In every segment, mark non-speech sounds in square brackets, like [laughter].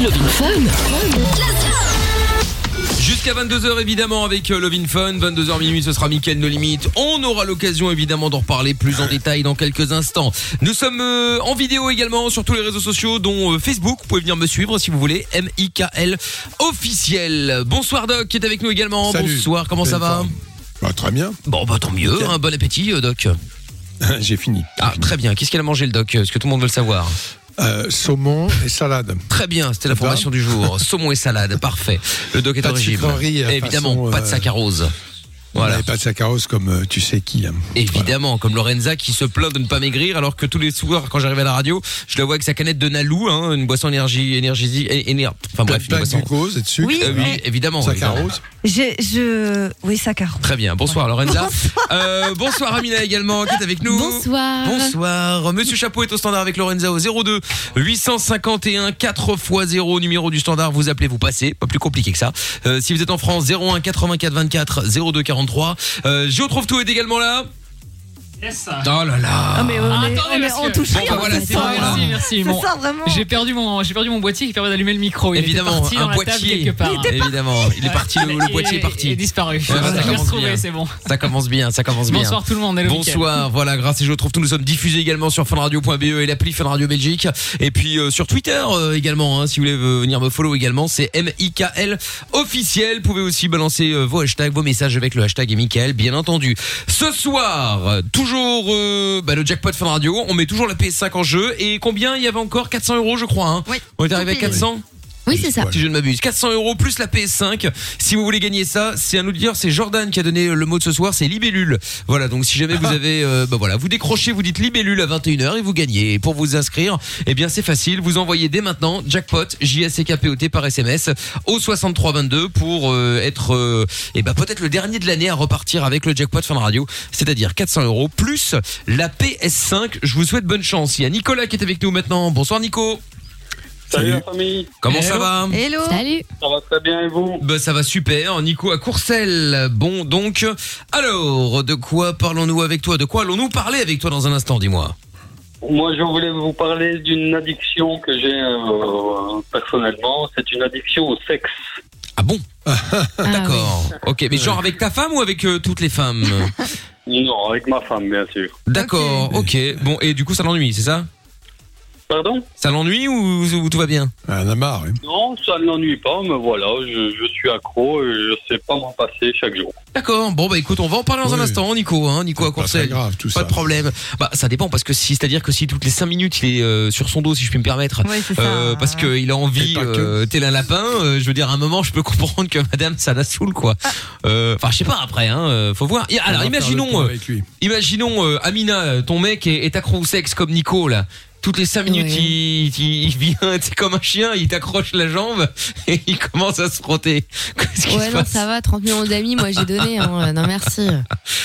C'est Fun. Jusqu'à 22h évidemment avec euh, Love in Fun, 22h minuit ce sera Mickaël No Limite. On aura l'occasion évidemment d'en reparler plus en détail dans quelques instants. Nous sommes euh, en vidéo également sur tous les réseaux sociaux dont euh, Facebook, vous pouvez venir me suivre si vous voulez, M-I-K-L officiel. Bonsoir Doc qui est avec nous également. Salut. Bonsoir, comment ça va. Bah, Très bien. Bon bah tant mieux, hein, bon appétit euh, Doc. [laughs] J'ai fini. Ah très bien, qu'est-ce qu'elle a mangé le Doc? Est-ce que tout le monde veut le savoir? Euh, saumon et salade. Très bien, c'était la D'accord. formation du jour. Saumon et salade, parfait. Le Doc est Pas de régime. euh, Évidemment, façon, pas de saccharose. Voilà. Voilà. pas de saccharose comme euh, tu sais qui. hein. Évidemment, comme Lorenza qui se plaint de ne pas maigrir alors que tous les soirs quand j'arrive à la radio, je la vois avec sa canette de Nalou, hein, une boisson énergie, énergie, éner- enfin Plein, bref, une boisson. glucose et de sucre. Oui, Euh, oui, évidemment. évidemment. Saccharose. J'ai, je, oui, ça car. Très bien. Bonsoir Lorenza. Euh, bonsoir Amina également qui est avec nous. Bonsoir. Bonsoir. Monsieur Chapeau est au standard avec Lorenza au 02 851 4 x 0 numéro du standard. Vous appelez, vous passez. Pas plus compliqué que ça. Euh, si vous êtes en France 01 84 24 02 43. Euh, Géo trouve tout est également là. Yes. Oh là là. Ah, mais on, est, attendez, on, est- parce on que- touche Bon, rien. bah voilà, c'est bon, hein. Merci, merci. C'est Bon, ça, vraiment. J'ai perdu mon, j'ai perdu mon boîtier qui permet d'allumer le micro. Il Évidemment, était parti un dans la table boîtier. quelque part. Évidemment, il est parti, le, boîtier est parti. Il est disparu. Ouais, ça je l'ai commence retrouvé, bien. c'est bon. Ça commence bien, ça commence bien. Bonsoir tout le monde. Bonsoir, voilà, grâce à Je trouve tout, nous sommes diffusés également sur funradio.be et l'appli Fun Radio Belgique. Et puis euh, sur Twitter euh, également, hein, si vous voulez euh, venir me follow également, c'est M-I-K-L officiel. Vous pouvez aussi balancer euh, vos hashtags, vos messages avec le hashtag et Mickaël, bien entendu. Ce soir, euh, toujours euh, bah, le jackpot Fun Radio, on met toujours la PS5 en jeu. Et combien Il y avait encore? 400 euros je crois. Hein. On est arrivé à Tout payé. 400 Oui, c'est ça. si je ne m'abuse. 400 euros plus la PS5. Si vous voulez gagner ça, c'est un auditeur, c'est Jordan qui a donné le mot de ce soir, c'est Libellule. Voilà, donc si jamais vous [laughs] avez, euh, bah voilà, vous décrochez, vous dites Libellule à 21h et vous gagnez. Et pour vous inscrire, eh bien c'est facile, vous envoyez dès maintenant jackpot J A C K P O T par SMS au 6322 pour euh, être, euh, eh ben peut-être le dernier de l'année à repartir avec le jackpot Fun Radio, c'est-à-dire 400 euros plus la PS5. Je vous souhaite bonne chance. Il y a Nicolas qui est avec nous maintenant. Bonsoir Nico. Salut la famille, Comment Hello. ça va Hello. Salut. ça va très bien et vous Bah ça va super, Nico à Courcelles. Bon donc, alors de quoi parlons-nous avec toi? De quoi allons-nous parler avec toi dans un instant Dis-moi? Moi je voulais vous parler d'une addiction que j'ai euh, personnellement, c'est une addiction au sexe. Ah bon? Ah, [laughs] D'accord. Ok, mais genre avec ta femme ou avec euh, toutes les femmes? [laughs] Non, avec ma femme bien sûr. D'accord. Ok. Bon et du coup ça l'ennuie, c'est ça? Pardon Ça l'ennuie ou, ou tout va bien Ah, On a marre. Non, ça ne l'ennuie pas, mais voilà, je, je suis accro et je sais pas m'en passer chaque jour. D'accord. Bon bah écoute, on va en parler dans un instant, Nico. Hein, Nico à Pas Courcelles. grave tout Pas ça. de problème. Bah ça dépend parce que si c'est-à-dire que si toutes les 5 minutes il est euh, sur son dos, si je puis me permettre, Oui, c'est ça. Euh, parce qu'il a envie, euh, tel un lapin. euh, je veux dire, à un moment, je peux [laughs] comprendre que Madame, ça la saoule, quoi. Euh, Enfin, je sais pas après, hein. faut voir. Et alors, imaginons, euh, imaginons, euh, Amina, ton mec est, est accro au sexe comme Nico là. Toutes les 5 minutes, Ouais. il, il, il vient, [laughs] c'est comme un chien, il t'accroche la jambe [laughs] et il commence à se frotter. [laughs] Ouais, se non, passe ça va, 30 millions d'amis, moi j'ai donné. Hein. Non, merci.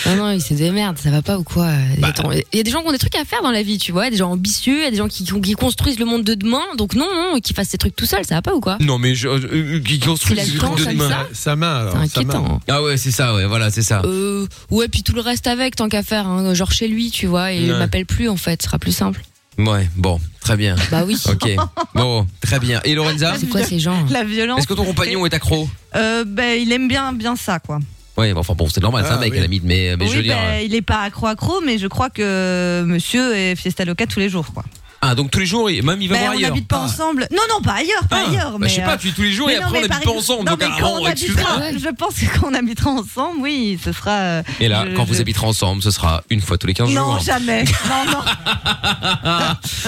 Non, non, c'est des merdes, ça va pas ou quoi? Bah. Il y a des gens qui ont des trucs à faire dans la vie, tu vois, des gens ambitieux, il y a des gens qui, qui construisent le monde de demain, donc non, non, qui fassent ces trucs tout seuls, ça va pas ou quoi? Non, mais je, euh, euh, qui des le temps, de demain. ça? Sa main alors. C'est inquiétant. Ah ouais, c'est ça, ouais, voilà, c'est ça. Euh, ouais, puis tout le reste avec, tant qu'à faire, hein, genre chez lui, tu vois, et il Ouais. m'appelle plus en fait, ce sera plus simple. Ouais, bon, très bien. Bah oui. Ok, bon, très bien. Et Lorenza C'est quoi ces gens La violence. Est-ce que ton compagnon est accro euh, ben, il aime bien, bien ça, quoi. Ouais, bon, enfin bon, c'est normal, c'est un Ah, mec oui. à la limite, mais, mais je veux oui, dire. ben, il est pas accro accro, mais je crois que monsieur est fiesta loca tous les jours, quoi. Ah, donc tous les jours, même il va Ben, voir on ailleurs. n'habite pas Ah. ensemble. Non, non, pas ailleurs, pas Ah, ailleurs. bah, mais, je sais pas, euh, tu tous les jours mais et non, après on mais par habite pas ensemble. non, donc on je pense que quand on habitera ensemble, oui, ce sera. euh, Et là, je- quand vous habiterez ensemble, ce sera une fois tous les 15 Non, jours. jamais. [laughs] Non, non.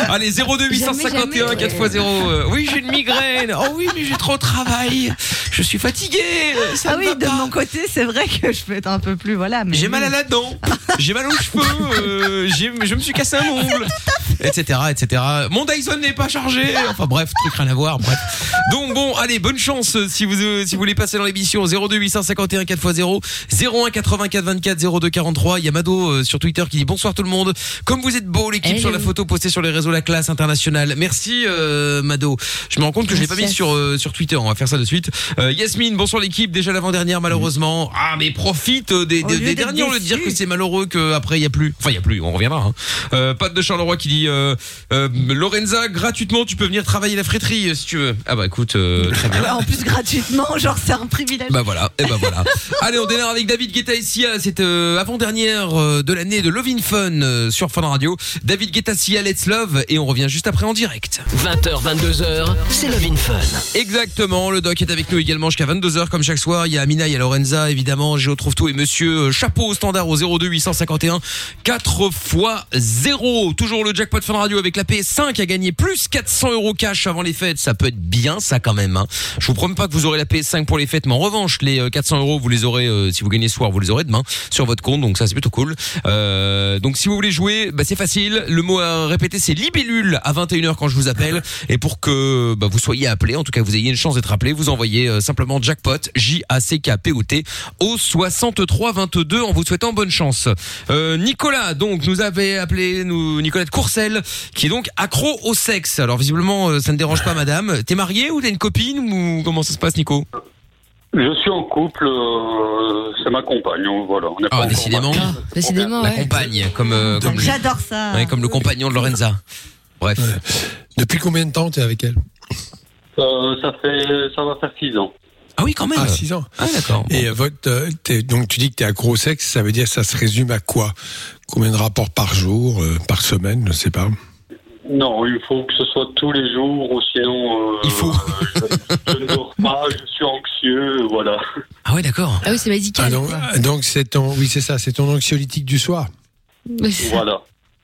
[laughs] Allez, 02 851 jamais. 4x0. euh, Oui, j'ai une migraine. Oh oui, mais j'ai trop de travail. Je suis fatigué. euh, Ça Ah oui, de pas. mon côté, c'est vrai que je peux être un peu plus, voilà. mais J'ai mal à la dent, j'ai mal aux cheveux, euh, j'ai- je me suis cassé un ongle, [laughs] etc., etc. Mon Dyson n'est pas chargé. Enfin bref, truc rien à voir. Bref. Donc bon, allez, bonne chance si vous euh, si vous voulez passer dans l'émission 02 851 4x0 01 84 24 02 43. Il y a Mado euh, sur Twitter qui dit bonsoir tout le monde. Comme vous êtes beau l'équipe Hello. sur la photo postée sur les réseaux La Classe Internationale. Merci Mado. Je me rends compte que je l'ai pas mis sur sur Twitter. On va faire ça de suite. Euh, Yasmine, bonsoir l'équipe. Déjà l'avant-dernière malheureusement. Ah mais profite euh, des, derniers lieu de dire que c'est malheureux qu'après il y a plus. Enfin il y a plus. On reviendra. Hein. Euh, Pat de Charleroi qui dit euh, euh, Lorenza, gratuitement, tu peux venir travailler la fréterie si tu veux. Ah bah écoute, euh, [laughs] très bien. Ouais, en plus gratuitement, [laughs] genre c'est un privilège. Bah voilà, et bah voilà. [laughs] Allez, on démarre avec David Guetta et Sia. C'est euh, avant-dernière de l'année de Love in Fun sur Fun Radio. David Guetta, Sia, Let's Love. Et on revient juste après en direct. 20h, 22h, c'est Love in Fun. Exactement, le doc est avec nous également jusqu'à 22h comme chaque soir. Il y a Amina, il y a Lorenza, évidemment, Géo trouve tout et monsieur euh, Chapeau au standard au 02 851 4 fois 0. Toujours le jackpot Fun Radio avec la PS5 à gagner plus 400 euros cash avant les fêtes. Ça peut être bien ça quand même. Hein. Je vous promets pas que vous aurez la PS5 pour les fêtes, mais en revanche, les euh, 400 euros, vous les aurez euh, si vous gagnez ce soir, vous les aurez demain sur votre compte. Donc ça c'est plutôt cool. Euh, donc si vous voulez jouer, bah, c'est facile. Le mot à répéter c'est libellule à 21h quand je vous appelle. Et pour que bah, vous soyez appelé, en tout cas vous ayez une chance d'être appelé, vous envoyez euh, simplement jackpot J A C K P O T au 63 22 en vous souhaitant bonne chance. Euh, Nicolas donc nous avait appelé nous Nicolas de Courcelles qui est donc accro au sexe. Alors visiblement euh, ça ne dérange pas madame. T'es marié ou t'as une copine ou comment ça se passe Nico? Je suis en couple, euh, c'est ma compagne, on- voilà. On Ah décidément. se Décidément, La ouais. compagne comme euh, comme, J'adore ça. ouais, comme le compagnon de Lorenza. Bref. Depuis combien de temps tu es avec elle? Euh, ça fait, ça va faire six ans. Ah oui quand même. Ah, 6 ans. Ah d'accord. Et euh, votre, euh, donc tu dis que tu es accro au sexe, ça veut dire que ça se résume à quoi? Combien de rapports par jour, euh, par semaine, je sais pas. Non, il faut que ce soit tous les jours, ou sinon. euh, Il faut. [laughs] je, je ne dors pas, je suis anxieux, voilà. Ah ouais d'accord. Ah oui, c'est médical. Ah, donc, donc c'est ton, oui c'est ça, c'est ton anxiolytique du soir. Oui. Voilà.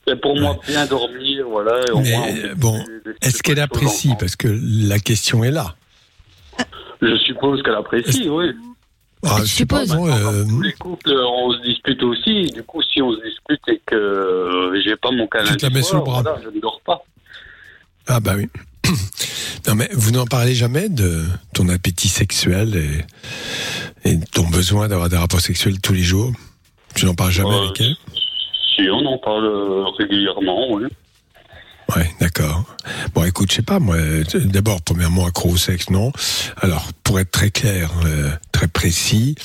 C'est pour moi bien dormir, voilà. et au Mais, moins, on euh, bon, Est-ce qu'elle apprécie. Parce que la question est là. Je suppose qu'elle apprécie, oui. Ah, je pas, moi, euh, Tous les couples, on se dispute aussi. Du coup, si on se dispute et que euh, j'ai pas mon câlin Tu te la du mets soir, sous le bras. voilà, je ne dors pas. Ah bah oui. [coughs] Non mais vous n'en parlez jamais de ton appétit sexuel et, et ton besoin d'avoir des rapports sexuels tous les jours? Tu n'en parles jamais Euh, avec elle? On en parle euh, régulièrement, oui. Ouais, d'accord. Bon, écoute, je sais pas, moi, d'abord, premièrement, accro au sexe, non. Alors, pour être très clair, euh, très précis,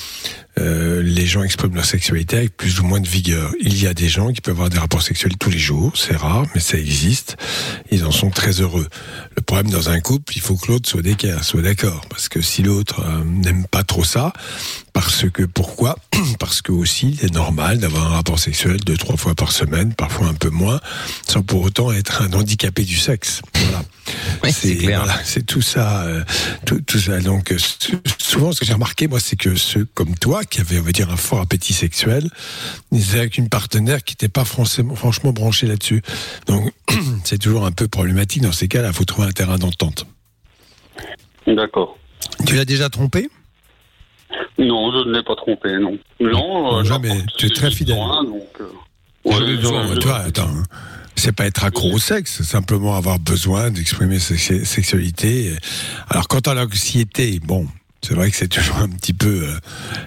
euh, les gens expriment leur sexualité avec plus ou moins de vigueur. Il y a des gens qui peuvent avoir des rapports sexuels tous les jours, c'est rare, mais ça existe. Ils en sont très heureux. Le problème dans un couple, il faut que l'autre soit d'équerre, soit d'accord, parce que si l'autre n'aime pas trop ça, parce que pourquoi [clears throat] Parce que aussi, il est normal d'avoir un rapport sexuel deux trois fois par semaine, parfois un peu moins, sans pour autant être un handicapé du sexe. Voilà. C'est clair. voilà, c'est tout ça, euh, tout, tout ça. Donc euh, sou- souvent, ce que j'ai remarqué, moi, c'est que ceux comme toi, qui avaient, on va dire, un fort appétit sexuel, ils étaient avec une partenaire qui n'était pas franchement, franchement branchée là-dessus. Donc [clears throat] c'est toujours un peu problématique dans ces cas-là. Il faut trouver un terrain d'entente. D'accord. Tu l'as déjà trompé? Non, je ne l'ai pas trompé, non. Non, par contre, Tu es très fidèle. besoin, donc, euh, ouais, je- je- Toi, attends. hein. C'est pas être accro au sexe, c'est simplement avoir besoin d'exprimer sa se- sexualité. Alors, quant à l'anxiété, bon, c'est vrai que c'est toujours un petit peu. euh,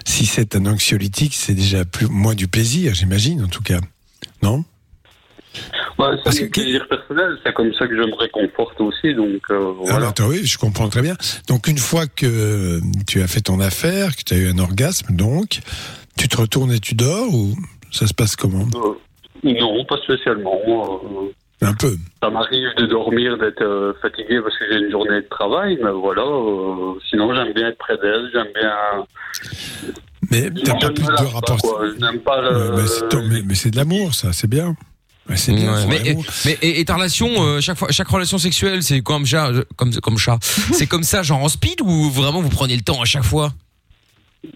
si c'est un anxiolytique, c'est déjà plus moins du plaisir, j'imagine, en tout cas. Non? Parce c'est que- un plaisir personnel, c'est comme ça que je me réconforte aussi, donc euh, Ah, voilà. attends, oui, je comprends très bien. Donc, une fois que tu as fait ton affaire, que tu as eu un orgasme, donc, tu te retournes et tu dors ou ça se passe comment? Euh, non, pas spécialement. euh, Un peu. ça m'arrive de dormir, d'être euh, fatigué parce que j'ai une journée de travail, mais voilà. sinon, j'aime bien être près d'elle, j'aime bien. Mais t'as pas plus de lâche pas, quoi. Pas le. mais c'est de l'amour, ça, c'est bien. Ouais, c'est bien. Ouais, c'est mais, mais et, et ta relation, euh, chaque fois, chaque relation sexuelle, c'est comme chat, comme comme chat. C'est comme ça, genre en speed ou vraiment vous prenez le temps à chaque fois?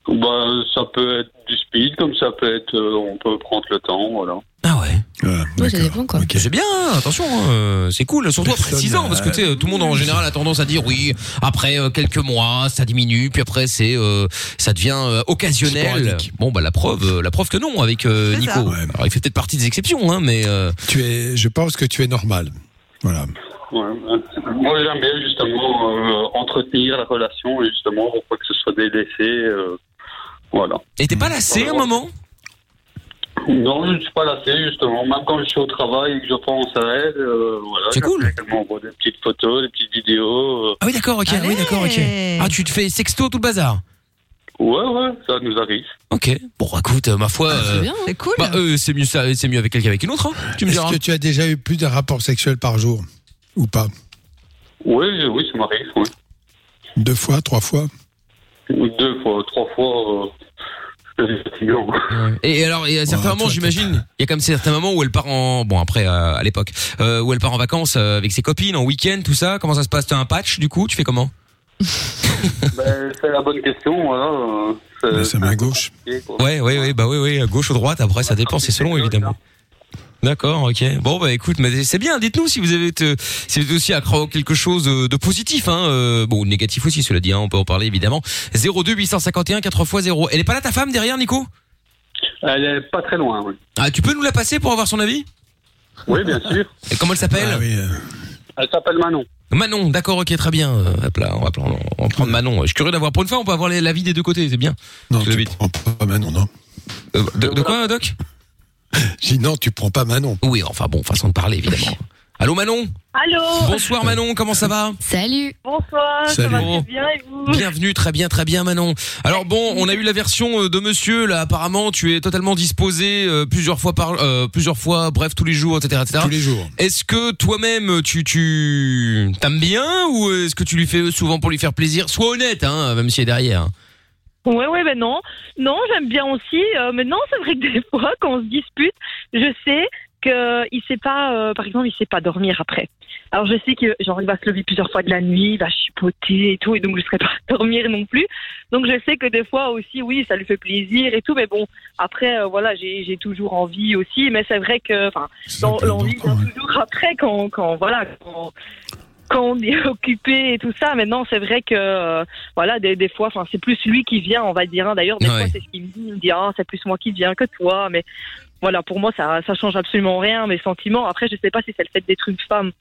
Bah, ça peut être du speed, comme ça peut être. euh, on peut prendre le temps, voilà. Ah ouais. Voilà, Ouais, ça dépend, quoi. Ok. C'est bien, attention, hein, euh, c'est cool. Surtout après Personne 6 ans, parce que tu sais, tout le monde en général a tendance à dire oui. Après euh, quelques mois, ça diminue, puis après c'est, euh, ça devient euh, occasionnel. Sporadique. Bon bah la preuve, euh, la preuve que non avec euh, C'est Nico. ça. Alors il fait peut-être partie des exceptions, hein, mais euh, Tu es, je pense que tu es normal. Voilà. Ouais. Moi, j'aime bien justement euh, entretenir la relation et justement pour pas que ce soit délaissé. euh, voilà. et t'es pas lassé à un moment? Non, je ne suis pas lassé justement. Même quand je suis au travail et que je pense à elle, euh, voilà. C'est cool. m'envoie des petites photos, des petites vidéos. euh, Ah oui d'accord, ok, ah oui d'accord, ok. Allez. Ah tu te fais sexto tout le bazar? Ouais, ouais, ça nous arrive. Ok. Bon, écoute, ma foi, euh, bien. C'est cool. bah, euh, c'est mieux ça, c'est mieux avec quelqu'un qu'avec une autre. Hein, tu me Est-ce diras. que tu as déjà eu plus d'un rapport sexuel par jour? Ou pas Oui, oui, ça m'arrive, oui. Deux fois, trois fois Deux fois, trois fois, euh. Et alors, il y a certains Ouais, moments, j'imagine, il y a comme certains moments où elle part en, bon après euh, à l'époque, euh, où elle part en vacances euh, avec ses copines, en week-end, tout ça. Comment ça se passe? T'as un patch du coup? Tu fais comment? [laughs] Ben, c'est la bonne question, voilà. c'est- main gauche. Ouais, ouais, ouais, bah oui, oui, à gauche ou droite. Après, ça dépend, c'est selon évidemment. D'accord, ok. Bon, bah écoute, mais c'est bien. Dites-nous si vous avez, te- si vous êtes aussi accro à quelque chose euh, de positif, hein. euh, bon, négatif aussi, cela dit. Hein, on peut en parler évidemment. 02 851 4 x 0. Elle est pas là ta femme derrière, Nico? Elle est pas très loin, oui. Ah, tu peux nous la passer pour avoir son avis? Oui, bien sûr. [laughs] Et comment elle s'appelle? Ah oui, euh, Elle s'appelle Manon. Manon, d'accord, ok, très bien. Euh, hop là, on va prendre, on va prendre Manon. Je suis curieux d'avoir pour une fois, on peut avoir l'avis des deux côtés, c'est bien. non, tu prends pas Manon, non. Euh, de, de quoi, Doc? [laughs] J'ai dit non, tu prends pas Manon. Oui, enfin bon, façon de parler évidemment. Allô Manon Allô Bonsoir Manon, comment ça va Salut. Bonsoir, Salut. ça va très bien et vous Bienvenue, très bien, très bien Manon. Alors bon, on a eu la version euh, de monsieur là. Apparemment, tu es totalement disposé euh, plusieurs fois par, euh, plusieurs fois, bref, tous les jours, etc., etc. Tous les jours. Est-ce que toi-même tu tu t'aimes bien ou est-ce que tu lui fais souvent pour lui faire plaisir? Sois honnête, hein, même si elle est derrière. Ouais, ouais, ben non. Non, j'aime bien aussi. Euh, mais non, c'est vrai que des [laughs] fois, quand on se dispute, je sais qu'il sait pas, euh, par exemple, il sait pas dormir après. Alors je sais que genre il va se lever plusieurs fois de la nuit, il va chipoter et tout, et donc je serai [laughs] pas à dormir non plus. Donc je sais que des fois aussi, oui, ça lui fait plaisir et tout, mais bon, après euh, voilà, j'ai toujours envie aussi, mais c'est vrai que, enfin, l'envie vient toujours après quand, quand voilà, quand, quand on est [laughs] occupé et tout ça. Maintenant, c'est vrai que euh, voilà, des, des fois, enfin, c'est plus lui qui vient, on va dire. hein. D'ailleurs, des Ouais. fois, c'est ce qu'il me dit. Il me dit, ah, c'est plus moi qui viens que toi. Mais voilà, pour moi, ça, ça change absolument rien. Mes sentiments. Après, je sais pas si c'est le fait d'être une femme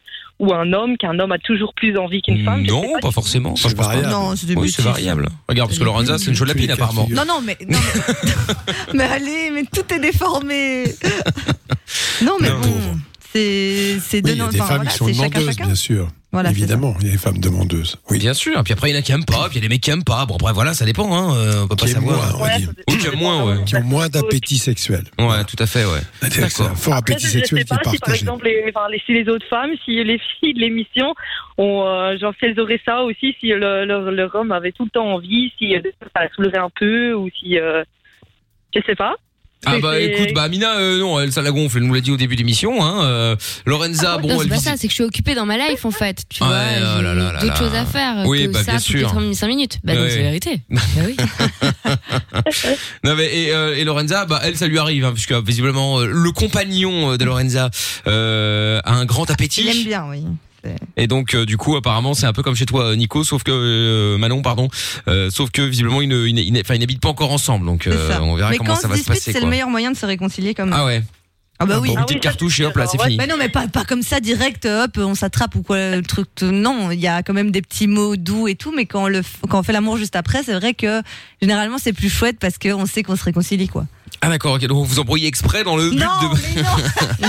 ou un homme, qu'un homme a toujours plus envie qu'une femme. je sais Non, pas forcément. Enfin, C'est je pense pas. variable. Non, c'est des Oui, c'est bêtises. variable. Regarde, parce que Lorenza, c'est une les lapine apparemment. Non, non, mais, non, mais, [laughs] [laughs] mais allez, mais tout est déformé. non, mais Non. bon, c'est c'est Oui, de il y a des enfin, femmes voilà, qui sont chacun demandeuses, chacun. bien sûr. Voilà, Évidemment, il y a des femmes demandeuses. Oui. Bien sûr. Puis après, il y en a qui aiment pas, puis il y a des mecs qui aiment pas. Bon, après, voilà, ça dépend. Hein. euh, on peut pas Qui aiment savoir. moins, Ouais, Ou qui aiment moins, ouais. Qui ont moins d'appétit sexuel. Ouais, tout à fait, ouais. C'est un fort Après, appétit je sais sexuel qui pas est si par partagé. exemple les, enfin, les, si les autres femmes, si les [laughs] filles de l'émission ont, euh, genre si elles auraient ça aussi, si le, leur, leur homme avait tout le temps envie, si euh, ça la soulevait un peu ou si, euh, je sais pas. Ah bah écoute, bah Amina, euh, non, elle ça la gonfle, elle nous l'a dit au début d'émission. Hein. euh, Lorenza, bon, non, c'est elle pas visite- ça, c'est que je suis occupée dans ma life en fait. Tu Ouais, vois, oh j'ai là là là d'autres choses à faire Oui, que bah, ça bien toutes les sûr. 5 minutes. Bah non, Ouais. c'est la vérité. [laughs] bah oui. [laughs] [laughs] Non mais et, euh, et Lorenza, bah elle ça lui arrive, hein, puisque visiblement euh, le compagnon euh, de Lorenza euh, a un grand Il aime appétit. bien, oui. Et donc euh, du coup apparemment c'est un peu comme chez toi euh, Nico, sauf que euh, Manon pardon, euh, sauf que visiblement ils ne, ils, ne- ils ne- enfin, ils n'habitent pas encore ensemble, donc euh, ça. on verra mais comment quand ça on va se se dispute, passer. c'est quoi. le meilleur moyen de se réconcilier comme Ah ouais, Ah bah oui. une Ah petite ça, cartouche et hop là c'est fini. Mais non, mais pas, pas comme ça direct, hop, on s'attrape ou quoi, le [laughs] truc. Non, il y a quand même des petits mots doux et tout, mais quand on, le, f- quand on fait l'amour juste après, c'est vrai que généralement c'est plus chouette parce qu'on sait qu'on se réconcilie, quoi. Ah d'accord, ok, donc vous vous embrouillez exprès dans le but Non, de. mais non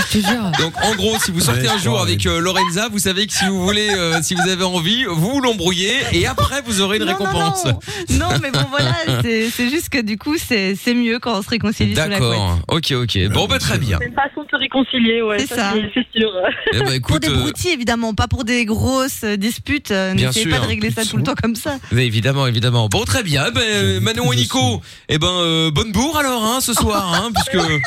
[laughs] Je te jure. Donc en gros, si vous sortez Ouais, un jour avec euh, Lorenza, vous savez que si vous voulez, euh, si vous avez envie, vous l'embrouillez et après vous aurez une Non, non, récompense. Non, non, mais bon, voilà, [laughs] c'est c'est juste que du coup, c'est c'est mieux quand on se réconcilie. D'accord. Ok, ok. Bon, bah très bien. C'est une façon de se réconcilier, ouais. C'est ça. c'est- sûr. Eh bah, Pour des euh, broutilles, évidemment, pas pour des grosses euh, disputes. Bien N'essayez sûr. pas de régler ça tout le temps comme ça. mais évidemment, évidemment. Bon, très bien. Eh Ben, euh, J'ai Manon et Nico. Eh ben, euh, bonne bourre alors, hein, ce soir, hein, puisque. Euh,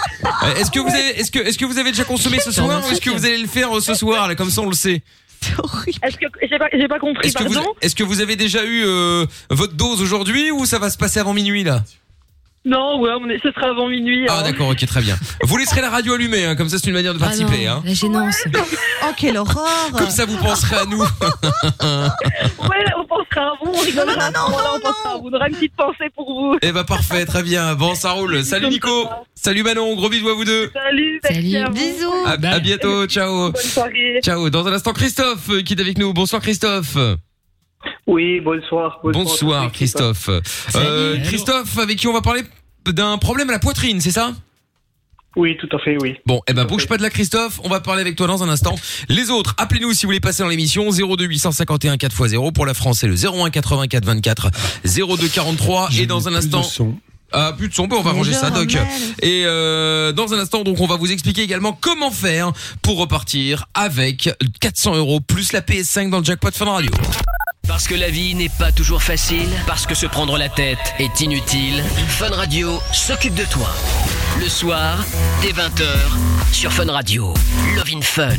Est-ce que vous avez, est-ce que, est-ce que vous avez déjà consommé ce soir ou est-ce que vous allez le faire euh, ce soir, là, comme ça on le sait? C'est horrible. Est-ce que j'ai pas, j'ai pas compris, Est-ce que vous, pardon? est-ce que vous avez déjà eu euh, votre dose aujourd'hui ou ça va se passer avant minuit là? Non, ouais, on est- ce sera avant minuit. Ah hein. d'accord, ok, très bien. Vous laisserez la radio allumée, hein, comme ça c'est une manière de Ah participer, non, hein. La gênance. Oh, quelle horreur Comme ça vous penserez à nous. [laughs] Ouais, on pensera à vous, on rigolera. Non, non, non, on non, pensera à vous. On aura une petite pensée pour vous. Eh ben parfait, très bien. Bon, ça roule. Salut Nico. Salut Manon, gros bisous à vous deux. Salut, merci Salut. à vous. Bisous À, à bientôt, ciao. Bonne soirée. Ciao. Dans un instant, Christophe euh, qui est avec nous. Bonsoir Christophe. Oui, bonsoir. Bonsoir Christophe. Euh. Christophe, avec qui on va parler d'un problème à la poitrine, c'est ça? Oui, tout à fait, oui. Bon, eh ben bouge pas de là Christophe, on va parler avec toi dans un instant. Les autres, appelez-nous si vous voulez passer dans l'émission 02 851 4x0 pour la France c'est le 01 84 24 02 43 et dans un instant ah, plus de son, bon, on va ranger ça, Doc. Et euh, dans un instant, donc, on va vous expliquer également comment faire pour repartir avec 400 euros plus la PS5 dans le jackpot Fun Radio. Parce que la vie n'est pas toujours facile, parce que se prendre la tête est inutile, Fun Radio s'occupe de toi. Le soir, dès 20h, sur Fun Radio. Love in Fun.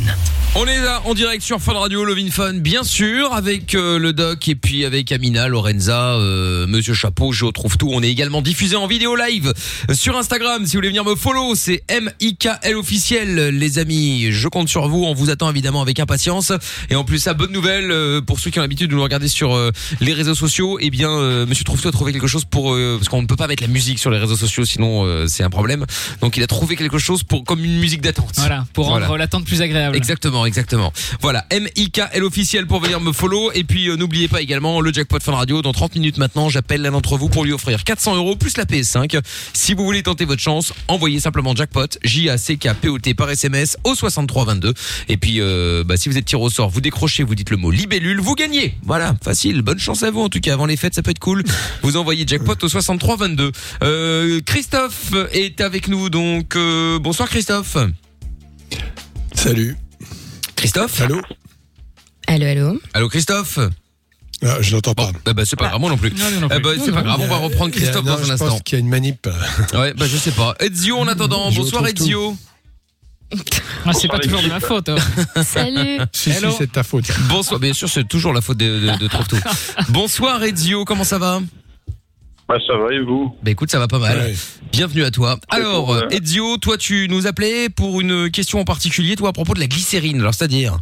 On est là en direct sur Fun Radio, Love in Fun, bien sûr, avec euh, le doc et puis avec Amina, Lorenza, euh, Monsieur Chapeau, je retrouve tout. On est également diffusé en vidéo live sur Instagram. Si vous voulez venir me follow, c'est M-I-K-L officiel, les amis. Je compte sur vous. On vous attend évidemment avec impatience. Et en plus, ça, bonne nouvelle euh, pour ceux qui ont l'habitude de nous regarder sur les réseaux sociaux. Eh bien, Monsieur Trouve-tout a trouvé quelque chose pour parce qu'on ne peut pas mettre la musique sur les réseaux sociaux, sinon c'est un problème. Donc, il a trouvé quelque chose pour comme une musique d'attente. Voilà, pour rendre Voilà. l'attente plus agréable. Exactement, exactement. Voilà, M-I-K-L officiel pour venir me follow. Et puis, euh, n'oubliez pas également le jackpot Fun Radio. Dans 30 minutes maintenant, j'appelle l'un d'entre vous pour lui offrir 400 euros plus la PS5. Si vous voulez tenter votre chance, envoyez simplement jackpot, J-A-C-K-P-O-T par SMS au 6322. Et puis, euh, bah, si vous êtes tiré au sort, vous décrochez, vous dites le mot libellule, vous gagnez. Voilà, facile. Bonne chance à vous en tout cas. Avant les fêtes, ça peut être cool. Vous envoyez jackpot au 6322. Euh, Christophe est avec nous, donc euh, bonsoir Christophe. Salut. Christophe Allô Allô, allô. Allô Christophe Ah, Je l'entends pas. Bah, bah, c'est pas grave, moi non plus. Eh bah, c'est pas grave, on va reprendre Christophe dans non, un je instant. pense qu'il y a une manip. [laughs] Ouais, bah je sais pas. Ezio en attendant. Je Bonsoir. Ezio. Ah, c'est pas toujours de ma faute. hein. [laughs] Salut. Si, c'est de ta faute. Bonsoir. Bien sûr, c'est toujours la faute de, de, de Trouve-Tout. [laughs] Bonsoir Ezio, comment ça va? Bah, ça va et vous? Bah écoute, ça va pas mal. Ouais. Bienvenue à toi. Alors, euh, Ezio, toi tu nous appelais pour une question en particulier, toi à propos de la glycérine. Alors, c'est-à-dire?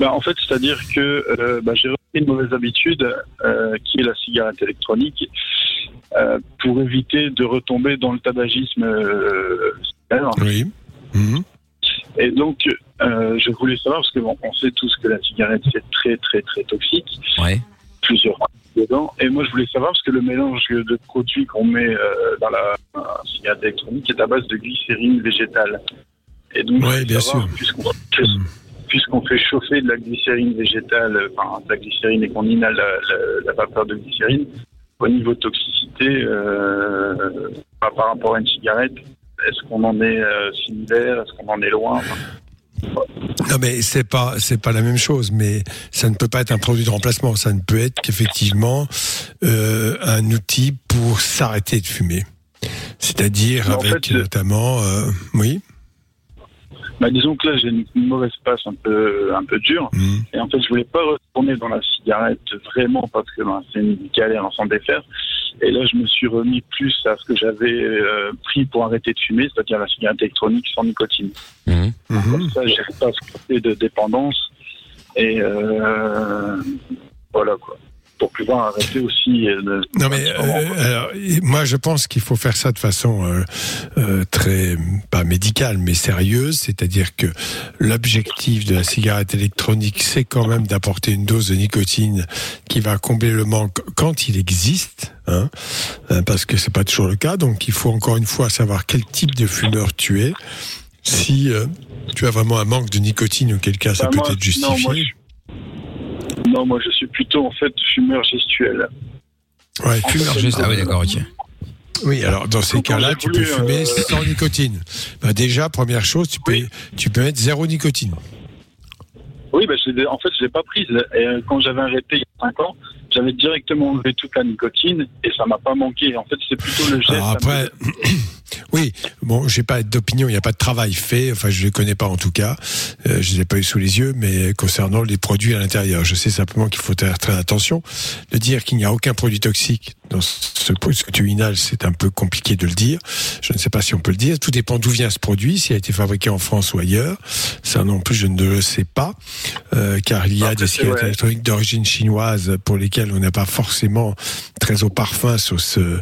Bah, En fait, c'est-à-dire que euh, bah, j'ai repris une mauvaise habitude euh, qui est la cigarette électronique euh, pour éviter de retomber dans le tabagisme. euh. Oui. Mhm. Et donc, euh, je voulais savoir, parce que bon, on sait tous que la cigarette, c'est très, très, très toxique. Ouais. Plusieurs dedans. Et moi, je voulais savoir, parce que le mélange de produits qu'on met euh, dans la cigarette électronique est à base de glycérine végétale. Et donc, Ouais, bien savoir, sûr. Puisqu'on puisqu'on- puisqu'on fait chauffer de la glycérine végétale, enfin, de la glycérine et qu'on inhale la, la- la vapeur de glycérine, au niveau toxicité, euh, par par rapport à une cigarette, est-ce qu'on en est euh, similaire? Est-ce qu'on en est loin? Enfin, Non mais c'est pas c'est pas la même chose, mais ça ne peut pas être un produit de remplacement. Ça ne peut être qu'effectivement euh, un outil pour s'arrêter de fumer. C'est-à-dire en avec fait, notamment euh, oui. Bah, disons que là, j'ai une une mauvaise passe un peu, un peu dure. Mhm. Et en fait, je voulais pas retourner dans la cigarette vraiment parce que ben, c'est une galère en s'en défaire. Et là, je me suis remis plus à ce que j'avais euh, pris pour arrêter de fumer, c'est-à-dire la cigarette électronique sans nicotine. Mhm. Comme ça, j'ai pas ce côté de dépendance. Et euh, voilà quoi. Pour pouvoir arrêter aussi. euh, de- Non mais euh, quoi. alors, moi je pense qu'il faut faire ça de façon euh, euh, très pas médicale mais sérieuse, c'est-à-dire que l'objectif de la cigarette électronique c'est quand même d'apporter une dose de nicotine qui va combler le manque quand il existe, hein, parce que c'est pas toujours le cas. Donc il faut encore une fois savoir quel type de fumeur tu es. Si euh, tu as vraiment un manque de nicotine, auquel cas ça Bah, peut moi, être Non moi, justifié. je, non, moi je suis plutôt en fait fumeur gestuel. Ouais, Fumeur juste. Ah oui, d'accord, ok. Oui, alors dans ces cas-là, tu peux voulu, fumer euh, sans nicotine. Bah déjà, première chose, tu peux, Oui. tu peux mettre zéro nicotine. Oui, bah, je l'ai- en fait, je l'ai pas prise. Et euh, quand j'avais arrêté il y a 5 ans, j'avais directement enlevé toute la nicotine et ça m'a pas manqué. En fait, c'est plutôt le geste. Alors après, [clears throat] oui, bon, j'ai pas d'opinion, il n'y a pas de travail fait, enfin je les connais pas en tout cas, euh, je les ai pas eu sous les yeux, mais concernant les produits à l'intérieur, je sais simplement qu'il faut faire très attention. De dire qu'il n'y a aucun produit toxique dans ce, ce que tu inhales, c'est un peu compliqué de le dire. Je ne sais pas si on peut le dire. Tout dépend d'où vient ce produit, s'il a été fabriqué en France ou ailleurs. Ça non plus, je ne le sais pas, euh, car il y a des cigarettes électroniques d'origine chinoise pour lesquelles on n'a pas forcément très au parfum sur ce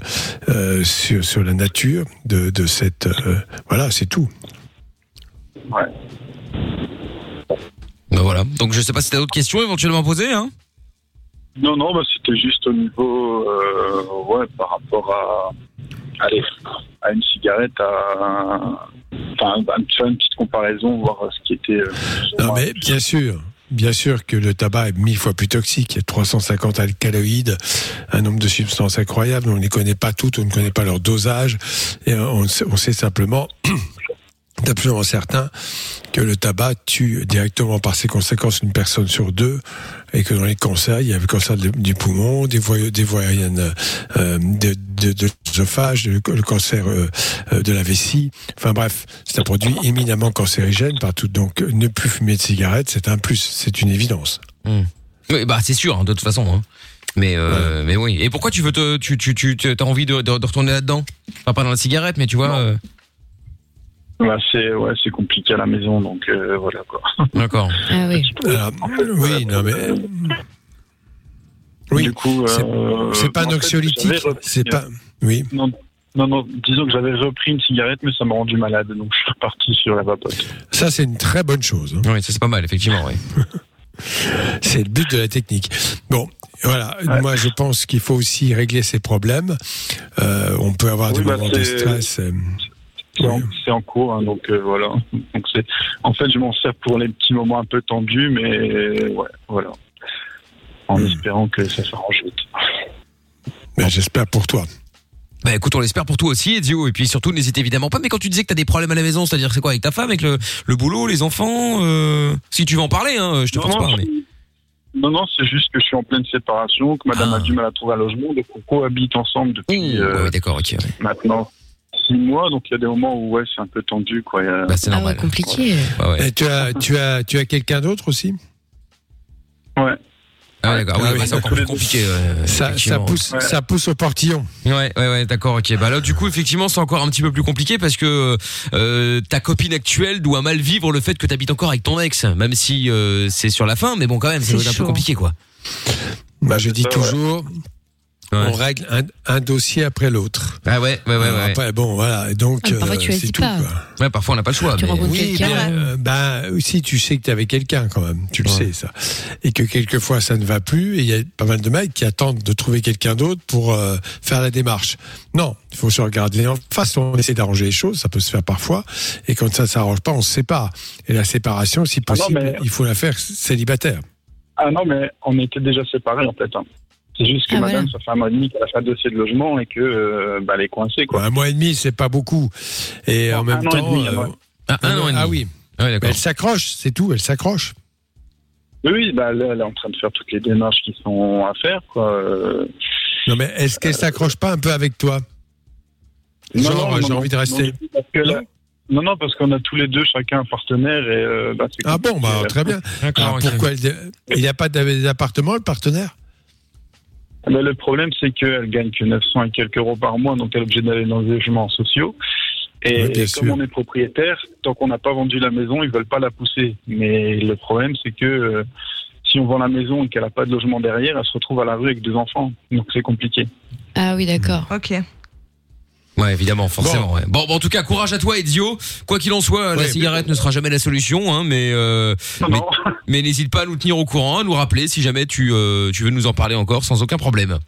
euh, sur, sur la nature de, de cette euh, voilà c'est tout Ouais. Bah voilà. Donc je sais pas si t'as d'autres questions éventuellement à poser, hein Non, non, bah, c'était juste au niveau, euh, ouais, par rapport à, allez, à une cigarette, à, enfin, faire une petite comparaison, voir ce qui était. euh, Non, mais bien sûr. Bien sûr que le tabac est mille fois plus toxique. Il y a 350 alcaloïdes, un nombre de substances incroyables. On ne les connaît pas toutes, on ne connaît pas leur dosage. Et on, sait- on sait simplement, absolument certain, que le tabac tue directement par ses conséquences une personne sur deux. Et que dans les cancers, il y a le cancer du poumon, des voies, des voies aériennes euh, de, de, de l'œsophage, le, cancer euh, euh, de la vessie. Enfin bref, c'est un produit éminemment cancérigène partout. Donc ne plus fumer de cigarettes, c'est un plus, c'est une évidence. Oui, bah c'est sûr, hein, de toute façon. Hein. Mais euh, mais oui. Et pourquoi tu veux te tu tu tu t'as envie de, de, de retourner là-dedans? Enfin, pas dans la cigarette, mais tu vois. Euh, Ouais, c'est ouais, c'est compliqué à la maison, donc euh, voilà quoi. [laughs] D'accord. Ah oui. Alors, oui, non mais oui, Du coup, c'est euh, pas un anxiolytique, c'est pas. Oui. Non, non, non, disons que j'avais repris une cigarette, mais ça m'a rendu malade, donc je suis reparti sur la vapote. Ça, c'est une très bonne chose. hein. Oui, ça c'est pas mal, effectivement. Oui. [laughs] C'est le but de la technique. Bon, voilà. Moi, je pense qu'il faut aussi régler ces problèmes. Euh, on peut avoir Oui, des bah, moments de stress. C'est en, cours, hein, donc euh, voilà. Donc c'est, en fait, je m'en sers pour les petits moments un peu tendus, mais ouais, voilà. En Hmm. espérant que ça s'arrange vite. ben, J'espère pour toi. Bah écoute, on l'espère pour toi aussi, Edio. Et puis surtout, n'hésite évidemment pas. Mais quand tu disais que t'as des problèmes à la maison, c'est-à-dire c'est quoi avec ta femme, avec le, le boulot, les enfants euh, Si tu veux en parler, hein, je te force pas. non, Mais... non, non, c'est juste que je suis en pleine séparation, que madame Ah. a du mal à trouver un logement, donc on cohabite ensemble depuis Ouh, euh, ouais, d'accord, ok. ouais. maintenant six mois, donc il y a des moments où ouais, c'est un peu tendu, quoi. A- Bah c'est Ah ouais, normal. compliqué. Ouais, ouais. Et tu as, tu as, tu as quelqu'un d'autre aussi? Ouais. Ah ouais, d'accord. Ah oui, oui, bah, c'est encore plus compliqué. ouais, ça, pousse, Ouais. ça pousse au portillon. Ouais, ouais, ouais, d'accord, ok. Bah là, du coup, effectivement, c'est encore un petit peu plus compliqué parce que euh, ta copine actuelle doit mal vivre le fait que t'habites encore avec ton ex, même si euh, c'est sur la fin, mais bon, quand même, C'est un peu compliqué, quoi. Bah, je dis toujours, Ouais. on règle un, un dossier après l'autre. Ah ouais, ouais, ouais, ouais. Après, bon, voilà. Donc, Ah, mais parfois, euh, tu c'est tout. pas. quoi. Ouais, parfois on n'a pas le choix. Tu mais- rencontres Oui, quelqu'un. mais, euh, ben, aussi, tu sais que tu avais quelqu'un quand même. Tu le Ouais. sais, ça. Et que quelquefois, ça ne va plus. Et il y a pas mal de mecs qui attendent de trouver quelqu'un d'autre pour euh, faire la démarche. Non, il faut se regarder en face. On essaie d'arranger les choses. Ça peut se faire parfois. Et quand ça ne s'arrange pas, on se sépare. Et la séparation, si Ah non, possible, mais- il faut la faire célibataire. Ah non, mais on était déjà séparés en fait. hein. C'est juste que Ah, madame, voilà. ça fait un mois et demi qu'elle a fait un dossier de logement et que euh, bah, elle est coincée, quoi. Un mois et demi, c'est pas beaucoup. Et Non, en même un an et temps, demi, an. euh, Ah, un an et demi. ah oui, Ouais, d'accord. elle s'accroche, c'est tout. Elle s'accroche. Oui, bah, là, elle est en train de faire toutes les démarches qui sont à faire, quoi. Euh, Non, mais est-ce qu'elle s'accroche pas un peu avec toi? Non, Genre, j'ai envie de rester. non, non, parce qu'on a tous les deux chacun un partenaire et euh, bah, Ah bon, bah très bien. D'accord, Alors pourquoi il n'y a pas d'appartement, le partenaire? Bah, le problème, c'est qu'elle gagne que 900 et quelques euros par mois, donc elle est obligée d'aller dans des logements sociaux. Et, Oui, bien et comme on est propriétaire, tant qu'on n'a pas vendu la maison, ils veulent pas la pousser. Mais le problème, c'est que euh, si on vend la maison et qu'elle n'a pas de logement derrière, elle se retrouve à la rue avec deux enfants. Donc c'est compliqué. Ah oui, d'accord. Ok. Ouais, évidemment, forcément. ouais. Bon, bon, en tout cas, courage à toi, Ezio. Quoi qu'il en soit, la Ouais, cigarette ne sera jamais la solution, hein, mais euh, Non, mais, non. mais n'hésite pas à nous tenir au courant, à nous rappeler si jamais tu euh, tu veux nous en parler encore, sans aucun problème.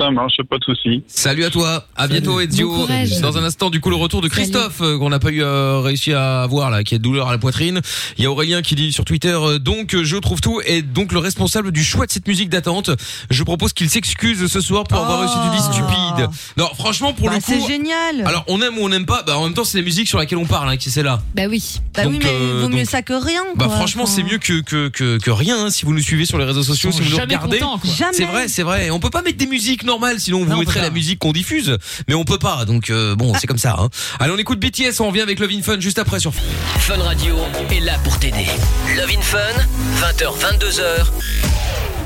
Ça marche, pas de souci. Salut à toi, à bientôt Ezio. Bon. Dans un instant, du coup, le retour de Christophe euh, qu'on n'a pas eu euh, réussi à avoir là, qui a de douleur à la poitrine. Il y a Aurélien qui dit sur Twitter, euh, donc je trouve tout et donc le responsable du choix de cette musique d'attente. Je propose qu'il s'excuse ce soir pour avoir Oh. réussi du dit stupide. Non, franchement, pour Bah, le c'est coup. génial. Alors on aime ou on n'aime pas, bah en même temps c'est la musique sur laquelle on parle hein, qui c'est là. Bah oui. bah oui, donc, mais euh, vaut mieux donc- ça que rien. Bah quoi. franchement Enfin, c'est mieux que que que, que rien hein, si vous nous suivez sur les réseaux sociaux, Ils sont si vous nous jamais regardez. contents, quoi. Jamais. C'est vrai, c'est vrai. On peut pas mettre des musiques normales, sinon vous Non, la musique qu'on diffuse, mais on peut pas. Donc euh, bon, c'est comme ça. Hein. Allez, on écoute BTS, on revient avec Love in Fun juste après sur. Fun Radio est là pour t'aider. Love in Fun, 20h, 22h,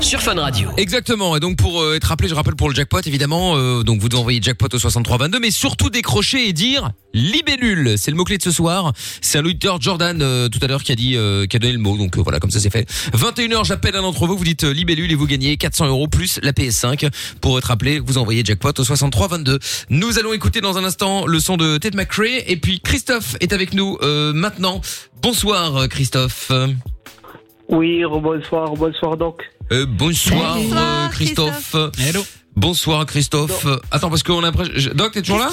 sur Fun Radio. Exactement. Et donc pour euh, être rappelé, je rappelle pour le jackpot évidemment. euh, donc vous devez envoyer jackpot au 6322, mais surtout décrocher et dire libellule. C'est le mot clé de ce soir. C'est un auditeur Jordan euh, tout à l'heure qui a dit, euh, qui a donné le mot. Donc euh, voilà, comme ça c'est fait. 21h, j'appelle un d'entre vous. Vous dites euh, libellule et vous gagnez 400 euros plus la PS5. Pour être rappelé, vous envoyez jackpot au 6322. Nous allons écouter dans un instant le son de Ted McRae et puis Christophe est avec nous euh, maintenant. Bonsoir euh, Christophe. Oui, bonsoir, bonsoir donc. Euh, bonsoir Bonsoir, euh, Christophe. Hello. Bonsoir Christophe. Attends parce qu'on a Doc t'es toujours là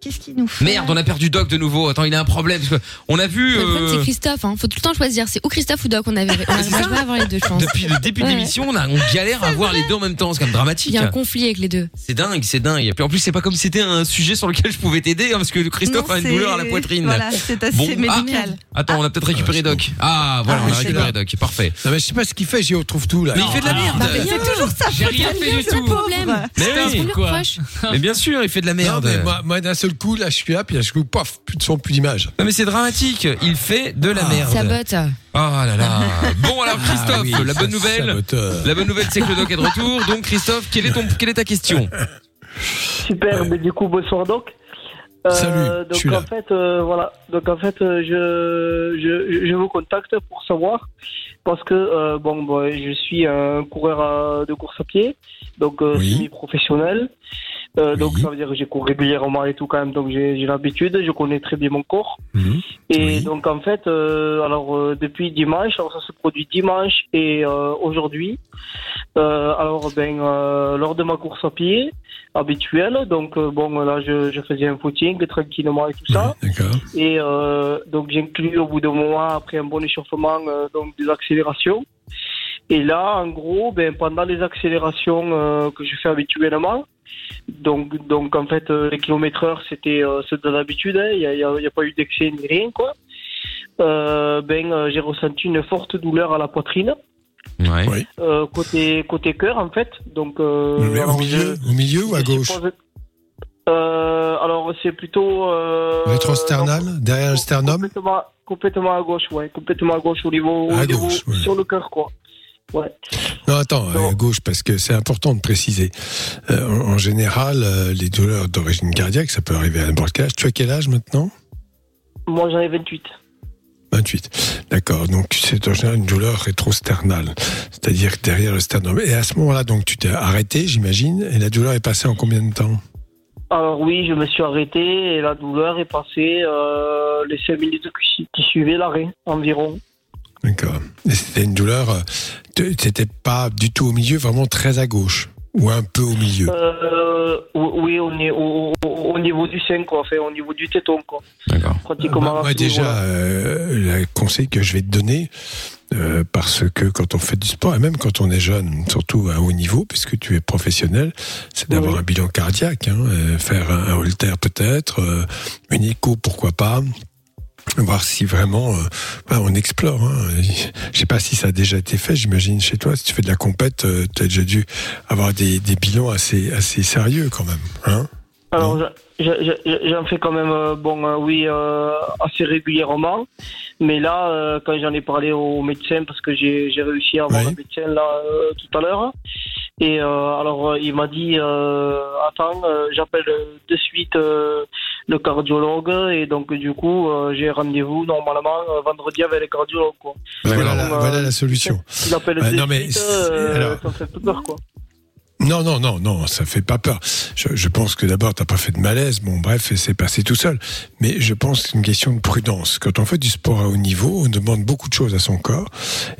Qu'est-ce qui- Qu'est-ce qu'il nous fait Merde, on a perdu Doc de nouveau. Attends, il a un problème parce que on a vu Le problème, euh, c'est Christophe. Hein. Faut tout le temps choisir. C'est ou Christophe ou Doc. On avait, on C'est arrive ça pas à avoir les deux, je pense. depuis le début de l'émission, on, a- on galère à voir les deux en même temps. C'est quand même Il dramatique. y a un conflit avec les deux. C'est dingue, c'est dingue. Et puis en plus, c'est pas comme si c'était un sujet sur lequel je pouvais t'aider hein, parce que Christophe Non, a une c'est- douleur à la poitrine. Voilà, c'est assez Bon, ah, médical. Attends, on a peut-être récupéré Doc. Ah, voilà, Ah, on a c'est récupéré. Doc. Parfait. Non, mais je sais pas ce qu'il fait, j'y retrouve tout là. Mais il fait de la merde. Bah, C'est toujours ça. J'ai rien fait du tout. problème. Mais oui. quoi. Mais bien sûr, il fait de la merde. moi, moi, d'un seul coup, là, je suis là, puis là, je coup, paf, plus de son, plus d'image. Non mais c'est dramatique, il fait de la merde. Ça botte. Oh là là. Bon alors Christophe, Ah oui, la bonne nouvelle. saboteur. La bonne nouvelle c'est que le doc est de retour. Donc Christophe, quelle est ton quelle est ta question? Super, mais du coup, bonsoir Doc. Euh, Salut, donc là. en fait, euh, voilà. Donc en fait, euh, je, je, je vous contacte pour savoir parce que euh, bon, bon, je suis un coureur de course à pied, donc euh, Oui. semi-professionnel. Euh, Donc ça veut dire que je cours régulièrement et tout quand même, donc j'ai l'habitude, je connais très bien mon corps. Mhm. Et Oui. donc en fait, euh, alors euh, depuis dimanche, alors ça se produit dimanche et euh, aujourd'hui. Euh, alors ben euh, lors de ma course à pied habituelle, donc bon là je, je faisais un footing tranquillement et tout ça. D'accord. Et euh, donc j'inclus au bout d'un moment, après un bon échauffement, euh, donc des accélérations. Et là, en gros, ben, pendant les accélérations euh, que je fais habituellement, donc, donc en fait, euh, les kilomètres heure, c'était euh, de l'habitude, hein, il n'y a, pas eu d'excès ni rien, quoi. Euh, ben, euh, j'ai ressenti une forte douleur à la poitrine, Ouais. Euh, côté côté cœur, en fait. Donc, euh, au milieu, je- au milieu ou à gauche suppose- Euh, alors c'est plutôt euh, Rétrosternal, derrière le sternum Complètement, complètement à gauche, ouais, complètement à gauche au niveau, au À niveau- gauche, ouais. sur le cœur, quoi. Ouais. Non, attends, Non. à gauche, parce que c'est important de préciser. Euh, en, en général, euh, les douleurs d'origine cardiaque, ça peut arriver à n'importe quel âge. Tu as quel âge maintenant? Moi j'en ai 28. 28. D'accord. Donc, c'est en général une douleur rétrosternale. C'est-à-dire derrière le sternum. Et à ce moment-là, donc, tu t'es arrêté, j'imagine, et la douleur est passée en combien de temps? Alors oui, je me suis arrêté et la douleur est passée euh, les 5 minutes qui, suivaient l'arrêt environ. D'accord. Et c'était une douleur, euh, c'était pas du tout au milieu, vraiment très à gauche. Ou un peu au milieu. Euh, oui, au, ni- au, au- au niveau du sein, quoi, enfin, au niveau du téton, quoi. D'accord. Pratiquement. Moi, déjà, niveau-là. euh, le conseil que je vais te donner, euh, parce que quand on fait du sport, et même quand on est jeune, surtout à haut niveau, puisque tu es professionnel, c'est d'avoir Oui. un bilan cardiaque, hein, faire un, un holter peut-être, euh, une écho pourquoi pas, voir si vraiment euh, bah, on explore. Hein. Je sais pas si ça a déjà été fait, j'imagine chez toi, si tu fais de la compète, euh, tu as déjà dû avoir des, des bilans assez, assez sérieux quand même. Hein Alors, je- je- je- j'en fais quand même, euh, bon, euh, oui, euh, assez régulièrement. Mais là, euh, quand j'en ai parlé au médecin, parce que j'ai réussi à avoir Oui. un médecin là tout à l'heure, et alors il m'a dit, attends, j'appelle de suite le cardiologue, et donc du coup, j'ai rendez-vous normalement vendredi avec le cardiologue. Quoi. voilà, la, voilà la solution. Il appelle Ouais, de non, mais suite, alors- ça me fait un peu peur, quoi. Non, non, non, non, ça fait pas peur. Je, je pense que d'abord, t'as pas fait de malaise. Bon, bref, c'est passé tout seul. Mais je pense que c'est une question de prudence. Quand on fait du sport à haut niveau, on demande beaucoup de choses à son corps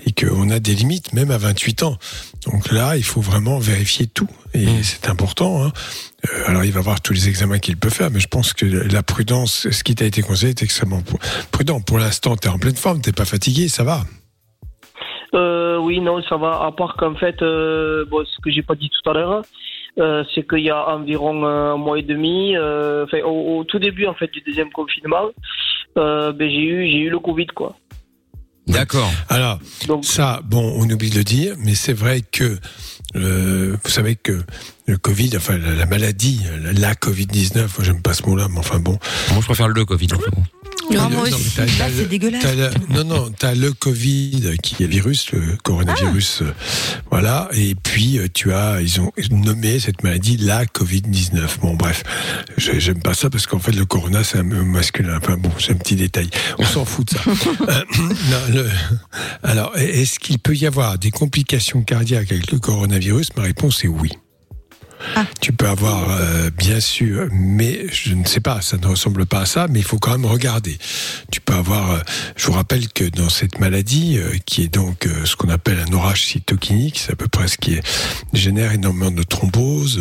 et qu'on a des limites, même à 28 ans. Donc là, il faut vraiment vérifier tout. Et c'est important. Hein. Euh, alors, il va voir tous les examens qu'il peut faire, mais je pense que la prudence, ce qui t'a été conseillé, est extrêmement pr- prudent. Pour l'instant, t'es en pleine forme, t'es pas fatigué, ça va. Euh, oui, non, ça va. À part qu'en fait, euh, bon, ce que j'ai pas dit tout à l'heure, euh, c'est qu'il y a environ un mois et demi, euh, enfin, au, au tout début en fait du deuxième confinement, euh, ben, j'ai eu j'ai eu le Covid quoi. D'accord. Alors, Donc Ça, bon, on oublie de le dire, mais c'est vrai que euh, vous savez que le Covid, enfin la, la maladie, la, la Covid-19, moi j'aime pas ce mot-là, mais enfin bon. Moi je préfère le Covid. en fait. Non, Non, moi aussi. Là, c'est le- dégueulasse. non, non, t'as le Covid qui est virus, le coronavirus, euh, voilà, et puis euh, tu as, ils ont nommé cette maladie la Covid-19. Bon, bref, j'aime pas ça parce qu'en fait le corona c'est un masculin. Enfin bon, c'est un petit détail. On s'en fout de ça. [laughs] Euh, [clears throat] non, le- alors, est-ce qu'il peut y avoir des complications cardiaques avec le coronavirus? Ma réponse est oui. Tu peux avoir, euh, bien sûr, mais je ne sais pas, ça ne ressemble pas à ça, mais il faut quand même regarder. Tu peux avoir, euh, je vous rappelle que dans cette maladie, euh, qui est donc ce qu'on appelle un orage cytokinique, c'est à peu près ce qui génère énormément de thrombose,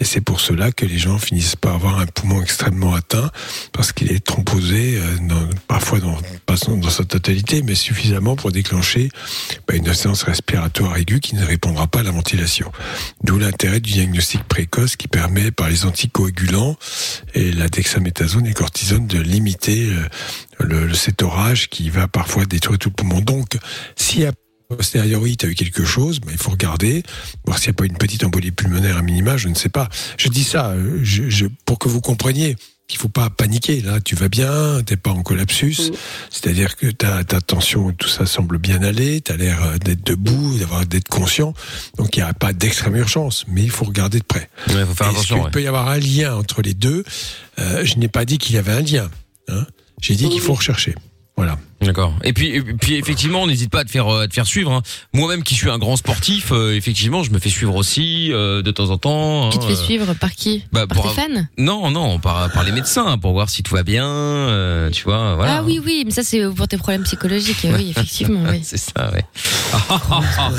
et c'est pour cela que les gens finissent par avoir un poumon extrêmement atteint, parce qu'il est thrombosé, parfois dans, pas dans sa totalité, mais suffisamment pour déclencher bah, une insuffisance respiratoire aiguë qui ne répondra pas à la ventilation. D'où l'intérêt du diagnostic précoce qui permet, par les anticoagulants et la dexaméthasone et cortisone, de limiter euh, le, cet orage qui va parfois détruire tout le poumon. Donc, si a posteriori, tu as eu quelque chose, il faut regarder, voir s'il n'y a pas une petite embolie pulmonaire à minima, je ne sais pas. Je dis ça je, je- pour que vous compreniez qu'il faut pas paniquer. Là, tu vas bien, t'es pas en collapsus, c'est-à-dire que ta, ta tension, tout ça semble bien aller, tu as l'air euh, d'être debout, d'avoir d'être conscient, donc il n'y a pas d'extrême urgence, mais il faut regarder de près. Ouais, faut faire Est-ce attention. qu'il ouais. peut y avoir un lien entre les deux? Euh, Je n'ai pas dit qu'il y avait un lien. hein. J'ai dit qu'il faut rechercher. Voilà. D'accord. Et puis, et puis effectivement, n'hésite pas à te faire, euh, à te faire suivre. hein. Moi-même, qui suis un grand sportif, euh, effectivement, je me fais suivre aussi euh, de temps en temps. Tu te hein, fais euh, suivre par qui bah, Par tes fans Non, non, par, par les médecins, pour voir si tout va bien, euh, tu vois, voilà. Ah oui, oui, mais ça c'est pour tes problèmes psychologiques. Oui, effectivement. oui. [laughs] C'est ça, ouais. Ah, ah, ah, ah.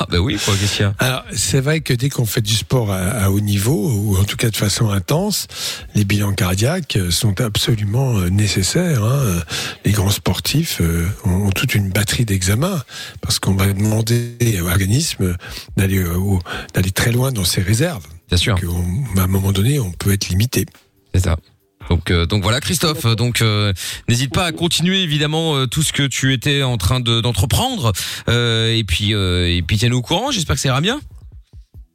Ah, bah oui, quoi, qu'est-ce qu'il y a? Alors, c'est vrai que dès qu'on fait du sport à, à haut niveau, ou en tout cas de façon intense, les bilans cardiaques sont absolument nécessaires. hein. Les grands sportifs euh, ont, ont toute une batterie d'examens, parce qu'on va demander à l'organisme d'aller euh, d'aller très loin dans ses réserves. Bien sûr. Donc, on- à un moment donné, on peut être limité. C'est ça. Donc, euh, donc voilà, Christophe. Donc, euh, n'hésite pas à continuer évidemment euh, tout ce que tu étais en train de- d'entreprendre. Et puis, et puis tiens-nous au courant. J'espère que ça ira bien.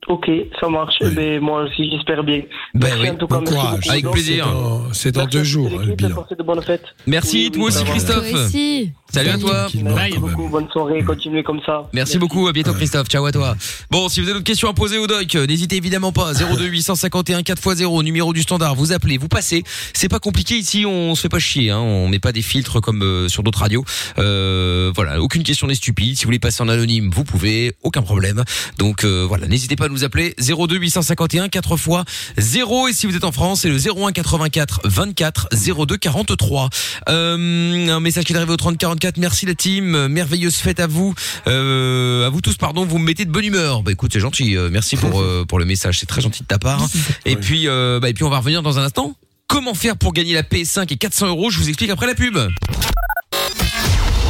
Ok, ça marche. Eh ben, moi aussi, j'espère bien. Ben Merci oui, en tout cas, bon merci courage. beaucoup. Avec plaisir. C'est dans, deux jours, le bilan. de bonnes fêtes. Merci, Oui, toi oui, aussi. Christophe. Toi aussi. Salut à toi. Merci beaucoup, bonne soirée, continuez comme ça. Merci beaucoup, à bientôt Christophe, ciao à toi. Bon, si vous avez d'autres questions à poser au doc, euh, n'hésitez évidemment pas, 02 851 4x0, numéro du standard, vous appelez, vous passez. C'est pas compliqué ici, on se fait pas chier, hein, on met pas des filtres comme euh, sur d'autres radios. Euh, voilà, aucune question n'est stupide, si vous voulez passer en anonyme, vous pouvez, aucun problème. Donc euh, voilà, n'hésitez pas à nous appeler 02 851 4 x 0 et si vous êtes en France, c'est le 01 84 24 02 43. Euh, un message qui est arrivé au 30 44, merci la team, merveilleuse fête à vous. Euh, à vous tous, pardon, vous me mettez de bonne humeur. Bah écoute, c'est gentil. euh, merci pour [laughs] euh, pour le message, c'est très gentil de ta part. Et puis bah et puis on va revenir dans un instant. Comment faire pour gagner la PS5 et 400 euros? Je vous explique après la pub.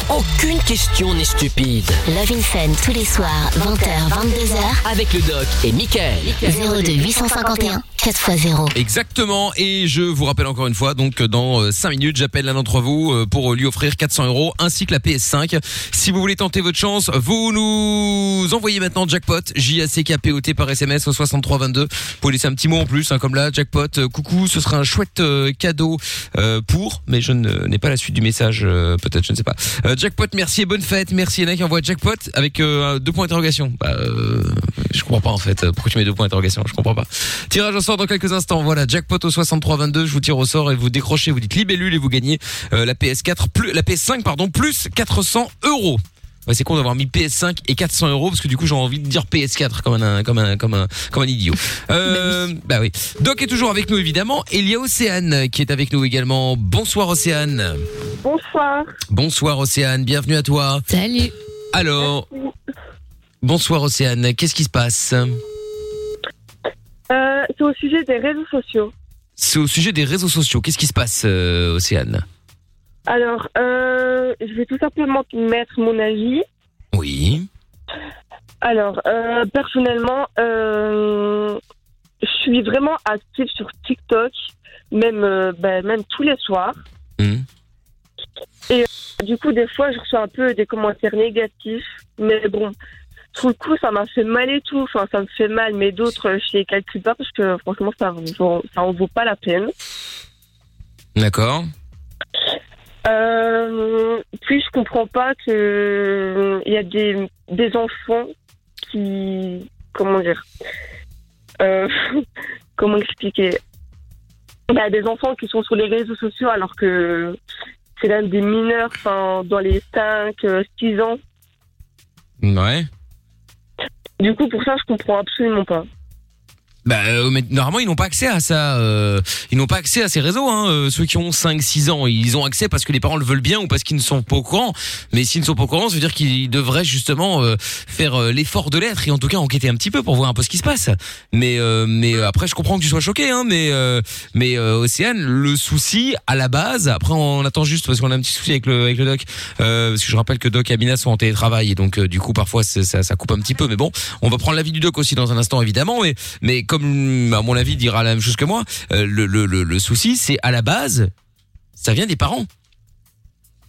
Aucune question n'est stupide. Love in Fun tous les soirs, 20h, 22h, Avec le doc et Michael. 02 851 4x0. Exactement. Et je vous rappelle encore une fois, donc dans 5 minutes, j'appelle l'un d'entre vous euh, pour lui offrir 400 euros ainsi que la PS5. Si vous voulez tenter votre chance, vous nous envoyez maintenant jackpot J A C K P O T par SMS au 6322. Vous pouvez laisser un petit mot en plus, hein, comme là, jackpot. euh, coucou, ce sera un chouette euh, cadeau euh, pour, mais je ne- n'ai pas la suite du message, euh, peut-être, je ne sais pas. Jackpot, merci bonne fête. Merci. Il y en a qui envoient jackpot avec euh, deux points d'interrogation. Bah, euh, je comprends pas en fait. Pourquoi tu mets deux points d'interrogation? Je comprends pas. Tirage au sort dans quelques instants. Voilà, jackpot au 6322. Je vous tire au sort et vous décrochez. Vous dites libellule et vous gagnez euh, la PS4 plus la PS5 pardon plus 400 euros. Ouais, c'est con d'avoir mis PS5 et 400 euros parce que du coup j'ai envie de dire PS4 comme un comme un comme un comme un idiot. [laughs] Euh, bah oui. Doc est toujours avec nous évidemment. Et il y a Océane qui est avec nous également. Bonsoir Océane. Bonsoir. Bonsoir Océane. Bienvenue à toi. Salut. Alors. Bonsoir Océane. Qu'est-ce qui se passe? Euh, c'est au sujet des réseaux sociaux. C'est au sujet des réseaux sociaux. Qu'est-ce qui se passe euh, Océane? Alors, euh, je vais tout simplement mettre mon avis. Oui. Alors, euh, personnellement, euh, je suis vraiment active sur TikTok, même, euh, ben, même tous les soirs. Mhm. Et du coup, des fois, je reçois un peu des commentaires négatifs. Mais bon, sur le coup, ça m'a fait mal et tout. Enfin, ça me fait mal, mais d'autres, je les calcule pas parce que franchement, ça, vaut- ça en vaut pas la peine. D'accord. Euh, puis je comprends pas que il y a des, des enfants qui comment dire euh, [laughs] comment expliquer? Bah, des enfants qui sont sur les réseaux sociaux alors que c'est même des mineurs enfin dans les 5 6 ans. Ouais. du coup pour ça je comprends absolument pas Bah, euh, mais normalement, ils n'ont pas accès à ça. euh, ils n'ont pas accès à ces réseaux. Hein. euh, ceux qui ont 5-6 ans, ils ont accès parce que les parents le veulent bien ou parce qu'ils ne sont pas au courant. Mais s'ils ne sont pas au courant, ça veut dire qu'ils devraient justement euh, faire euh, l'effort de l'être et en tout cas enquêter un petit peu pour voir un peu ce qui se passe. Mais euh, mais après, je comprends que tu sois choqué. Hein, mais mais Océane, le souci à la base. Après, on attend juste parce qu'on a un petit souci avec le avec le doc. Parce que je rappelle que Doc et Amina sont en télétravail et donc du coup parfois ça, ça coupe un petit peu. Mais bon, on va prendre l'avis du doc aussi dans un instant évidemment. Mais comme à mon avis dira la même chose que moi, euh, le, le, le, le souci c'est à la base, ça vient des parents.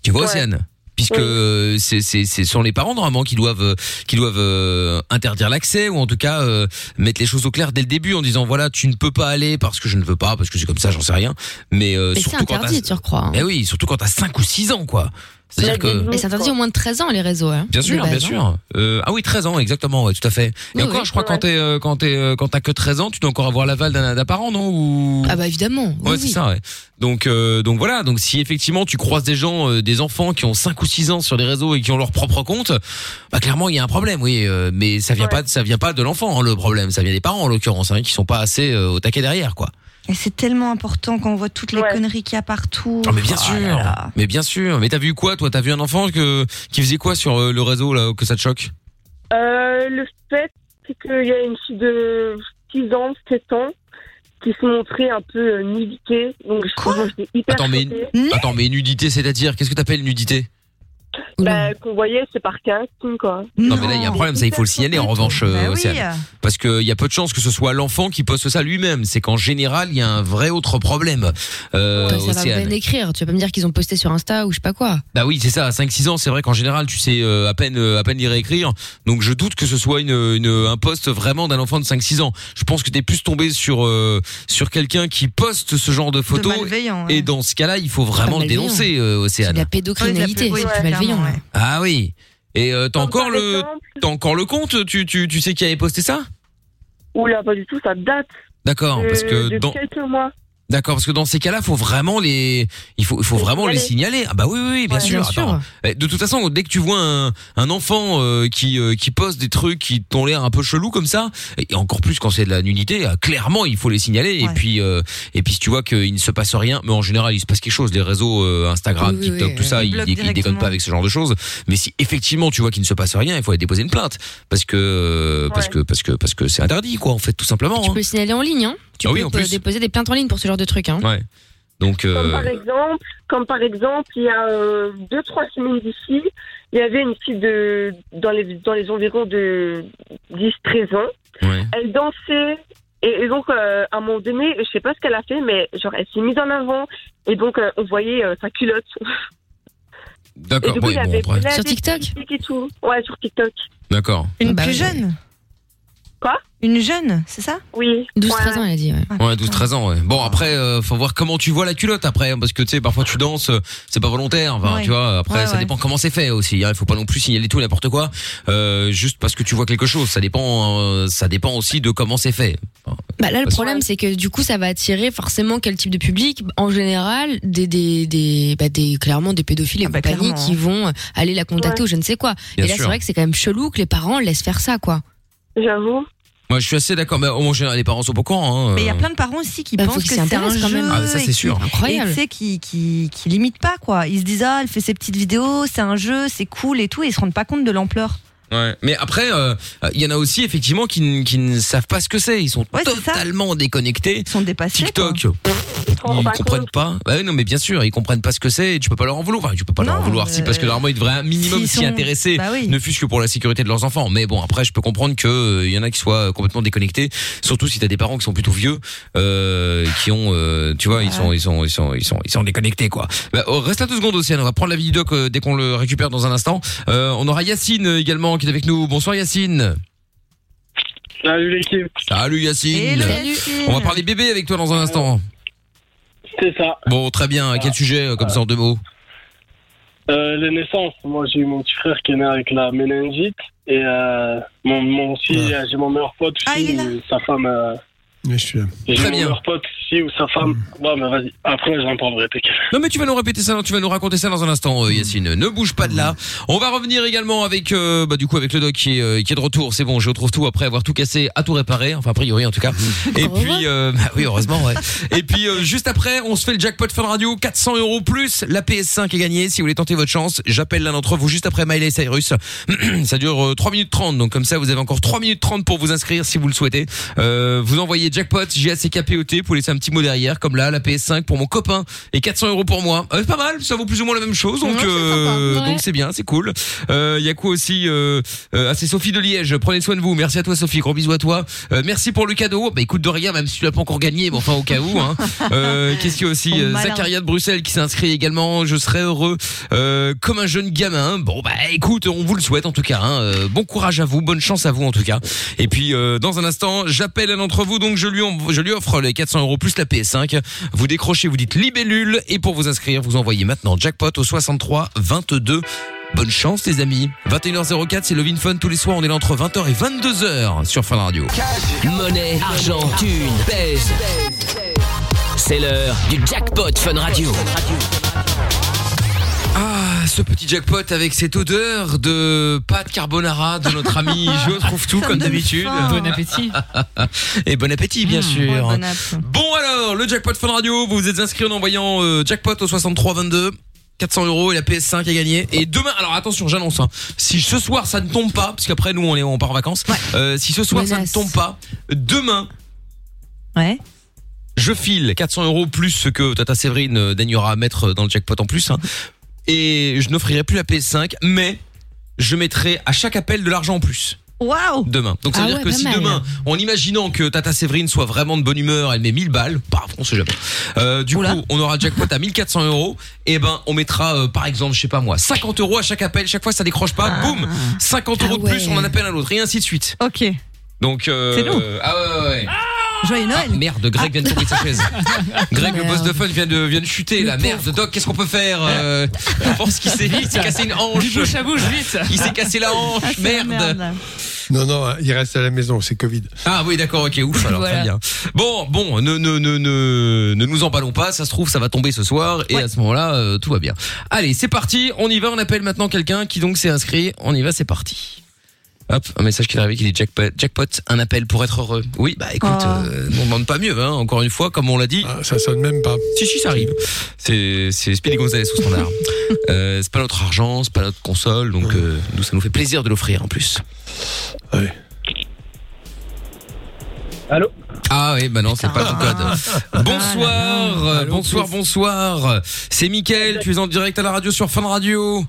Tu vois Ouais. Océane Puisque euh, c'est c'est ce sont les parents normalement qui doivent euh, qui doivent euh, interdire l'accès ou en tout cas euh, mettre les choses au clair dès le début en disant voilà tu ne peux pas aller parce que je ne veux pas parce que c'est comme ça j'en sais rien mais, euh, Mais c'est surtout quand interdit, tu crois. hein. Eh oui surtout quand t'as 5 ou 6 ans quoi c'est-à-dire que Et c'est interdit au moins de 13 ans, les réseaux. Hein, Bien sûr, bien hein. sûr. Euh, ah oui, 13 ans, exactement, ouais, tout à fait. Et Oui, encore, oui, je crois ouais. quand t'es euh, quand t'es euh, quand t'as que 13 ans, tu dois encore avoir l'aval d'un d'un parent, non Ou? Ah bah évidemment. Ouais, oui, c'est oui. ça. Ouais. Donc euh, donc voilà. Donc si effectivement tu croises des gens, euh, des enfants qui ont 5 ou 6 ans sur les réseaux et qui ont leur propre compte, bah clairement il y a un problème, oui. euh, mais ça vient pas ça vient pas de l'enfant hein, le problème, ça vient des parents en l'occurrence, hein, qui sont pas assez euh, au taquet derrière, quoi. Et c'est tellement important quand on voit toutes les conneries qu'il y a partout. Ah mais bien Oh sûr, là là. mais bien sûr. Mais t'as vu quoi, toi? T'as vu un enfant que qui faisait quoi sur euh, le réseau là que ça te choque? Euh, le fait, c'est qu'il y a une fille de 6 ans, 7 ans, qui se montrait un peu euh, nudité. Donc, je moi, j'étais hyper Attends mais choquée. attends mais nudité, c'est-à-dire qu'est-ce que t'appelles nudité? Bah, qu'on voyait, c'est par casting, quoi. Non, mais là il y a un problème, ça il faut le signaler en revanche, euh, Bah oui. Océane. Parce qu'il y a peu de chances que ce soit l'enfant qui poste ça lui-même. C'est qu'en général il y a un vrai autre problème. Euh, ça va Océane. bien écrire. Tu vas pas me dire qu'ils ont posté sur Insta ou je sais pas quoi. Bah oui, c'est ça. À 5-6 ans, c'est vrai qu'en général, tu sais euh, à peine euh, à peine lire et écrire. Donc je doute que ce soit une, une un poste vraiment d'un enfant de 5-6 ans. Je pense que t'es plus tombé sur euh, sur quelqu'un qui poste ce genre de photos. malveillant, Et dans ce cas-là, il faut vraiment le malveillant. dénoncer, euh, Océane. La pédocriminalité, Oui, c'est plus malveillant. Ah oui. Et euh, t'as encore le t'as encore le compte Tu tu tu sais qui avait posté ça? Oula, pas du tout, ça date. D'accord, parce que de dans quelques mois. D'accord, parce que dans ces cas-là, faut vraiment les, il faut, il faut vraiment les signaler. Ah bah oui, oui, oui, bien Ouais, sûr. bien sûr. Eh, De toute façon, dès que tu vois un, un enfant euh, qui, euh, qui poste des trucs qui t'ont l'air un peu chelou comme ça, et encore plus quand c'est de la nudité, euh, clairement, il faut les signaler. Et puis, euh, et puis si tu vois qu'il ne se passe rien, mais en général, il se passe quelque chose. Les réseaux, euh, Instagram, Oui, TikTok, oui, tout ça, ils déconnent pas avec ce genre de choses. Mais si effectivement tu vois qu'il ne se passe rien, il faut aller déposer une plainte parce que, euh, parce que, parce que, parce que c'est interdit, quoi, en fait, tout simplement. Tu hein. peux le signaler en ligne. Hein. Tu Ah peux oui, en euh, plus. déposer des plaintes en ligne pour ce genre de trucs. Hein. Ouais. Donc, Comme euh, par exemple, comme par exemple, il y a euh, deux trois semaines d'ici, il y avait une fille de dans les dans les environs de 10-13 ans. Ouais. Elle dansait et, et donc euh, à un moment donné, je sais pas ce qu'elle a fait, mais genre elle s'est mise en avant et donc euh, on voyait euh, sa culotte. D'accord. bon, plein Sur TikTok et tout. Ouais, sur TikTok. D'accord. Une Bah plus jeune Quoi? Une jeune, c'est ça? Oui. 12-13 Ouais. ans, elle a dit. Ouais. Ouais, 12-13 ans, ouais. Bon, après, euh, faut voir comment tu vois la culotte après, hein, parce que tu sais, parfois tu danses, euh, c'est pas volontaire, enfin, Ouais. tu vois, après, Ouais, ça ouais. dépend comment c'est fait aussi, hein, il faut pas non plus signaler tout n'importe quoi, euh, juste parce que tu vois quelque chose, ça dépend, euh, ça dépend aussi de comment c'est fait. Bah là, le problème, c'est que du coup, ça va attirer forcément quel type de public? En général, des, des, des, bah, des clairement des pédophiles et bah, compagnie clairement. qui vont aller la contacter Ouais. ou je ne sais quoi. Bien et là, c'est vrai que c'est quand même chelou que les parents laissent faire ça, quoi. J'avoue. Moi, je suis assez d'accord, mais en général, les parents sont pas au courant, hein, Mais il y a plein de parents aussi qui Bah, pensent qu'ils que c'est un s'intéressent quand jeu. même. Ah, ça, c'est qui- sûr. Incroyable. Et tu sais, qui, qui, qui limitent pas, quoi. Ils se disent, ah, elle fait ses petites vidéos, c'est un jeu, c'est cool et tout, et ils se rendent pas compte de l'ampleur. Ouais. Mais après, euh, il y en a aussi effectivement qui, qui ne savent pas ce que c'est. Ils sont Ouais, totalement déconnectés. Ils sont dépassés. TikTok, pff, ils pas comprennent compte. pas. Bah oui, non, mais bien sûr, ils comprennent pas ce que c'est. Tu peux pas leur en vouloir. Enfin, tu peux pas leur en vouloir si euh, parce que normalement ils devraient un minimum s'y sont- intéresser, Bah oui. ne fût-ce que pour la sécurité de leurs enfants. Mais bon, après, je peux comprendre que euh, il y en a qui soient complètement déconnectés. Surtout si t'as des parents qui sont plutôt vieux, euh, qui ont, euh, tu vois, ils sont, ils sont, ils sont, ils sont, ils sont déconnectés quoi. Bah, oh, reste à deux secondes, Océane. On va prendre la vidéo dès qu'on le récupère dans un instant. Euh, on aura Yacine euh, également qui est avec nous. Bonsoir Yacine. Salut l'équipe. Salut Yacine. On va parler bébé avec toi dans un instant. C'est ça. Bon, très bien. À quel sujet, euh, comme ça en deux mots Euh, les naissances. Moi, j'ai eu mon petit frère qui est né avec la méningite. Et euh, mon, mon aussi, j'ai mon meilleur pote aussi. Ah. Sa femme, euh, je suis là. Très bien. meilleur pote ici ou sa femme. Non, mais vas-y. Après, parlerai, t'inquiète. Non mais tu vas nous répéter ça, tu vas nous raconter ça dans un instant, euh, Yacine. Ne bouge pas de là. On va revenir également avec, euh, bah du coup avec le doc qui est, euh, qui est de retour. C'est bon, je retrouve tout après avoir tout cassé, à tout réparé. Enfin a priori en tout cas. Et puis, euh, [laughs] bah oui heureusement ouais. Et puis euh, juste après, on se fait le jackpot Fun Radio, 400 euros plus la PS5 est gagnée. Si vous voulez tenter votre chance, j'appelle l'un d'entre vous juste après Miley Cyrus. [clears throat] ça dure euh, 3 minutes 30, donc comme ça vous avez encore 3 minutes 30 pour vous inscrire si vous le souhaitez. Euh, vous envoyez jackpot, J-A-C-K-P-O-T, pour laisser un petit mot derrière, comme là, la PS5 pour mon copain et 400 euros pour moi. Euh, c'est pas mal, ça vaut plus ou moins la même chose, donc Ouais, euh, sympa, ouais. donc c'est bien, c'est cool. Euh, Il y a quoi aussi euh, euh, Ah c'est Sophie de Liège, prenez soin de vous. Merci à toi Sophie, gros bisous à toi. Euh, merci pour le cadeau. Bah écoute de rien, même si tu l'as pas encore gagné, mais enfin au cas où. Hein. [laughs] Euh, Qu'est-ce qu'il y a aussi Oh, Euh. Zacharia de Bruxelles qui s'inscrit également. Je serai heureux euh, comme un jeune gamin. Bon bah écoute, on vous le souhaite en tout cas. Hein. Euh, bon courage à vous, bonne chance à vous en tout cas. Et puis euh, dans un instant, j'appelle un d'entre vous, donc je lui offre les 400 euros plus la PS5. Vous décrochez, vous dites libellule et pour vous inscrire, vous envoyez maintenant jackpot au 63 22. Bonne chance les amis. 21h04, c'est Levin Fun tous les soirs. On est là entre 20h et 22h sur Fun Radio. Monnaie, argent, thune, pèse. C'est l'heure du jackpot Fun Radio. Ce petit jackpot avec cette odeur de pâte carbonara de notre ami [laughs] Je trouve tout comme d'habitude. Bon appétit. [laughs] Et bon appétit bien sûr. Ouais, bon app. Bon alors, le jackpot Fun Radio, vous vous êtes inscrit en envoyant euh, jackpot au 6322. 400 euros et la PS5 est gagnée. Et demain, alors attention, j'annonce, hein, si ce soir ça ne tombe pas, parce qu'après nous on, est, on part en vacances, euh, si ce soir ça ne tombe pas, demain Ouais. je file 400 euros plus ce que Tata Séverine euh, daignera mettre dans le jackpot en plus. hein. Et je n'offrirai plus la PS5, mais je mettrai à chaque appel de l'argent en plus Waouh demain. Donc ça veut Ah dire ouais, que pas si mal. demain, en imaginant que Tata Séverine soit vraiment de bonne humeur, elle met 1000 balles, bah on sait jamais. Euh, du Oula. coup, on aura jackpot à 1400 euros. Et ben, on mettra euh, par exemple, je sais pas moi, 50 euros à chaque appel. Chaque fois, ça décroche pas, boum, 50 euros Ah de plus, on en appelle un autre, et ainsi de suite. Ok. Donc, euh, C'est nous. ah ouais, ouais, ouais. Joyeux Ah, Noël. merde, Greg vient de tomber de sa chaise. [laughs] Greg, le boss de fun, vient de, vient de chuter. La merde, Doc, qu'est-ce qu'on peut faire euh, Je pense qu'il s'est il s'est cassé une hanche. Du bouche à bouche, vite. Il s'est cassé la [laughs] hanche, Ah, merde. merde. Non, non, il reste à la maison, c'est Covid. Ah oui, d'accord, ok, ouf, alors Voilà. très bien. Bon, bon, ne, ne, ne, ne, ne nous emballons pas, ça se trouve, ça va tomber ce soir, et à ce moment-là, euh, tout va bien. Allez, c'est parti, on y va, on appelle maintenant quelqu'un qui donc s'est inscrit, on y va, c'est parti. Hop, un message qui est arrivé qui dit jackpot, jackpot, un appel pour être heureux. Oui, bah écoute, Oh. euh, on demande pas mieux, hein, encore une fois, comme on l'a dit. Ah, ça sonne même pas. Si, si, ça arrive. C'est, c'est Speedy Gonzalez au standard. [laughs] euh, c'est pas notre argent, c'est pas notre console, donc euh, nous, ça nous fait plaisir de l'offrir en plus. Allô Ah oui, bah non, c'est pas ton code. [laughs] Bonsoir, euh, Allô, bonsoir, bonsoir. C'est Mickaël, tu es en direct à la radio sur Fun Radio.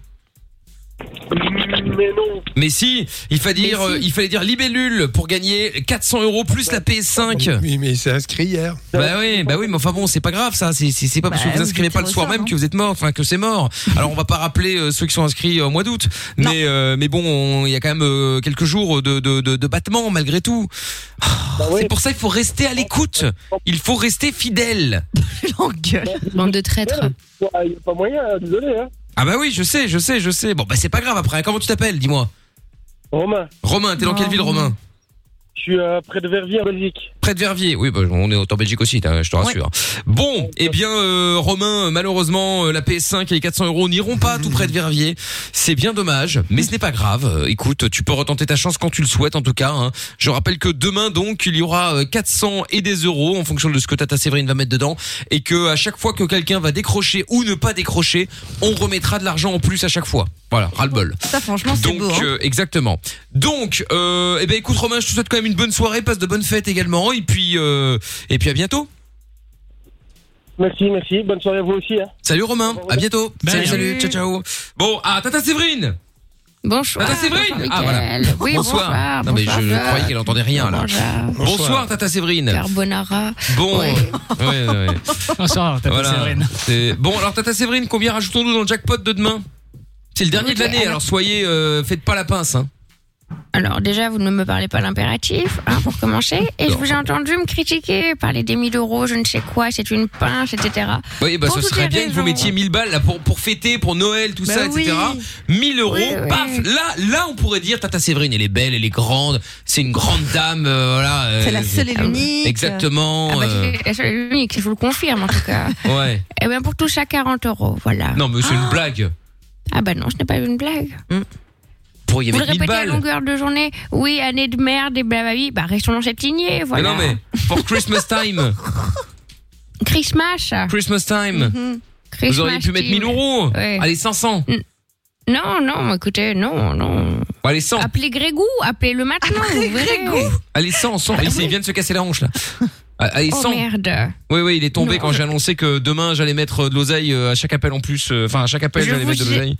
Mais non. Mais si, il fallait dire, Mais si. euh, il fallait dire libellule pour gagner 400 euros plus la PS5. Oui, mais il s'est inscrit hier. Bah oui, bah oui, mais enfin bon, c'est pas grave ça. C'est c'est c'est pas parce que Bah, vous inscrivez pas le soir même hein. que vous êtes mort, enfin que c'est mort. Alors on va pas rappeler euh, ceux qui sont inscrits au mois d'août, mais euh, mais bon, on- il y a quand même euh, quelques jours de de de, de battement malgré tout. Bah oui. C'est pour ça qu'il faut rester à l'écoute. Il faut rester fidèle. [laughs] L'engueule. Bande de traîtres. Il n'y a pas moyen, hein, désolé. Hein. Ah bah oui, je sais, je sais, je sais. Bon bah c'est pas grave après. Comment tu t'appelles Dis-moi? Romain, Romain, t'es dans quelle ville, Romain? Suis euh, près de Verviers en Belgique. Près de Verviers. Oui, bah, on est en Belgique aussi, je te rassure. Bon, eh bien, euh, Romain, malheureusement, euh, la PS5 et les 400 euros n'iront pas tout près de Verviers. C'est bien dommage, mais ce n'est pas grave. Écoute, tu peux retenter ta chance quand tu le souhaites, en tout cas. hein. Je rappelle que demain, donc, il y aura euh, 400 et des euros en fonction de ce que Tata Séverine va mettre dedans, et que à chaque fois que quelqu'un va décrocher ou ne pas décrocher, on remettra de l'argent en plus à chaque fois. Voilà, ras-le-bol. Ça, franchement, c'est Donc beau. hein. euh, exactement. Donc euh, eh ben écoute Romain, je te souhaite quand même une bonne soirée, passe de bonnes fêtes également et puis euh, et puis à bientôt. Merci, merci. Bonne soirée à vous aussi. Hein. Salut Romain, à bientôt. Salut salut, ciao ciao. Bon, ah Tata Séverine. Bonsoir. Tata Séverine. bonsoir, Ah voilà. Oui, bonsoir. bonsoir. Non mais bonsoir, je, croyais qu'elle entendait rien là. Bonsoir, Tata Séverine. Carbonara. Bon. Ouais. Ouais, ouais, ouais. Bonsoir, Tata Voilà. Séverine. Bon alors Tata Séverine, combien rajoutons-nous dans le jackpot de demain? C'est le dernier de l'année, alors soyez euh, faites pas la pince hein. Alors déjà, vous ne me parlez pas l'impératif, hein, pour commencer. Et je vous ai entendu me critiquer, parler des 1000 euros, je ne sais quoi, c'est une pince, etc. Oui, bah ce serait bien que vous mettiez 1000 balles là pour pour fêter, pour Noël, tout Bah ça, etc. oui. 1000 euros, Oui, oui. paf. Là, là, on pourrait dire Tata Séverine, elle est belle, elle est grande, c'est une grande dame, euh, voilà. euh, C'est la seule et l'unique. Exactement. Ah bah, euh, c'est la seule et l'unique, je vous le confirme en tout cas. [laughs] ouais. Eh bien pour tout ça, 40 euros, voilà. Non, mais c'est une blague. Ah bah non, ce n'est pas une blague. Pour y Vous le mettre 1000 répétez à balles. longueur de journée. Oui, année de merde et blablabla. Bah restons dans cette lignée, Mais voilà. non, mais pour Christmas time, [laughs] Christmas. Christmas time, Mhm. vous auriez pu Christmas mettre team. 1000 euros. Ouais. Allez, 500. Non, non, écoutez, non, non. Bon, allez, 100. Appelez Grégou, appelez-le maintenant. vous verrez. Allez, 100, 100. Il, il vient de se casser la hanche là. Ah, Allez, Oh 100. merde. Oui, oui, il est tombé quand j'ai annoncé que demain j'allais mettre de l'oseille euh, à chaque appel en plus. euh, Enfin, à chaque appel Je j'allais vous mettre de ai- l'oseille.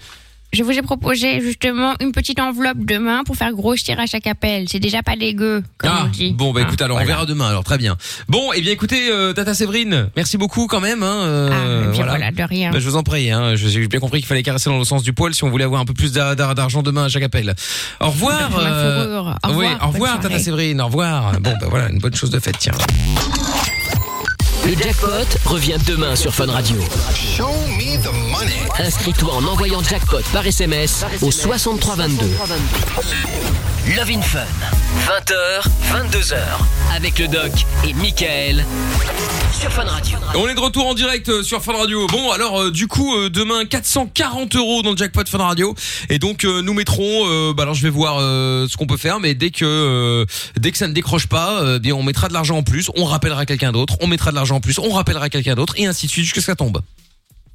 Je vous ai proposé justement une petite enveloppe demain pour faire grossir à chaque appel. C'est déjà pas dégueu, comme Ah, on dit. bon, bah écoute, alors on verra demain, alors très bien. Bon, eh bien écoutez, euh, Tata Séverine, merci beaucoup quand même. Hein, euh, Ah, bien voilà, de rien. Bah, je vous en prie, hein, je- j'ai bien compris qu'il fallait caresser dans le sens du poil si on voulait avoir un peu plus d'a- d'a- d'argent demain à chaque appel. Au revoir. Ma euh. Au oui, revoir, au revoir Tata. Séverine, au revoir. Bon, bah voilà, une bonne chose de faite, tiens. Le jackpot revient demain sur Fun Radio. Inscris-toi en envoyant jackpot par SMS au 6322. Love in Fun. 20h, 22h. Avec le doc et Michael sur Fun Radio. On est de retour en direct euh, sur Fun Radio. Bon, alors euh, du coup, euh, demain 440 euros dans le jackpot Fun Radio, et donc nous mettrons. bah alors je vais voir ce qu'on peut faire, mais dès que dès que ça ne décroche pas, euh, bien on mettra de l'argent en plus, on rappellera quelqu'un d'autre, on mettra de l'argent en plus, on rappellera quelqu'un d'autre, et ainsi de suite jusqu'à ce que ça tombe.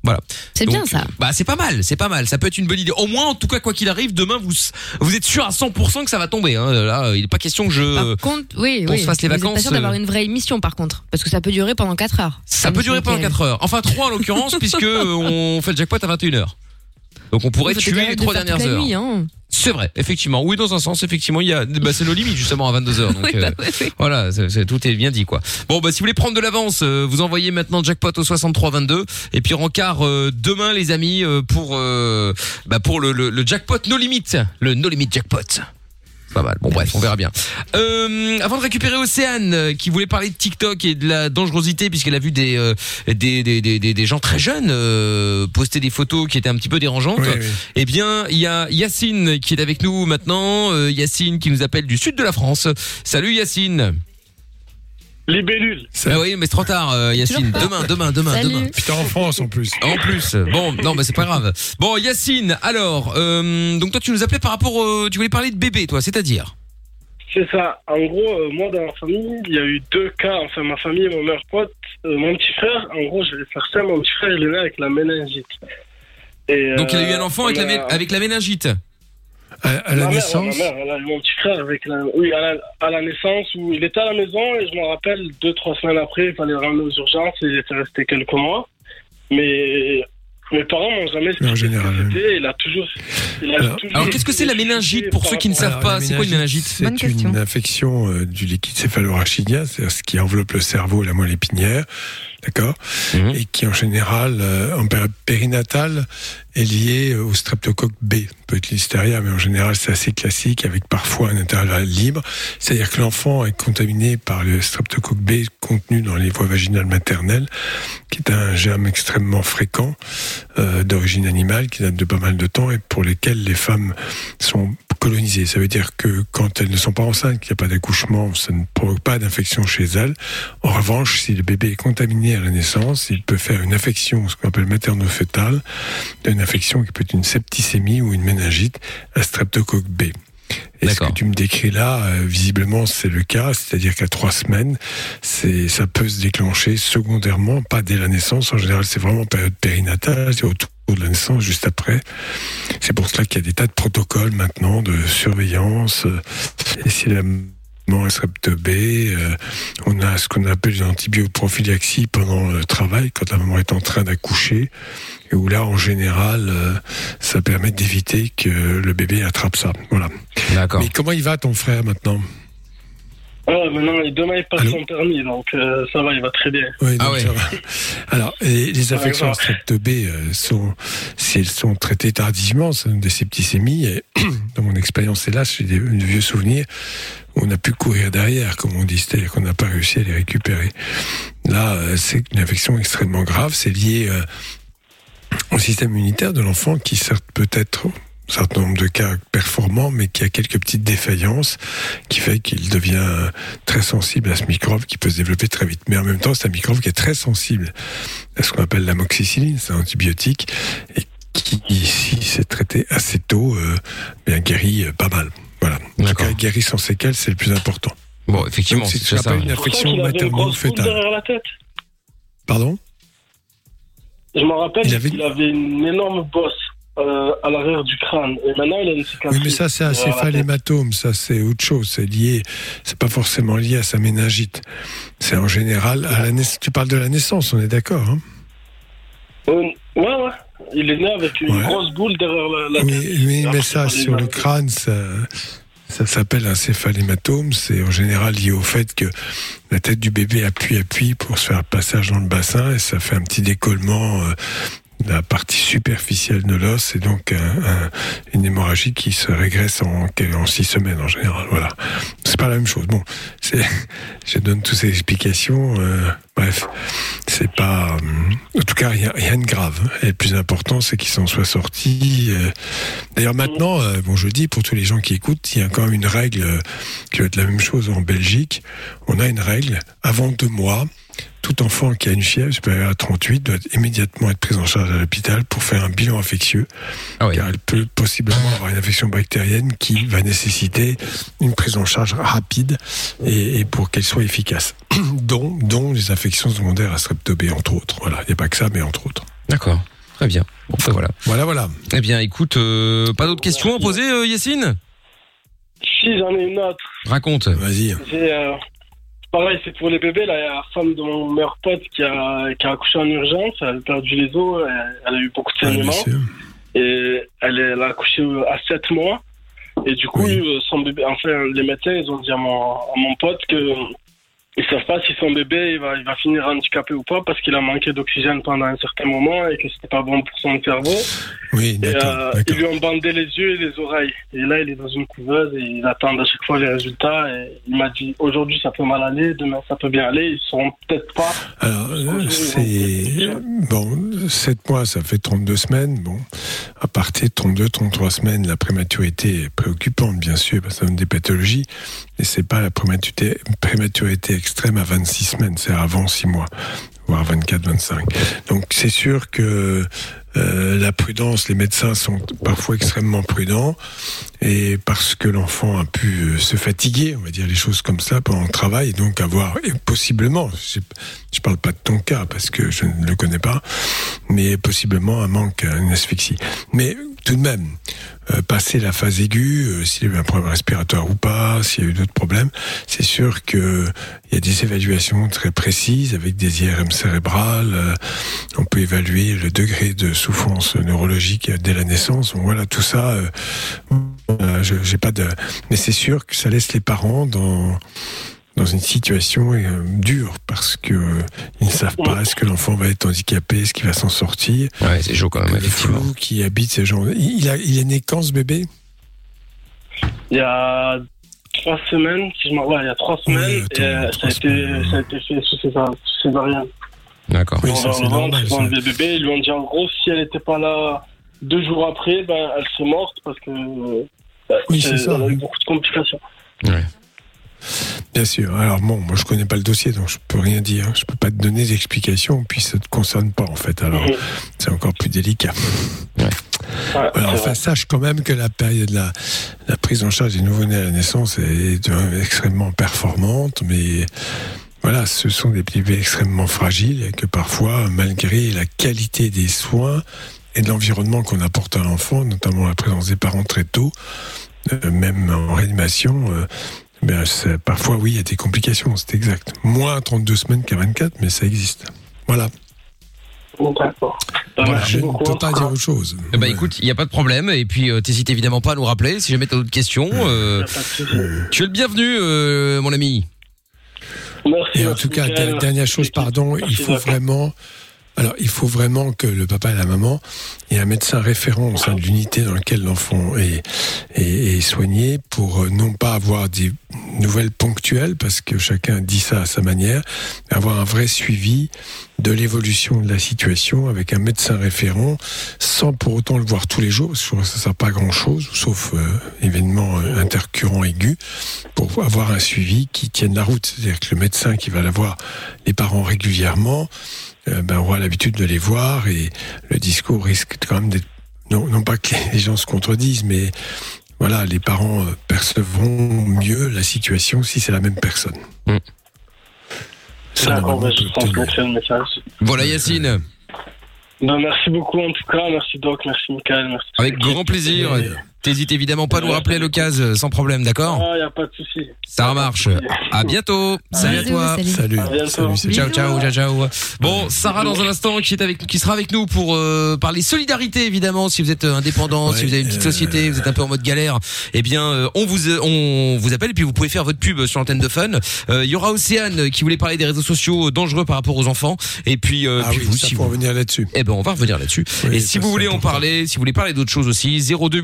Voilà. C'est bien ça. Bah c'est pas mal, c'est pas mal. Ça peut être une bonne idée. Au moins, en tout cas, quoi qu'il arrive, demain vous vous êtes sûr à 100% que ça va tomber. Hein. Là, il n'est pas question que je Par contre, oui, qu'on oui. se fasse les Vous êtes vacances. pas sûr d'avoir euh, une vraie émission par contre, parce que ça peut durer pendant 4 heures. Ça peut durer pendant 4 heures. Enfin 3 en l'occurrence [laughs] puisque euh, on fait le jackpot à 21 heures. Donc on pourrait tuer les de 3 faire toute dernières heures. nuit, hein. C'est vrai, effectivement. Oui, dans un sens, effectivement, il y a, bah, c'est nos limites justement à 22 heures. [laughs] Donc Oui, bah, euh, oui, voilà, c'est- c'est- tout est bien dit quoi. Bon, bah si vous voulez prendre de l'avance, euh, vous envoyez maintenant jackpot au 63 22 et puis rencard euh, demain les amis euh, pour euh, bah, pour le, le, le jackpot no limit, le no limit jackpot. Pas mal. Bon bref, on verra bien. Euh, avant de récupérer Océane euh, qui voulait parler de TikTok et de la dangerosité puisqu'elle a vu des euh, des, des, des, des, gens très jeunes euh, poster des photos qui étaient un petit peu dérangeantes. Oui, oui. Eh bien, il y a Yacine qui est avec nous maintenant. Euh, Yacine qui nous appelle du sud de la France. Salut Yacine. Libellule. Ah oui, mais c'est trop tard, euh, Yacine. Demain, demain, demain, Salut. demain. Putain, en France en plus. En plus, bon, non, mais c'est pas grave. Bon, Yacine, alors, euh, donc toi, tu nous appelais par rapport, au- tu voulais parler de bébé, toi, c'est-à-dire C'est ça. En gros, euh, moi, dans ma famille, il y a eu deux cas. Enfin, ma famille et mon meilleur pote. Euh, mon petit frère, en gros, je vais faire ça. Mon petit frère, il est né avec la méningite. Et, Donc, il a eu euh, un enfant avec la, mé- avec la méningite. À, à la Ma mère, naissance ouais, ma mère, elle a eu mon petit frère avec la, oui, à la, à la naissance où il était à la maison et je me rappelle deux, trois semaines après, il fallait le ramener aux urgences et il était resté quelques mois. Mais mes parents m'ont jamais expliqué en général, ce que c'était. Il a toujours. il a Alors- toujours Alors, qu'est-ce que c'est la méningite pour ceux qui ne savent pas C'est quoi une méningite Bonne C'est question. une infection euh, du liquide céphalorachidien, c'est-à-dire ce qui enveloppe le cerveau et la moelle épinière, d'accord Mhm. Et qui en général, euh, en période périnatale, est lié au streptocoque B. Peut être l'hystéria, mais en général c'est assez classique, avec parfois un intervalle libre. C'est-à-dire que l'enfant est contaminé par le streptocoque B contenu dans les voies vaginales maternelles, qui est un germe extrêmement fréquent euh, d'origine animale, qui date de pas mal de temps et pour lesquels les femmes sont colonisées. Ça veut dire que quand elles ne sont pas enceintes, qu'il n'y a pas d'accouchement, ça ne provoque pas d'infection chez elles. En revanche, si le bébé est contaminé à la naissance, il peut faire une infection, ce qu'on appelle materno-fœtale, une infection qui peut être une septicémie ou une méningite à streptocoque B. Et ce que tu me décris là, euh, visiblement, c'est le cas, c'est-à-dire qu'à trois semaines, c'est, ça peut se déclencher secondairement, pas dès la naissance. En général, c'est vraiment période périnatale, c'est autour de la naissance, juste après. C'est pour cela qu'il y a des tas de protocoles maintenant de surveillance. euh, Et si la strepte B, euh, on a ce qu'on appelle une antibioprophylaxie pendant le travail, quand la maman est en train d'accoucher, et où là, en général, euh, ça permet d'éviter que le bébé attrape ça. Voilà. D'accord. Mais comment il va ton frère maintenant? Ouais, maintenant, et demain, il passe son permis, donc euh, ça va, il va très bien. Oui, donc ça va. Alors, les, les affections strepto B euh, sont, si elles sont traitées tardivement, ça donne des septicémies. Et [clears throat] dans mon expérience, hélas, j'ai des, de vieux souvenirs où on a pu courir derrière, comme on dit, c'est-à-dire qu'on n'a pas réussi à les récupérer. Là, euh, c'est une affection extrêmement grave. C'est lié euh, au système immunitaire de l'enfant qui, certes, peut être certain nombre de cas performants, mais qui a quelques petites défaillances qui fait qu'il devient euh, très sensible à ce microbe qui peut se développer très vite. Mais en même temps, c'est un microbe qui est très sensible à ce qu'on appelle l'amoxicilline, c'est un antibiotique, et qui, si c'est traité assez tôt, euh, bien guérit euh, pas mal. Voilà. En tout cas, guérit sans séquelles, c'est le plus important. Bon, effectivement, c'est ça. une ça affection une la tête. Pardon? Je me rappelle Il qu'il avait- avait... une énorme bosse euh, à l'arrière du crâne. Et maintenant, il a une cicatrice. Oui, mais ça, c'est un céphalématome, ça, c'est autre chose. C'est lié, c'est pas forcément lié à sa méningite. C'est en général à la naissance. Tu parles de la naissance, on est d'accord, hein? Euh, ouais, ouais. Il est né avec une Ouais. grosse boule derrière la, la Oui, tête. oui, mais ça, sur le crâne, ça, ça s'appelle un céphalématome. C'est en général lié au fait que la tête du bébé appuie, appuie pour se faire le passage dans le bassin et ça fait un petit décollement euh, la partie superficielle de l'os et donc un- un- une hémorragie qui se régresse en, en six semaines en général. Voilà. C'est pas la même chose. Bon, [laughs] je donne toutes ces explications. euh, bref, c'est pas. euh, en tout cas, rien, rien de grave. Et le plus important, c'est qu'ils s'en soient sortis. euh. D'ailleurs, maintenant, euh, bon, je dis pour tous les gens qui écoutent, il y a quand même une règle euh, qui va être la même chose en Belgique. On a une règle avant deux mois. Tout enfant qui a une fièvre supérieure à 38 doit immédiatement être pris en charge à l'hôpital pour faire un bilan infectieux. Ah Car elle peut possiblement avoir une infection bactérienne qui va nécessiter une prise en charge rapide et, et pour qu'elle soit efficace. [clears throat] dont, dont les infections secondaires à strepto B, entre autres. Voilà, il n'y a pas que ça, mais entre autres. D'accord. Très bien. Bon, ben voilà. Voilà, voilà. Eh bien, écoute, euh, pas d'autres questions à poser, euh, Yacine? Si, j'en ai une autre. Raconte. Vas-y. J'ai, euh, pareil, c'est pour les bébés. Là, la femme de mon meilleur pote qui a, qui a accouché en urgence. Elle a perdu les os. Elle, elle a eu beaucoup de bien saignements. et elle, a accouché à 7 mois. Et du coup, euh, son bébé, enfin, les médecins, ils ont dit à mon, à mon pote que ils savent pas si son bébé il va, il va finir handicapé ou pas parce qu'il a manqué d'oxygène pendant un certain moment et que c'était pas bon pour son cerveau. Oui, Et euh, ils lui ont bandé les yeux et les oreilles. Et là, il est dans une couveuse et ils attendent à chaque fois les résultats. Et il m'a dit aujourd'hui ça peut mal aller, demain ça peut bien aller. Ils seront peut-être pas. Alors, c'est. Bon, 7 mois, ça fait 32 semaines. Bon, à partir de 32, 33 semaines, la prématurité est préoccupante, bien sûr, parce que ça donne des pathologies. Et c'est pas la prématurité, prématurité extrême à 26 semaines, c'est avant 6 mois, voire 24, 25. Donc, c'est sûr que euh, la prudence, les médecins sont parfois extrêmement prudents, et parce que l'enfant a pu euh, se fatiguer, on va dire les choses comme ça, pendant le travail, et donc avoir, et possiblement, je, je parle pas de ton cas parce que je ne le connais pas, mais possiblement un manque, une asphyxie. Mais tout de même, euh, passer la phase aiguë, euh, s'il y a eu un problème respiratoire ou pas, s'il y a eu d'autres problèmes, c'est sûr que il y a des évaluations très précises avec des IRM cérébrales. euh, on peut évaluer le degré de souffrance neurologique dès la naissance. Voilà, tout ça, euh, euh, j'ai pas de, mais c'est sûr que ça laisse les parents dans dans une situation euh, dure parce que euh, ils ne savent pas est-ce que l'enfant va être handicapé, est-ce qu'il va s'en sortir. Ouais, c'est chaud quand même, Le flou qui habite ces gens. Il, a, il est né quand ce bébé? Il y a trois semaines, si je m'en ouais, il y a trois semaines, attends, et euh, ça, a été, ça a été fait sous césar- sous césarienne. D'accord. Oui, ça c'est normal. ça. le bébé, ils lui ont dit en gros, si elle n'était pas là deux jours après, ben, elle serait morte parce que euh, Oui, c'est ça, elle a eu oui. beaucoup de complications. Bien sûr. Alors bon, moi je connais pas le dossier, donc je peux rien dire. Je peux pas te donner d'explication, puis ça te concerne pas en fait. Alors Mhm. c'est encore plus délicat. Ouais, Voilà, c'est enfin, vrai. sache quand même que la période, la, la prise en charge des nouveau-nés à la naissance est euh, extrêmement performante, mais voilà, ce sont des bébés extrêmement fragiles et que parfois, malgré la qualité des soins et de l'environnement qu'on apporte à l'enfant, notamment la présence des parents très tôt, euh, même en réanimation, euh, ben, c'est- parfois oui, il y a des complications, c'est exact. Moins à 32 semaines qu'à 24, mais ça existe. Voilà. D'accord. Ben, Voilà, je ne peux pas dire autre chose. Eh ben écoute, il y a pas de problème et puis euh, t'hésites évidemment pas à nous rappeler si jamais t'as d'autres questions. euh, tu es le bienvenu, euh, mon ami. Merci. Et en tout cas, dernière chose, pardon, il faut vraiment, alors il faut vraiment que le papa et la maman aient un médecin référent au sein de l'unité dans laquelle l'enfant est, est, est soigné pour euh, non pas avoir des nouvelles ponctuelles, parce que chacun dit ça à sa manière, mais avoir un vrai suivi de l'évolution de la situation avec un médecin référent, sans pour autant le voir tous les jours, parce que ça ne sert pas à grand chose, sauf euh, événement euh, intercurrent aigu, pour avoir un suivi qui tienne la route. C'est-à-dire que le médecin qui va la voir les parents régulièrement, euh, ben, aura l'habitude de les voir et le discours risque quand même d'être, non, non pas que les gens se contredisent, mais voilà, les parents euh, percevront mieux la situation si c'est la même personne. Ça, D'accord, normalement, bah, on. Voilà Yacine, Ben, merci beaucoup en tout cas. Merci Doc, merci Michael, merci. avec grand plaisir. T'hésites évidemment pas à nous rappeler à l'occasion, sans problème, d'accord Ah, y a pas de souci. Ça marche. À bientôt. Salut à toi. salut. Salut. Ciao, ciao, ciao, ciao. Bon, Sarah dans un instant qui est avec, qui sera avec nous pour euh, parler solidarité évidemment. Si vous êtes euh, indépendant, si vous avez une petite société, vous êtes un peu en mode galère, eh bien, euh, on vous euh, on vous appelle et puis vous pouvez faire votre pub sur l'antenne de Fun. Euh, Il y aura Océane qui voulait parler des réseaux sociaux dangereux par rapport aux enfants. Et puis, euh, Ah puis oui, vous, ça si vous revenir là-dessus. eh ben, on va revenir là-dessus. Oui, et si vous voulez en parler, si vous voulez parler d'autres choses aussi, 02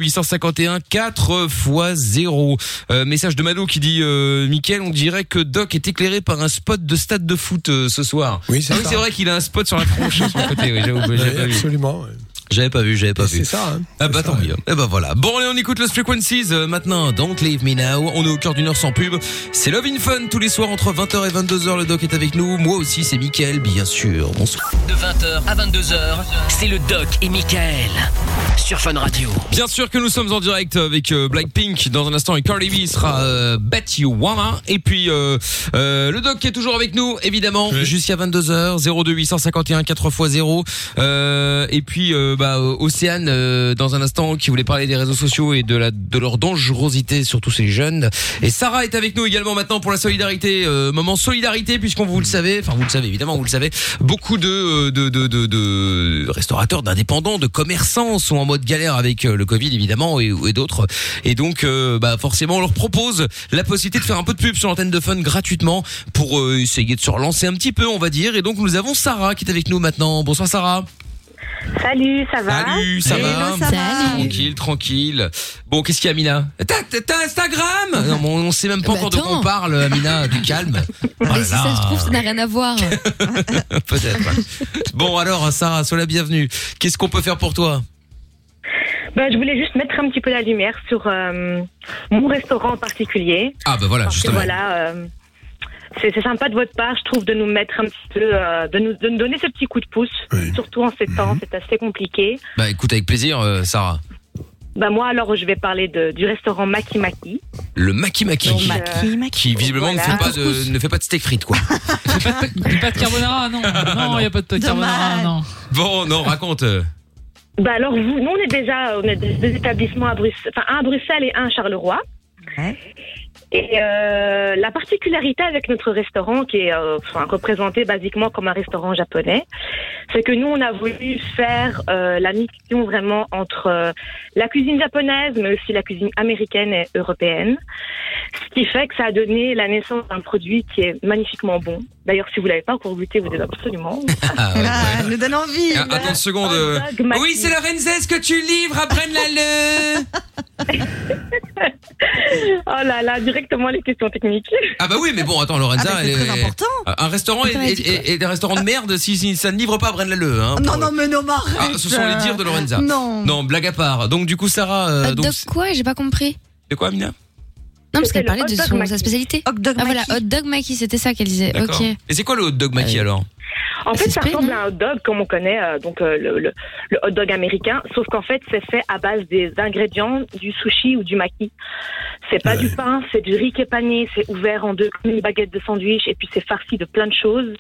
851 4 x 0. Euh, message de Mado qui dit, euh, Mickaël, on dirait que Doc est éclairé par un spot de stade de foot euh, ce soir. Oui, c'est Ah c'est vrai qu'il a un spot sur la tronche sur le côté. Oui, j'avais j'avais Oui, pas vu. absolument. J'avais pas vu, j'avais pas Et vu. C'est ça. Hein. Ah bah tant mieux. Eh bah voilà. Bon allez on écoute Lost Frequencies euh, maintenant. Don't Leave Me Now. On est au cœur d'une heure sans pub. C'est Love in Fun tous les soirs entre 20h et 22h. Le doc est avec nous. Moi aussi c'est Mickaël bien sûr. Bonsoir. De 20h à 22h, c'est le Doc et Michael sur Fun Radio. Bien sûr que nous sommes en direct avec euh, Blackpink dans un instant et Cardi B sera euh, Bet You Wanna et puis euh, euh, le doc qui est toujours avec nous évidemment jusqu'à 22h 02 851 4x0 euh, et puis euh, bah euh, Océane euh, dans un instant qui voulait parler des réseaux sociaux et de la de leur dangerosité surtout ces jeunes. Et Sarah est avec nous également maintenant pour la solidarité euh, moment solidarité puisqu'on vous le savez enfin vous le savez évidemment vous le savez. Beaucoup de euh, de de de, de restaurateurs d'indépendants de commerçants sont en mode galère avec euh, le Covid évidemment et, d'autres. Et donc bah forcément on leur propose la possibilité de faire un peu de pub sur l'antenne de Fun gratuitement pour essayer de se relancer un petit peu on va dire. Et donc nous avons Sarah qui est avec nous maintenant. Bonsoir Sarah Salut, ça va Salut, ça Hello, va ça va Tranquille, tranquille. Bon, qu'est-ce qu'il y a, Amina T'as Instagram non, mais On sait même pas Bah, encore de quoi on parle, Amina. Du calme. [laughs] Oh là si ça se trouve, ça n'a rien à voir. [laughs] Peut-être. Bon, alors, Sarah, sois la bienvenue. Qu'est-ce qu'on peut faire pour toi? Ben, je voulais juste mettre un petit peu la lumière sur euh, mon restaurant en particulier. Ah, bah voilà, Parce que justement. voilà, euh, c'est sympa de votre part, je trouve, de nous mettre un petit peu, euh, de, nous, de nous donner ce petit coup de pouce, surtout en ces Mhm. temps, c'est assez compliqué. Bah écoute, avec plaisir, euh, Sarah. Ben, moi, alors, je vais parler de, du restaurant Maki Maki. Le Maki Maki. Donc, euh, Qui visiblement Voilà. ne, fait pas de, ne fait pas de steak frites, quoi. [laughs] Pas de carbonara, non. [laughs] Non, il n'y a pas de carbonara, non. Bon, non, raconte. Bah alors, vous, nous, on est déjà on est des établissements à Bruxelles, enfin un à Bruxelles et un à Charleroi. Et euh, la particularité avec notre restaurant, qui est euh, enfin, représenté basiquement comme un restaurant japonais, c'est que nous, on a voulu faire euh, la mixtion vraiment entre euh, la cuisine japonaise, mais aussi la cuisine américaine et européenne. Ce qui fait que ça a donné la naissance d'un produit qui est magnifiquement bon. D'ailleurs, si vous l'avez pas encore goûté, vous devez absolument. [laughs] Ah, ouais, Ah, nous donne envie. Ah, Attends une seconde. Oui, c'est la Renzès que tu livres à Braine-l'Alleud. [laughs] Oh là là, directement les questions techniques. Ah bah oui, mais bon, attends, Lorenza, Ah, mais c'est elle très est- important. Un restaurant Attends, est, elle dit quoi est- est- est un restaurant de merde si, si ça ne livre pas à Braine-l'Alleud. Hein, Non, pour- non, mais non, m'arrête. Ah, ce sont les dires de Lorenza. Non. Non, blague à part. Donc du coup, Sarah, euh, donc dog quoi J'ai pas compris. c'est quoi, Amina Non, parce qu'elle parlait le de son, sa spécialité. Hot dog Ah voilà, maki. hot dog maki, c'était ça qu'elle disait. D'accord. Ok. Et c'est quoi le hot dog maki alors En fait, C'est ça ressemble à un hot dog comme on connaît, euh, donc euh, le, le, le hot dog américain, sauf qu'en fait, c'est fait à base des ingrédients du sushi ou du maki. C'est pas du pain, c'est du riz qui est pané, c'est ouvert en deux comme une baguette de sandwich, et puis c'est farci de plein de choses.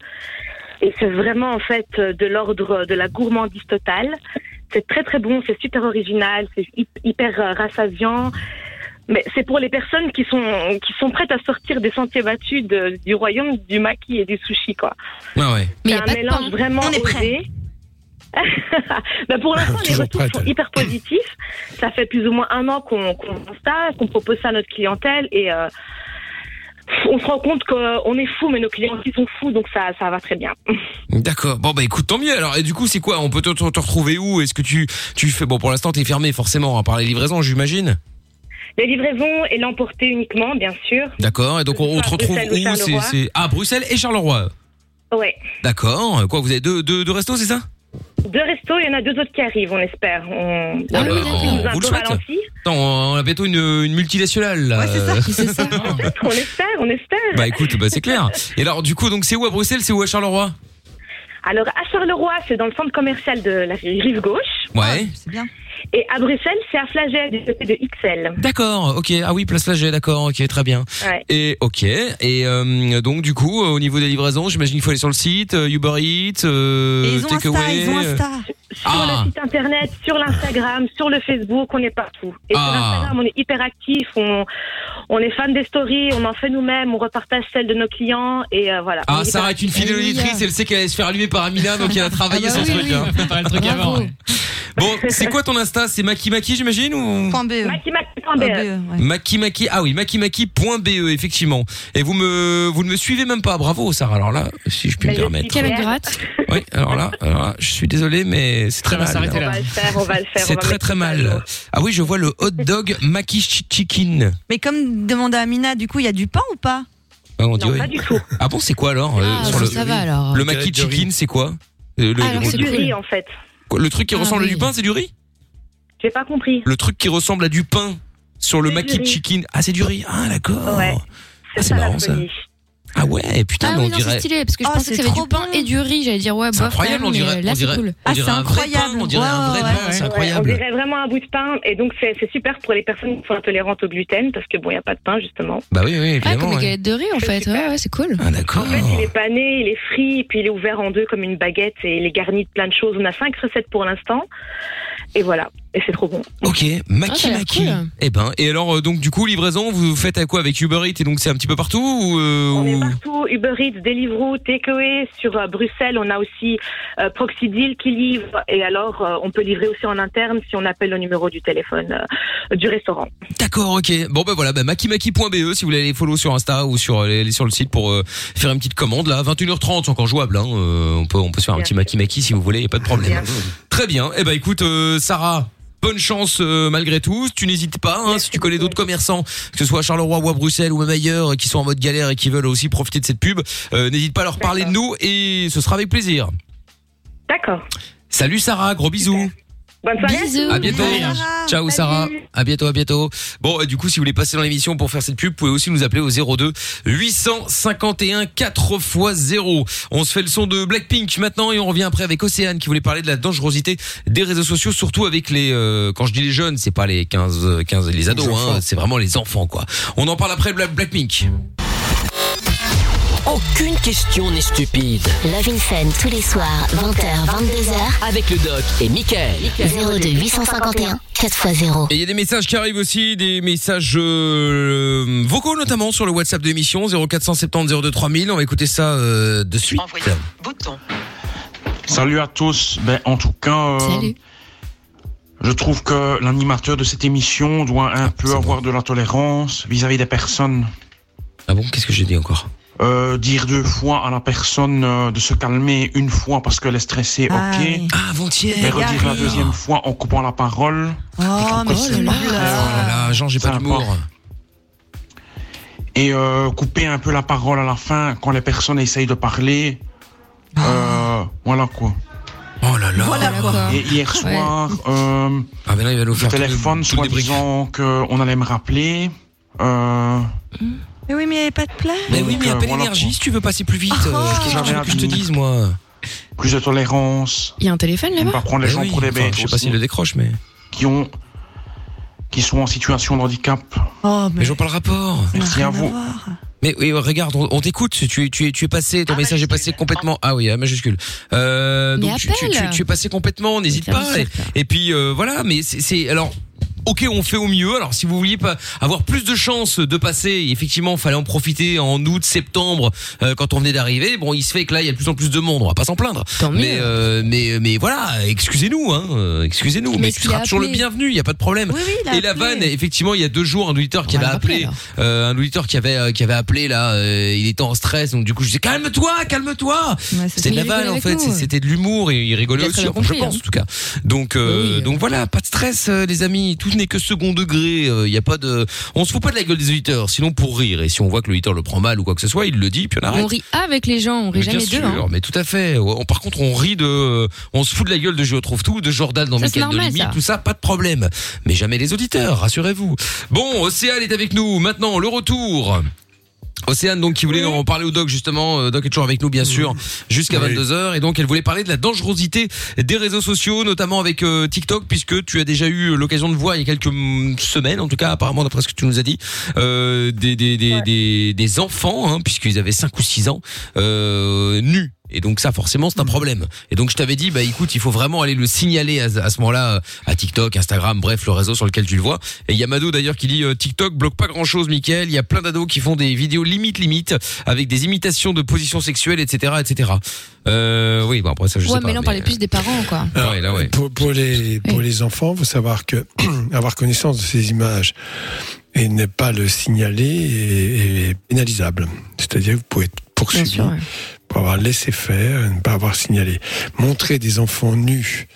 Et c'est vraiment en fait de l'ordre de la gourmandise totale. C'est très très bon, c'est super original, c'est hy- hyper euh, rassasiant. Mais c'est pour les personnes qui sont qui sont prêtes à sortir des sentiers battus de- du royaume du maki et du sushi quoi. Ah ouais. Mais y a un pas mélange vraiment On est osé. [laughs] Ben, pour l'instant, les retours prête. sont hyper positifs. Ça fait plus ou moins un an qu'on qu'on qu'on propose ça à notre clientèle et euh, on se rend compte qu'on est fou, mais nos clients aussi sont fous, donc ça, ça va très bien. [laughs] D'accord. Bon bah écoute, tant mieux. Alors et du coup, c'est quoi? On peut te, te- te retrouver où? Est-ce que tu tu fais bon pour l'instant t'es fermé forcément hein, par les livraisons, j'imagine? Les livraisons et l'emporter uniquement, bien sûr. D'accord. Et donc on, on te À retrouve où C'est Charleroi. c'est ah Bruxelles et Charleroi. Ouais. D'accord. Quoi, vous avez deux deux, deux restos, c'est ça? Deux restos, il y en a deux autres qui arrivent, on espère. On, Ah on- bah, on a un vous le peu souhaite. ralenti. Attends, on a bientôt une, une multinationale. Là. [laughs] on espère, on espère. bah écoute, bah c'est clair. Et alors du coup, donc c'est où à Bruxelles, c'est où à Charleroi? Alors, à Charleroi, c'est dans le centre commercial de la rive gauche. Ouais. C'est bien. Et à Bruxelles, c'est à Flagey, du côté de XL. D'accord, ok. Ah oui, place Flagey, d'accord, ok, très bien. Ouais. Et ok. Et euh, donc du coup, euh, au niveau des livraisons, j'imagine qu'il faut aller sur le site, euh, Uber Eats, euh, Et ils ont Insta, Takeaway, ils ont euh, Insta. Sur Ah. le site internet, sur l'Instagram, sur le Facebook, on est partout. Et sur Ah. Instagram, on est hyper actif, on, on est fan des stories, on en fait nous-mêmes, on repartage celles de nos clients et euh, voilà. Ah, Sarah est une fidèle auditrice, elle sait qu'elle allait se faire allumer par Amina, donc elle a [laughs] travaillé Ah bah son oui, truc. oui. hein. Préparé le truc avant. Bon, c'est quoi ton Insta? C'est Maki Maki, j'imagine ou? BE. Makimaki.be. Maki Maki. Ah oui, makimaki.be effectivement. Et vous me vous ne me suivez même pas. Bravo Sarah. Alors là, si je puis me Ben, je permettre. gratte. [laughs] Oui, alors là, alors là, je suis désolé mais c'est très va mal. s'arrêter On va le faire, on va le faire. C'est va très très mal. Ah oui, je vois le hot dog Maki Ch- Chicken. Mais comme demandait Amina, du coup, il y a du pain ou pas? Ah, on dit Non, oui. pas du tout. Ah bon, c'est quoi alors euh, Ah, sur ça, le, ça va, alors. Le Maki Chicken, c'est quoi? Euh, le, Alors, le- c'est du le- riz en fait. quoi, le truc qui Ah, ressemble à du pain, c'est du riz? J'ai pas compris. Le truc qui ressemble à du pain sur le Maki riz. Chicken. Ah, c'est du riz. Ah, d'accord. Ouais. Ah, c'est marrant ça. Ah ouais, putain, Ah mais oui, on non, dirait. c'est stylé, parce que je Oh, pensais que c'est ça avait du pain et du riz. J'allais dire, ouais, C'est bof, incroyable, on dirait, là, on c'est dirait, cool. on Ah, dirait c'est un vrai pain, incroyable. on dirait un vrai Ouais, pain, ouais, c'est ouais. incroyable. On dirait vraiment un bout de pain et donc c'est c'est super pour les personnes qui sont intolérantes au gluten parce que bon, il n'y a pas de pain justement. Bah oui, oui, Ah, évidemment. comme les ouais. galettes de riz, en fait. Ouais, ouais, c'est cool. Ah, d'accord. En fait, il est pané, il est frit, et puis il est ouvert en deux comme une baguette et il est garni de plein de choses. On a cinq recettes pour l'instant. Et voilà. Et c'est trop bon. Ok, Ah, Maki ça a l'air Maki. cool. Eh ben, et alors, euh, donc, du coup, livraison, vous faites à quoi avec Uber Eats et donc c'est un petit peu partout ou, euh, On est ou- partout, Uber Eats, Deliveroo, Takeaway. Sur euh, Bruxelles, on a aussi euh, Proxy Deal qui livre. Et alors, euh, on peut livrer aussi en interne si on appelle le numéro du téléphone euh, du restaurant. D'accord, ok. Bon, ben voilà, bah, makimaki.be si vous voulez aller follow sur Insta ou sur, sur le site pour euh, faire une petite commande, là. 21h30, c'est encore jouable, hein. euh, on peut, on peut se faire un Bien petit Maki Maki si vous voulez, y a pas de problème. Bien. Très bien. Eh ben, écoute, euh, Sarah. Bonne chance euh, malgré tout. Tu n'hésites pas, hein, si tu connais d'autres commerçants, que ce soit à Charleroi ou à Bruxelles ou même ailleurs, qui sont en mode galère et qui veulent aussi profiter de cette pub, euh, n'hésite pas à leur parler de nous et ce sera avec plaisir. D'accord. Salut Sarah, gros bisous. Bonne soirée. À bientôt. Ciao Sarah. À bientôt, à bientôt. Bon, et du coup, si vous voulez passer dans l'émission pour faire cette pub, vous pouvez aussi nous appeler au 02 851 4 x 0. On se fait le son de Blackpink maintenant et on revient après avec Océane qui voulait parler de la dangerosité des réseaux sociaux, surtout avec les, euh, quand je dis les jeunes, c'est pas les 15, 15, les ados, hein, c'est vraiment les enfants, quoi. On en parle après Black- Blackpink. Aucune question n'est stupide. Love in Fun tous les soirs, 20h, 22h. Avec le doc et Michael. 02 851 4x0. Et il y a des messages qui arrivent aussi, des messages euh, vocaux notamment sur le WhatsApp de l'émission 0470 02 3000. On va écouter ça euh, de suite. Salut à tous. Ben, en tout cas, euh, je trouve que l'animateur de cette émission doit un peu avoir de la tolérance vis-à-vis des personnes. Ah bon Qu'est-ce que j'ai dit encore? Euh, dire deux fois à la personne euh, de se calmer une fois parce qu'elle est stressée, Ah, ok. oui. Ah, avant-hier. Mais redire la deuxième fois en coupant la parole. Oh, mais pas nul. Oh là là, Jean, j'ai pas d'humour. Et euh, couper un peu la parole à la fin quand les personnes essayent de parler. Euh, voilà quoi. Oh là là. Voilà quoi. Et hier soir, euh, Ah ben là, il va nous le faire tout le- téléphone, soi-disant qu'on allait me rappeler. Euh, Mais oui, mais il n'y avait pas de place. Mais oui, mais appelle voilà, énergie quoi. si tu veux passer plus vite. euh, Qu'est-ce que tu veux que je te dise, moi plus de tolérance. Il y a un téléphone Ne là-bas pas prendre les Eh gens pour des bêtes. Je sais pas s'il le décroche, mais. Qui ont, qui sont en situation de handicap. Oh, Mais mais je vois pas le rapport. Merci à vous. voir. Mais oui, regarde, on, on t'écoute. Tu, es- tu, es, tu es passé, ton message est passé complètement. Ah oui, à majuscule. Euh, Mais donc tu, tu, appelle. tu, tu es passé complètement. N'hésite pas. Et, et puis euh, voilà. Mais c'est alors. Ok, on fait au mieux. Alors, si vous vouliez pas avoir plus de chances de passer, effectivement, fallait en profiter en août, septembre, euh, quand on venait d'arriver. Bon, il se fait que là, il y a de plus en plus de monde. On va pas s'en plaindre. Mais, euh, mais, mais voilà, excusez-nous, hein, euh, excusez-nous. Mais Mais tu seras toujours le bienvenu. Il y a pas de problème. Oui, oui, il a Et la vanne, effectivement, il y a deux jours, un auditeur qui On va avait appelé, euh, un auditeur qui avait, euh, qui avait appelé là, euh, il était en stress, donc du coup, je disais calme-toi, calme-toi. C'était de la vanne en fait, c'était de l'humour et il rigolait aussi, je pense hein. en tout cas. Donc, donc voilà, pas de stress, les amis. Tout n'est que second degré. Il y a pas de, on se fout pas de la gueule des auditeurs, sinon pour rire. Et si on voit que l'auditeur le prend mal ou quoi que ce soit, il le dit, puis on arrête. On rit avec les gens, on rit Mais jamais d'eux. sûr, hein. mais tout à fait. On- par contre, on rit de, on se fout de la gueule de Je trouve tout, de Jordan dans Michael de Limite, tout ça, pas de problème. Mais jamais les auditeurs, rassurez-vous. Bon, Océane est avec nous. Maintenant, le retour. Océane donc qui voulait en parler au doc justement, euh, doc est toujours avec nous bien sûr jusqu'à Oui. 22h et donc elle voulait parler de la dangerosité des réseaux sociaux notamment avec euh, TikTok puisque tu as déjà eu l'occasion de voir il y a quelques mm, semaines en tout cas apparemment d'après ce que tu nous as dit euh, des, des, des, des, des enfants hein, puisqu'ils avaient 5 ou 6 ans euh, nus et donc ça forcément c'est un problème. Et donc je t'avais dit bah écoute il faut vraiment aller le signaler à, à ce moment-là euh, à TikTok, Instagram, bref le réseau sur lequel tu le vois. Et il y a Mado d'ailleurs qui dit euh, TikTok bloque pas grand chose Mickaël, il y a plein d'ados qui font des vidéos limite limite avec des imitations de positions sexuelles etc etc. Euh, oui bon après ça je Ouais, sais pas. mais là on parlait plus des parents, quoi. [laughs] Ouais, là, ouais. Pour, pour les, pour les enfants, faut savoir que [clears throat] avoir connaissance de ces images et ne pas le signaler est, est pénalisable. C'est-à-dire que vous pouvez être poursuivi sûr, ouais. Pour avoir laissé faire et ne pas avoir signalé. Montrer des enfants nus,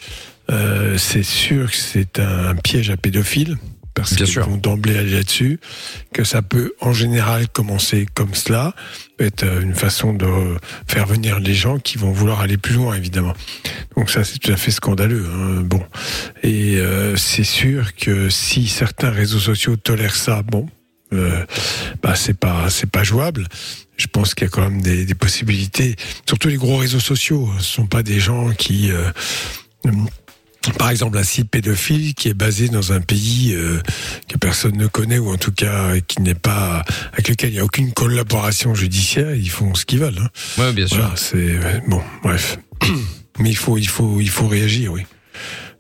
euh, c'est sûr que c'est un, piège à pédophiles. Parce qu'ils vont d'emblée aller là-dessus, que ça peut en général commencer comme cela, être euh, une façon de faire venir les gens qui vont vouloir aller plus loin, évidemment. Donc ça, c'est tout à fait scandaleux. hein. Bon, et euh, c'est sûr que si certains réseaux sociaux tolèrent ça, bon, euh, bah c'est pas c'est pas jouable. Je pense qu'il y a quand même des, des possibilités. Surtout les gros réseaux sociaux, ce sont pas des gens qui euh, par exemple, un site pédophile qui est basé dans un pays euh, que personne ne connaît ou en tout cas qui n'est pas avec lequel il n'y a aucune collaboration judiciaire, ils font ce qu'ils veulent. Hein. Ouais, bien sûr. C'est bon, bref. [clears throat] Mais il faut, il faut, il faut réagir, oui.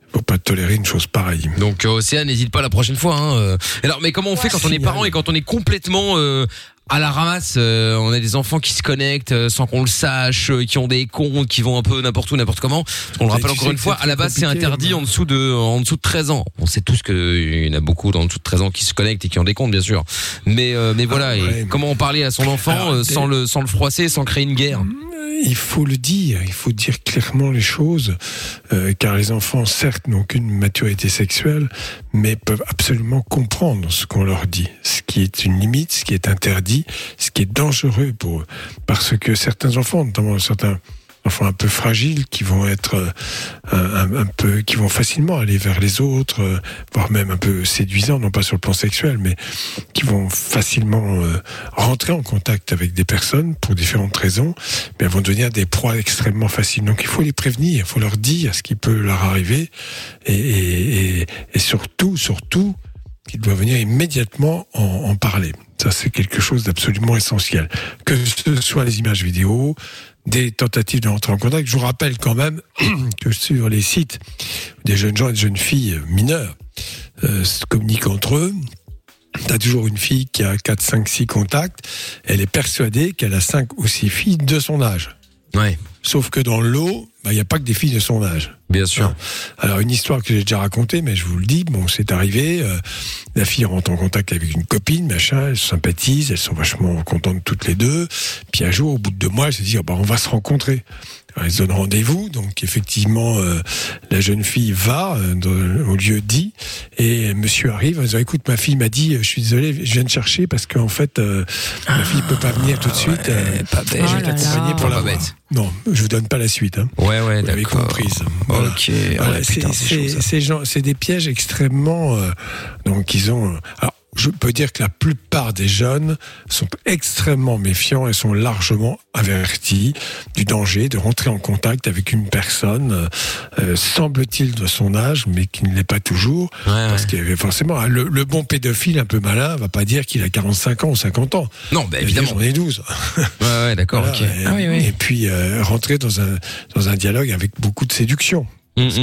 Il faut pas tolérer une chose pareille. Donc euh, Océane, n'hésite pas la prochaine fois. Hein. euh. Alors, mais comment on fait quand on est parent et quand on est complètement euh, à la ramasse euh, On a des enfants qui se connectent euh, sans qu'on le sache, euh, qui ont des comptes, qui vont un peu n'importe où, n'importe comment? On le rappelle encore une fois, à la base c'est interdit moi. en dessous de en dessous de 13 ans. On sait tous qu'il y en a beaucoup en dessous de 13 ans qui se connectent et qui ont des comptes, bien sûr. Mais euh, mais voilà, ouais, mais- comment en parler à son enfant Alors, euh, sans le sans le froisser, sans créer une guerre? Il faut le dire, il faut dire clairement les choses, euh, car les enfants, certes, n'ont qu'une maturité sexuelle, mais peuvent absolument comprendre ce qu'on leur dit, ce qui est une limite, ce qui est interdit, ce qui est dangereux pour eux. Parce que certains enfants, notamment certains enfants un peu fragiles, qui vont être euh, un, peu, qui vont facilement aller vers les autres, euh, voire même un peu séduisants, non pas sur le plan sexuel, mais qui vont facilement euh, rentrer en contact avec des personnes pour différentes raisons, mais vont devenir des proies extrêmement faciles. Donc il faut les prévenir, il faut leur dire ce qui peut leur arriver, et, et, et, surtout, surtout, qu'ils doivent venir immédiatement en, en parler. Ça, c'est quelque chose d'absolument essentiel. Que ce soit les images vidéo, des tentatives de rentrer en contact. Je vous rappelle quand même [clears throat] que sur les sites, des jeunes gens et des jeunes filles mineures euh, se communiquent entre eux. T'as toujours une fille qui a 4, 5, 6 contacts. Elle est persuadée qu'elle a 5 ou 6 filles de son âge. Ouais. Sauf que dans l'eau, bah, il n'y a pas que des filles de son âge. Bien sûr. Alors une histoire que j'ai déjà racontée, mais je vous le dis, bon, c'est arrivé. euh, la fille rentre en contact avec une copine, machin, elles se sympathisent, elles sont vachement contentes toutes les deux. Puis un jour, au bout de deux mois, elles se disent, Ah bah, on va se rencontrer. Alors, se donnent rendez-vous, donc effectivement, euh, la jeune fille va euh, au lieu dit, et monsieur arrive en disant, écoute, ma fille m'a dit, euh, je suis désolé, je viens de chercher parce qu'en fait, euh, ma fille peut pas venir tout de suite. euh, je vais Oh t'accompagner pour la Pas voir. bête. Non, je vous donne pas la suite. Hein. Ouais ouais, Vous l'avez d'accord. comprise. Voilà. Ok. Voilà, ouais, c'est- putain, c'est chaud, c'est ça. c'est gens- c'est des pièges extrêmement. euh, donc ils ont. euh, alors, je peux dire que la plupart des jeunes sont extrêmement méfiants et sont largement avertis du danger de rentrer en contact avec une personne, euh, semble-t-il de son âge, mais qui ne l'est pas toujours. parce qu'il y avait forcément hein, le, le bon pédophile un peu malin va pas dire qu'il a 45 ans ou 50 ans. Non, bah, évidemment. J'en ai 12. [laughs] Ouais ouais, d'accord. Voilà, ok. et, Ah oui oui. et puis euh, rentrer dans un dans un dialogue avec beaucoup de séduction. Parce que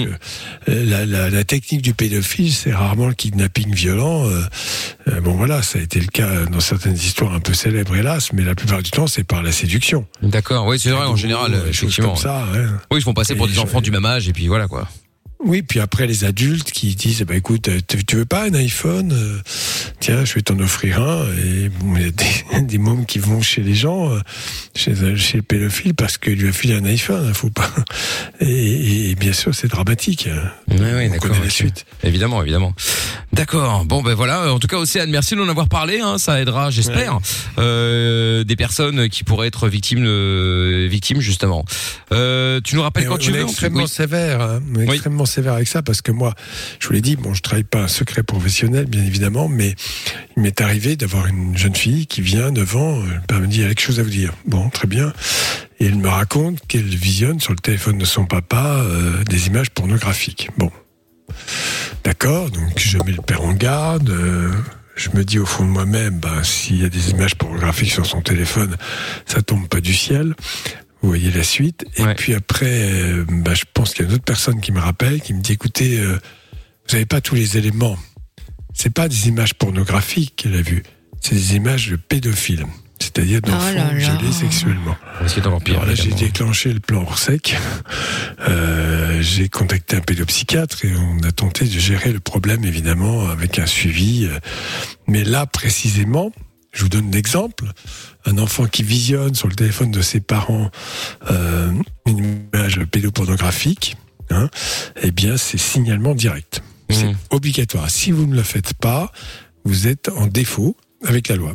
euh, la, la, la technique du pédophile, c'est rarement le kidnapping violent. euh, euh, bon voilà, ça a été le cas dans certaines histoires un peu célèbres, hélas, mais la plupart du temps, c'est par la séduction. D'accord, oui, c'est vrai, en général, effectivement. comme ça, ouais. Oui, ils font passer pour des je- enfants du même âge, et puis voilà, quoi. Oui, puis après les adultes qui disent, bah écoute, euh, tu veux pas un iPhone Euh, Tiens, je vais t'en offrir un. Et bon, il y a des, [laughs] des mômes qui vont chez les gens, euh, chez, chez le pédophile, parce qu'il lui a filé un iPhone. hein, Faut pas. [laughs] Et, et bien sûr, c'est dramatique. hein. Oui, oui, d'accord. connaît la suite. Évidemment, évidemment. D'accord. Bon, ben voilà. En tout cas, Océane, merci de nous en avoir parlé. Hein, ça aidera, j'espère, euh, des personnes qui pourraient être victimes, euh, victimes justement. Euh, tu nous rappelles Et quand on, tu on veux. extrêmement Oui. sévère, hein, extrêmement sévère avec ça parce que moi, je vous l'ai dit, bon, je travaille pas un secret professionnel, bien évidemment, mais il m'est arrivé d'avoir une jeune fille qui vient devant, euh, elle me dit, il y a quelque chose à vous dire. Bon, très bien. Et elle me raconte qu'elle visionne sur le téléphone de son papa euh, des images pornographiques. Bon. D'accord, donc je mets le père en garde. euh, je me dis au fond de moi-même, bah, s'il y a des images pornographiques sur son téléphone, ça tombe pas du ciel. Vous voyez la suite. Et puis après, euh, bah, je pense qu'il y a une autre personne qui me rappelle, qui me dit, écoutez, euh, vous n'avez pas tous les éléments. C'est pas des images pornographiques qu'elle a vues, c'est des images de pédophiles. C'est-à-dire d'enfants Oh là là. violés sexuellement. C'est encore pire. Alors là, j'ai déclenché le plan hors sec. Euh, j'ai contacté un pédopsychiatre et on a tenté de gérer le problème, évidemment, avec un suivi. euh. Mais là, précisément, je vous donne l'exemple. Un enfant qui visionne sur le téléphone de ses parents euh, une image pédopornographique, hein, eh bien, c'est signalement direct. C'est Mmh. obligatoire. Si vous ne le faites pas, vous êtes en défaut avec la loi.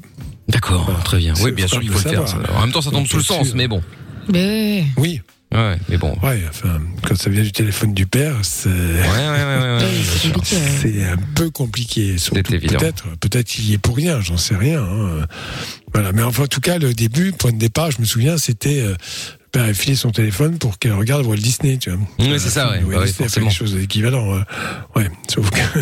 D'accord, très bien. Oui, C'est- bien sûr le faut le faire. ça. En même temps, ça tombe Donc, sous le sens, mais bon. Mais Oui. Ouais, mais bon. Ouais, enfin, quand ça vient du téléphone du père, c'est. Ouais, ouais, ouais, ouais, c'est compliqué. ouais. C'est un peu compliqué. Peut-être, peut-être il y est pour rien, j'en sais rien. hein. Voilà, mais enfin, en tout cas, le début, point de départ, je me souviens, c'était euh, a filé son téléphone pour qu'elle regarde Walt Disney, tu vois. Oui, c'est ça, ouais. Walt Bah oui, Disney quelque chose d'équivalent. euh, ouais, sauf que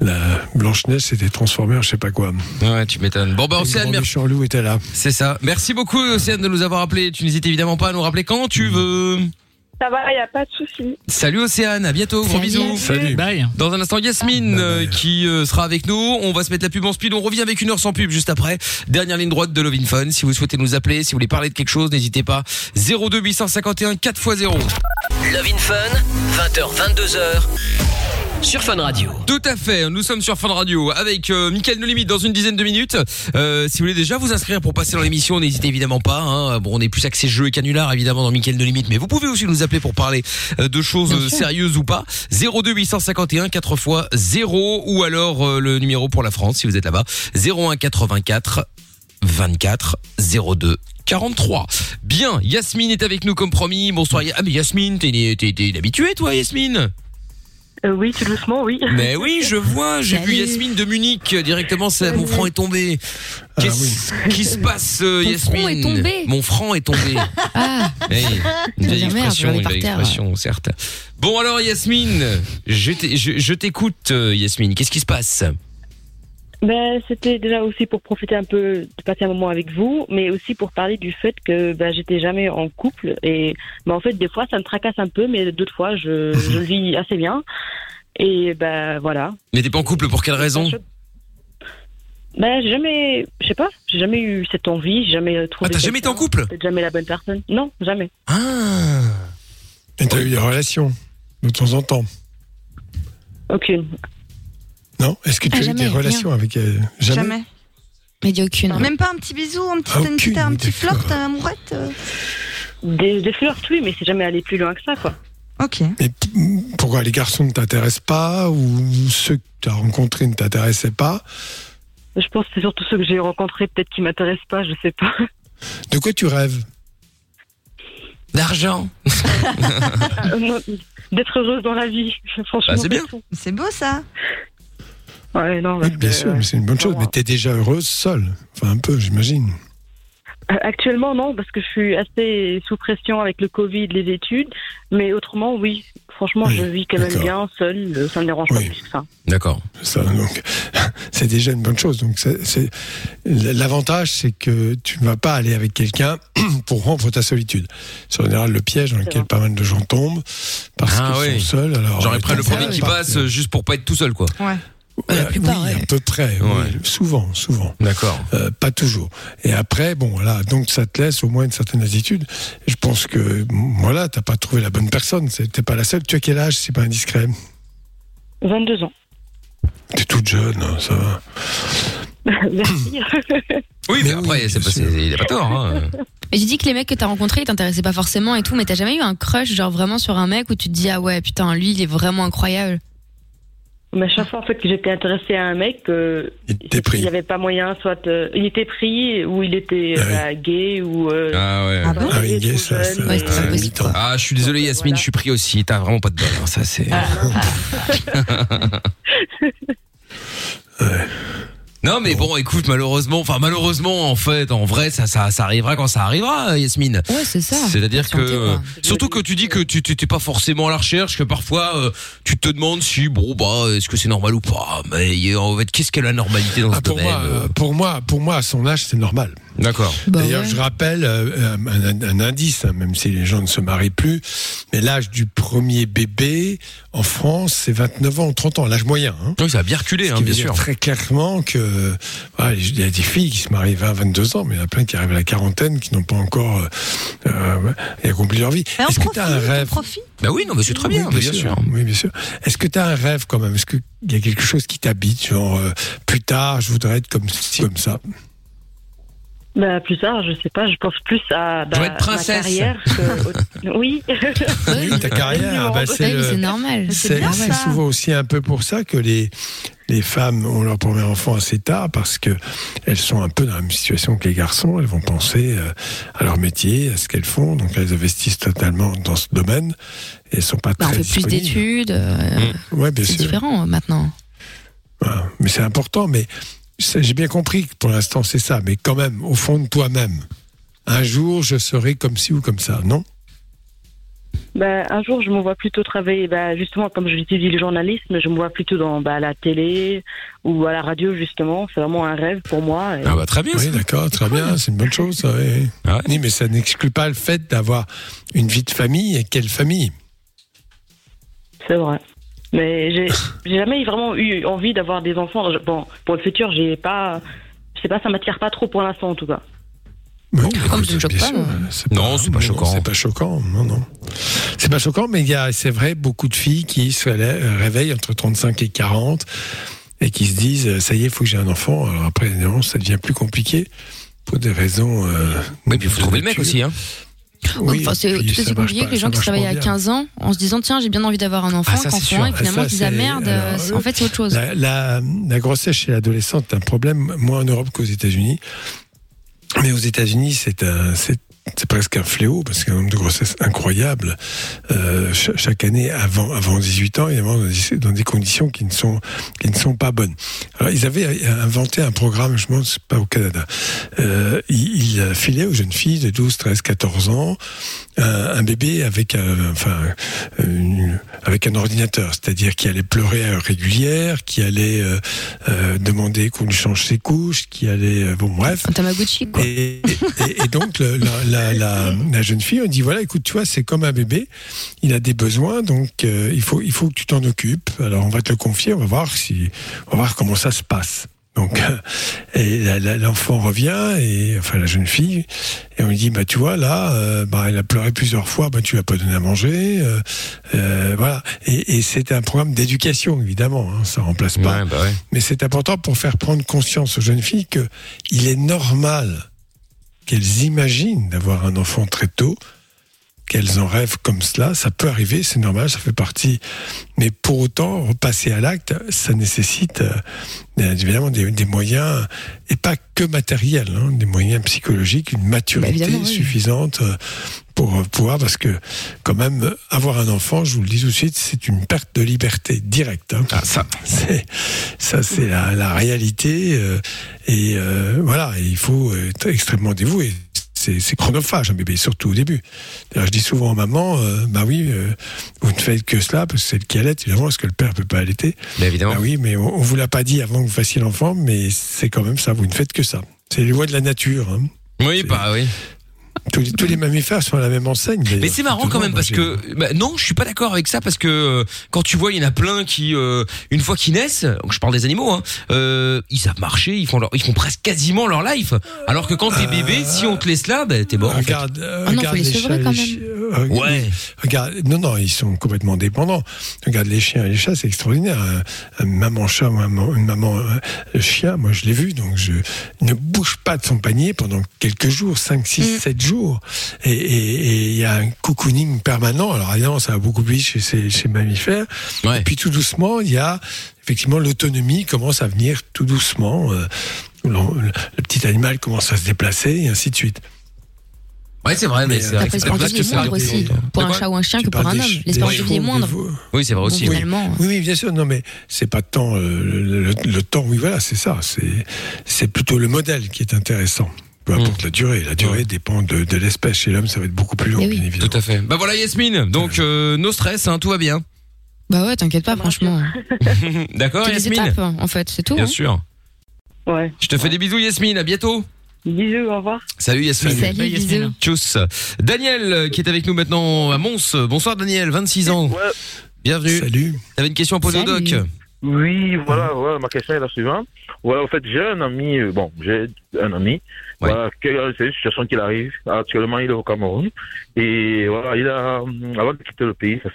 [laughs] la Blanche Neige s'était transformée en je sais pas quoi. Ouais, tu m'étonnes. Bon, bah, le Océane, merci. loup était là. C'est ça. Merci beaucoup, Océane, de nous avoir appelé. Tu n'hésites évidemment pas à nous rappeler quand tu veux. Ça va, il n'y a pas de souci. Salut Océane, à bientôt, gros bisous. Salut. Bye. Dans un instant, Yasmine euh, qui euh, sera avec nous. On va se mettre la pub en speed. On revient avec une heure sans pub juste après. Dernière ligne droite de Love in Fun. Si vous souhaitez nous appeler, si vous voulez parler de quelque chose, n'hésitez pas. 02 851 4x0. Love in Fun, 20h, 22h, sur Fun Radio. Tout à fait. Nous sommes sur Fun Radio avec euh, Mickaël No Limite dans une dizaine de minutes. Euh, si vous voulez déjà vous inscrire pour passer dans l'émission, n'hésitez évidemment pas. Hein. Bon, on est plus axé jeu et canular évidemment dans Mickaël No Limite, mais vous pouvez aussi nous appeler pour parler euh, de choses euh, sérieuses ou pas. 02 851 4 x 0 ou alors le numéro pour la France si vous êtes là-bas 01 84 24 02 43. Bien, Yasmine est avec nous comme promis. Bonsoir. Ah mais Yasmine, t'es t'es- t'es une habituée toi Yasmine? Euh, oui, tout doucement, oui. [laughs] mais oui, je vois, j'ai vu. Yasmine de Munich euh, directement, ça, mon franc est tombé. Qu'est-ce qui se passe, euh, Ton Yasmine est tombé. Mon franc est tombé. Ah, Oui, [laughs] une vieille Merde, expression, une par vieille terre. expression, certes. Bon alors Yasmine, je t'ai- je je t'écoute euh, Yasmine, qu'est-ce qui se passe? Ben, c'était déjà aussi pour profiter un peu de passer un moment avec vous, mais aussi pour parler du fait que ben, j'étais jamais en couple et ben, en fait des fois ça me tracasse un peu, mais d'autres fois je, [laughs] je le vis assez bien et ben voilà. Mais t'es pas en couple pour quelle raison? Ben j'ai jamais, je sais pas, j'ai jamais eu cette envie, j'ai jamais trouvé. Ah, t'as jamais été en couple? Peut-être jamais la bonne personne. Non, jamais. Ah t'as eu des relations de temps en temps Aucune. Non Est-ce que tu Ah, as jamais, eu des relations avec euh, jamais, Jamais. Mais il y a aucune. Même pas un petit bisou, un petit, Ah, aucune, un petit flirt, euh, amourette euh. Des, des flirts, oui, mais c'est jamais allé plus loin que ça, quoi. Ok. Mais p- pourquoi les garçons ne t'intéressent pas ou ceux que tu as rencontrés ne t'intéressaient pas? Je pense que c'est surtout ceux que j'ai rencontrés, peut-être qui m'intéressent pas, je sais pas. De quoi tu rêves? D'argent [laughs] D'être heureuse dans la vie, franchement. Bah, c'est bien. C'est beau ça. Ouais, non, Oui, Bien que, sûr, mais c'est une bonne chose. Mais t'es déjà heureuse seule. Enfin, un peu, j'imagine. euh, Actuellement, non, parce que je suis assez sous pression avec le Covid, les études. Mais autrement, oui. Franchement, Oui, je vis quand même bien, seule. euh, Ça me dérange Oui. pas plus que ça. D'accord. Ça, donc, [laughs] c'est déjà une bonne chose. Donc, c'est- c'est l'avantage, c'est que tu ne vas pas aller avec quelqu'un [clears throat] pour rompre ta solitude. C'est en général le piège dans lequel pas mal de gens tombent parce Ah qu'ils oui. sont seuls. Alors J'aurais pris le premier qui pas. passe euh, juste pour pas être tout seul, quoi. Ouais. Euh, oui, à peu près. oui. Ouais. Souvent, souvent. D'accord. Euh, pas toujours. Et après, bon, voilà, donc ça te laisse au moins une certaine attitude. Je pense que, voilà, t'as pas trouvé la bonne personne. T'es pas la seule. Tu as quel âge, c'est pas indiscret? 22 ans. T'es toute jeune, hein, ça va. [laughs] Merci. [coughs] Oui, mais, après, c'est pas, il a pas tort. Hein. [laughs] Mais j'ai dit que les mecs que t'as rencontrés, ils t'intéressaient pas forcément et tout, mais t'as jamais eu un crush, genre vraiment sur un mec où tu te dis, ah ouais, putain, lui, il est vraiment incroyable. Mais à chaque fois en fait que j'étais intéressée à un mec, euh, il n'y avait pas moyen, soit euh, il était pris ou il était euh, gay ou. euh, Ah ouais. Ah bon Ah oui, gay, ça, Ouais, Ouais. Ah, je suis désolé, Yasmine, je suis pris aussi. T'as vraiment pas de bol. hein, Ça, c'est. [laughs] [laughs] Non mais bon écoute malheureusement enfin malheureusement en fait en vrai ça ça, ça arrivera quand ça arrivera Yasmine. Ouais c'est ça. C'est-à-dire que surtout que tu dis que tu t'es pas forcément à la recherche que parfois euh, tu te demandes si bon bah est-ce que c'est normal ou pas mais en fait qu'est-ce qu'est la normalité dans ce Ah, pour, domaine moi, euh, pour moi, pour moi, à son âge, c'est normal. D'accord. Bah D'ailleurs, je rappelle euh, un, un indice, hein, même si les gens ne se marient plus, mais l'âge du premier bébé en France, c'est 29 ans ou 30 ans, l'âge moyen. Hein. Oui, ça a bien reculé hein, bien sûr. Très clairement que il y a des filles qui se marient 20, 22 ans, mais il y en a plein qui arrivent à la quarantaine qui n'ont pas encore euh, euh, accompli leur vie. Est-ce que tu as un rêve Bah oui non mais c'est très bien, oui, bien sûr. Oui, bien sûr. Est-ce que tu as un rêve quand même? Est-ce qu'il y a quelque chose qui t'habite Genre, euh, plus tard, je voudrais être comme ci, comme ça? Bah, plus tard, je sais pas, je pense plus à bah, être ma carrière. que- [laughs] oui. Oui, ta carrière, ah bah, c'est le- normal. C'est c'est souvent aussi un peu pour ça que les, les femmes ont leur premier enfant assez tard parce que elles sont un peu dans la même situation que les garçons. Elles vont penser euh, à leur métier, à ce qu'elles font, donc elles investissent totalement dans ce domaine et elles sont pas Bah, on très fait plus d'études. euh, Ouais, bien c'est sûr. différent euh, maintenant. Mais c'est important. Mais j'ai bien compris que pour l'instant c'est ça. Mais quand même, au fond de toi-même, un jour je serai comme ci ou comme ça, non? Bah, un jour, je me vois plutôt travailler, bah, justement, comme je l'étudie le journalisme, je me vois plutôt dans bah, la télé ou à la radio, justement. C'est vraiment un rêve pour moi. et- Ah bah très bien. Oui, d'accord, très bien, c'est une bonne chose. ça, oui. Oui, mais ça n'exclut pas le fait d'avoir une vie de famille. Et quelle famille? C'est vrai. Mais j'ai j'ai jamais vraiment eu envie d'avoir des enfants. Bon, pour le futur, j'ai pas. Je sais pas, ça m'attire pas trop pour l'instant, en tout cas. Comme je ne choque pas. Non, c'est pas choquant. C'est pas choquant, non, non. C'est pas choquant, mais il y a, c'est vrai, beaucoup de filles qui se ré- réveillent entre 35 et 40 et qui se disent, euh, ça y est, il faut que j'ai un enfant. Alors après, non, ça devient plus compliqué pour des raisons. Euh, oui, puis il faut trouver le mec aussi, hein. Oui, enfin, c'est tout aussi marche compliqué que les gens qui pas à bien. 15 ans en se disant tiens j'ai bien envie d'avoir un enfant Ah, ça, et finalement Ça, ils disent ah merde euh, alors, en fait c'est autre chose. La, la, la grossesse chez l'adolescent est un problème, moins en Europe qu'aux États-Unis. Mais aux États-Unis, c'est un, c'est, c'est presque un fléau parce qu'il y a un nombre de grossesses incroyables euh, cha- chaque année avant, avant 18 ans, dans des, dans des conditions qui ne sont, qui ne sont pas bonnes. Alors, ils avaient inventé un programme, je ne sais pas au Canada. Euh, ils filaient aux jeunes filles de 12, 13, 14 ans un, un bébé avec un, enfin, une- avec un ordinateur, c'est-à-dire qui allait pleurer à heure régulière, qui allait euh, euh, demander qu'on lui change ses couches, qui allait, euh, bon bref. Un Tamagotchi quoi. Et, et- et donc le- la, la- la- la jeune fille, on dit voilà, écoute, tu vois, c'est comme un bébé, il a des besoins, donc euh, il faut il faut que tu t'en occupes. Alors on va te le confier, on va voir si, on va voir comment ça se passe. Donc euh, l'enfant revient et enfin la jeune fille et on lui dit bah tu vois là, euh, bah elle a pleuré plusieurs fois, bah tu lui as pas donné à manger, euh, euh, voilà. Et, et c'est un programme d'éducation évidemment, hein, ça remplace pas. Ouais, bah ouais. Mais c'est important pour faire prendre conscience aux jeunes filles que il est normal qu'elles imaginent d'avoir un enfant très tôt, qu'elles en rêvent comme cela. Ça peut arriver, c'est normal, ça fait partie. Mais pour autant, repasser à l'acte, ça nécessite euh, évidemment des, des moyens, et pas que matériels, hein, des moyens psychologiques, une maturité oui. suffisante euh, pour euh, pouvoir, parce que quand même, avoir un enfant, je vous le dis tout de suite, c'est une perte de liberté directe. hein. ça. C'est, ça, c'est la, la réalité. euh, et euh, voilà, et il faut être extrêmement dévoué. C'est, chronophage un bébé, surtout au début. Je dis souvent aux mamans, euh, bah oui, euh, vous ne faites que cela parce que c'est le qui allait, évidemment, parce que le père peut pas allaiter. Mais évidemment. Bah oui, mais on, on vous l'a pas dit avant que vous fassiez l'enfant, mais c'est quand même ça. Vous ne faites que ça. C'est les lois de la nature. hein. Oui, bah oui. Tous, les, tous les mammifères sont à la même enseigne. Mais c'est marrant quand même parce que bah, non, je suis pas d'accord avec ça parce que euh, quand tu vois, il y en a plein qui euh, une fois qu'ils naissent, donc je parle des animaux, hein, euh, ils savent marcher, ils font leur, ils font presque quasiment leur life. Alors que quand t'es bébé, si on te laisse là, bah, t'es mort. en fait. Regarde, Ah non, regarde les les sevrer chats, quand les même. chi- Ouais. Regarde, non, non, ils sont complètement dépendants. Regarde les chiens et les chats, c'est extraordinaire. Un, un maman chat, ou un maman- une maman chien, moi je l'ai vu, donc je ne bouge pas de son panier pendant quelques jours, 5, 6, Mm. 7 jours. Et et- et il y a un cocooning permanent. Alors évidemment, ça va beaucoup plus chez ces chez mammifères. Ouais. Et puis tout doucement, il y a effectivement l'autonomie commence à venir tout doucement. euh, le, le- petit animal commence à se déplacer et ainsi de suite. Ouais, c'est vrai, mais, Mais, c'est euh, vrai Après, que l'espérance de vie est ça moindre aussi. Pour un chat ou un chien que pour un homme. L'espérance de vie est moindre. Oui, c'est vrai aussi. Bon, oui. finalement. Oui, oui, bien sûr. Non, mais c'est pas tant euh, le, le- le temps. Oui, voilà, c'est ça. C'est plutôt le modèle qui est intéressant. Peu importe la durée. La durée dépend de, de l'espèce. Chez l'homme, ça va être beaucoup plus long, Eh oui. bien évidemment. Tout à fait. Bah voilà Yasmine. Donc euh, no stress, hein, tout va bien. Bah ouais, t'inquiète pas, franchement. [laughs] D'accord Yasmine. étapes, en fait, c'est tout. Bien hein. sûr. Ouais. Je te fais des bisous Yasmine, à bientôt. Bisous, au revoir. Salut Yasmine. Salut, Salut, bisous. Yasmine. Tchuss. Daniel euh, qui est avec nous maintenant à Mons. Bonsoir Daniel, 26 ans. Bienvenue. Salut. T'avais une question à poser au doc? Oui, voilà, voilà, ma question est la suivante. Voilà, en fait, j'ai un ami, euh, bon, j'ai un ami, Ouais. voilà, que- euh, c'est une situation qu'il arrive. Actuellement, il est au Cameroun. Et voilà, il a, euh, avant de quitter le pays, ça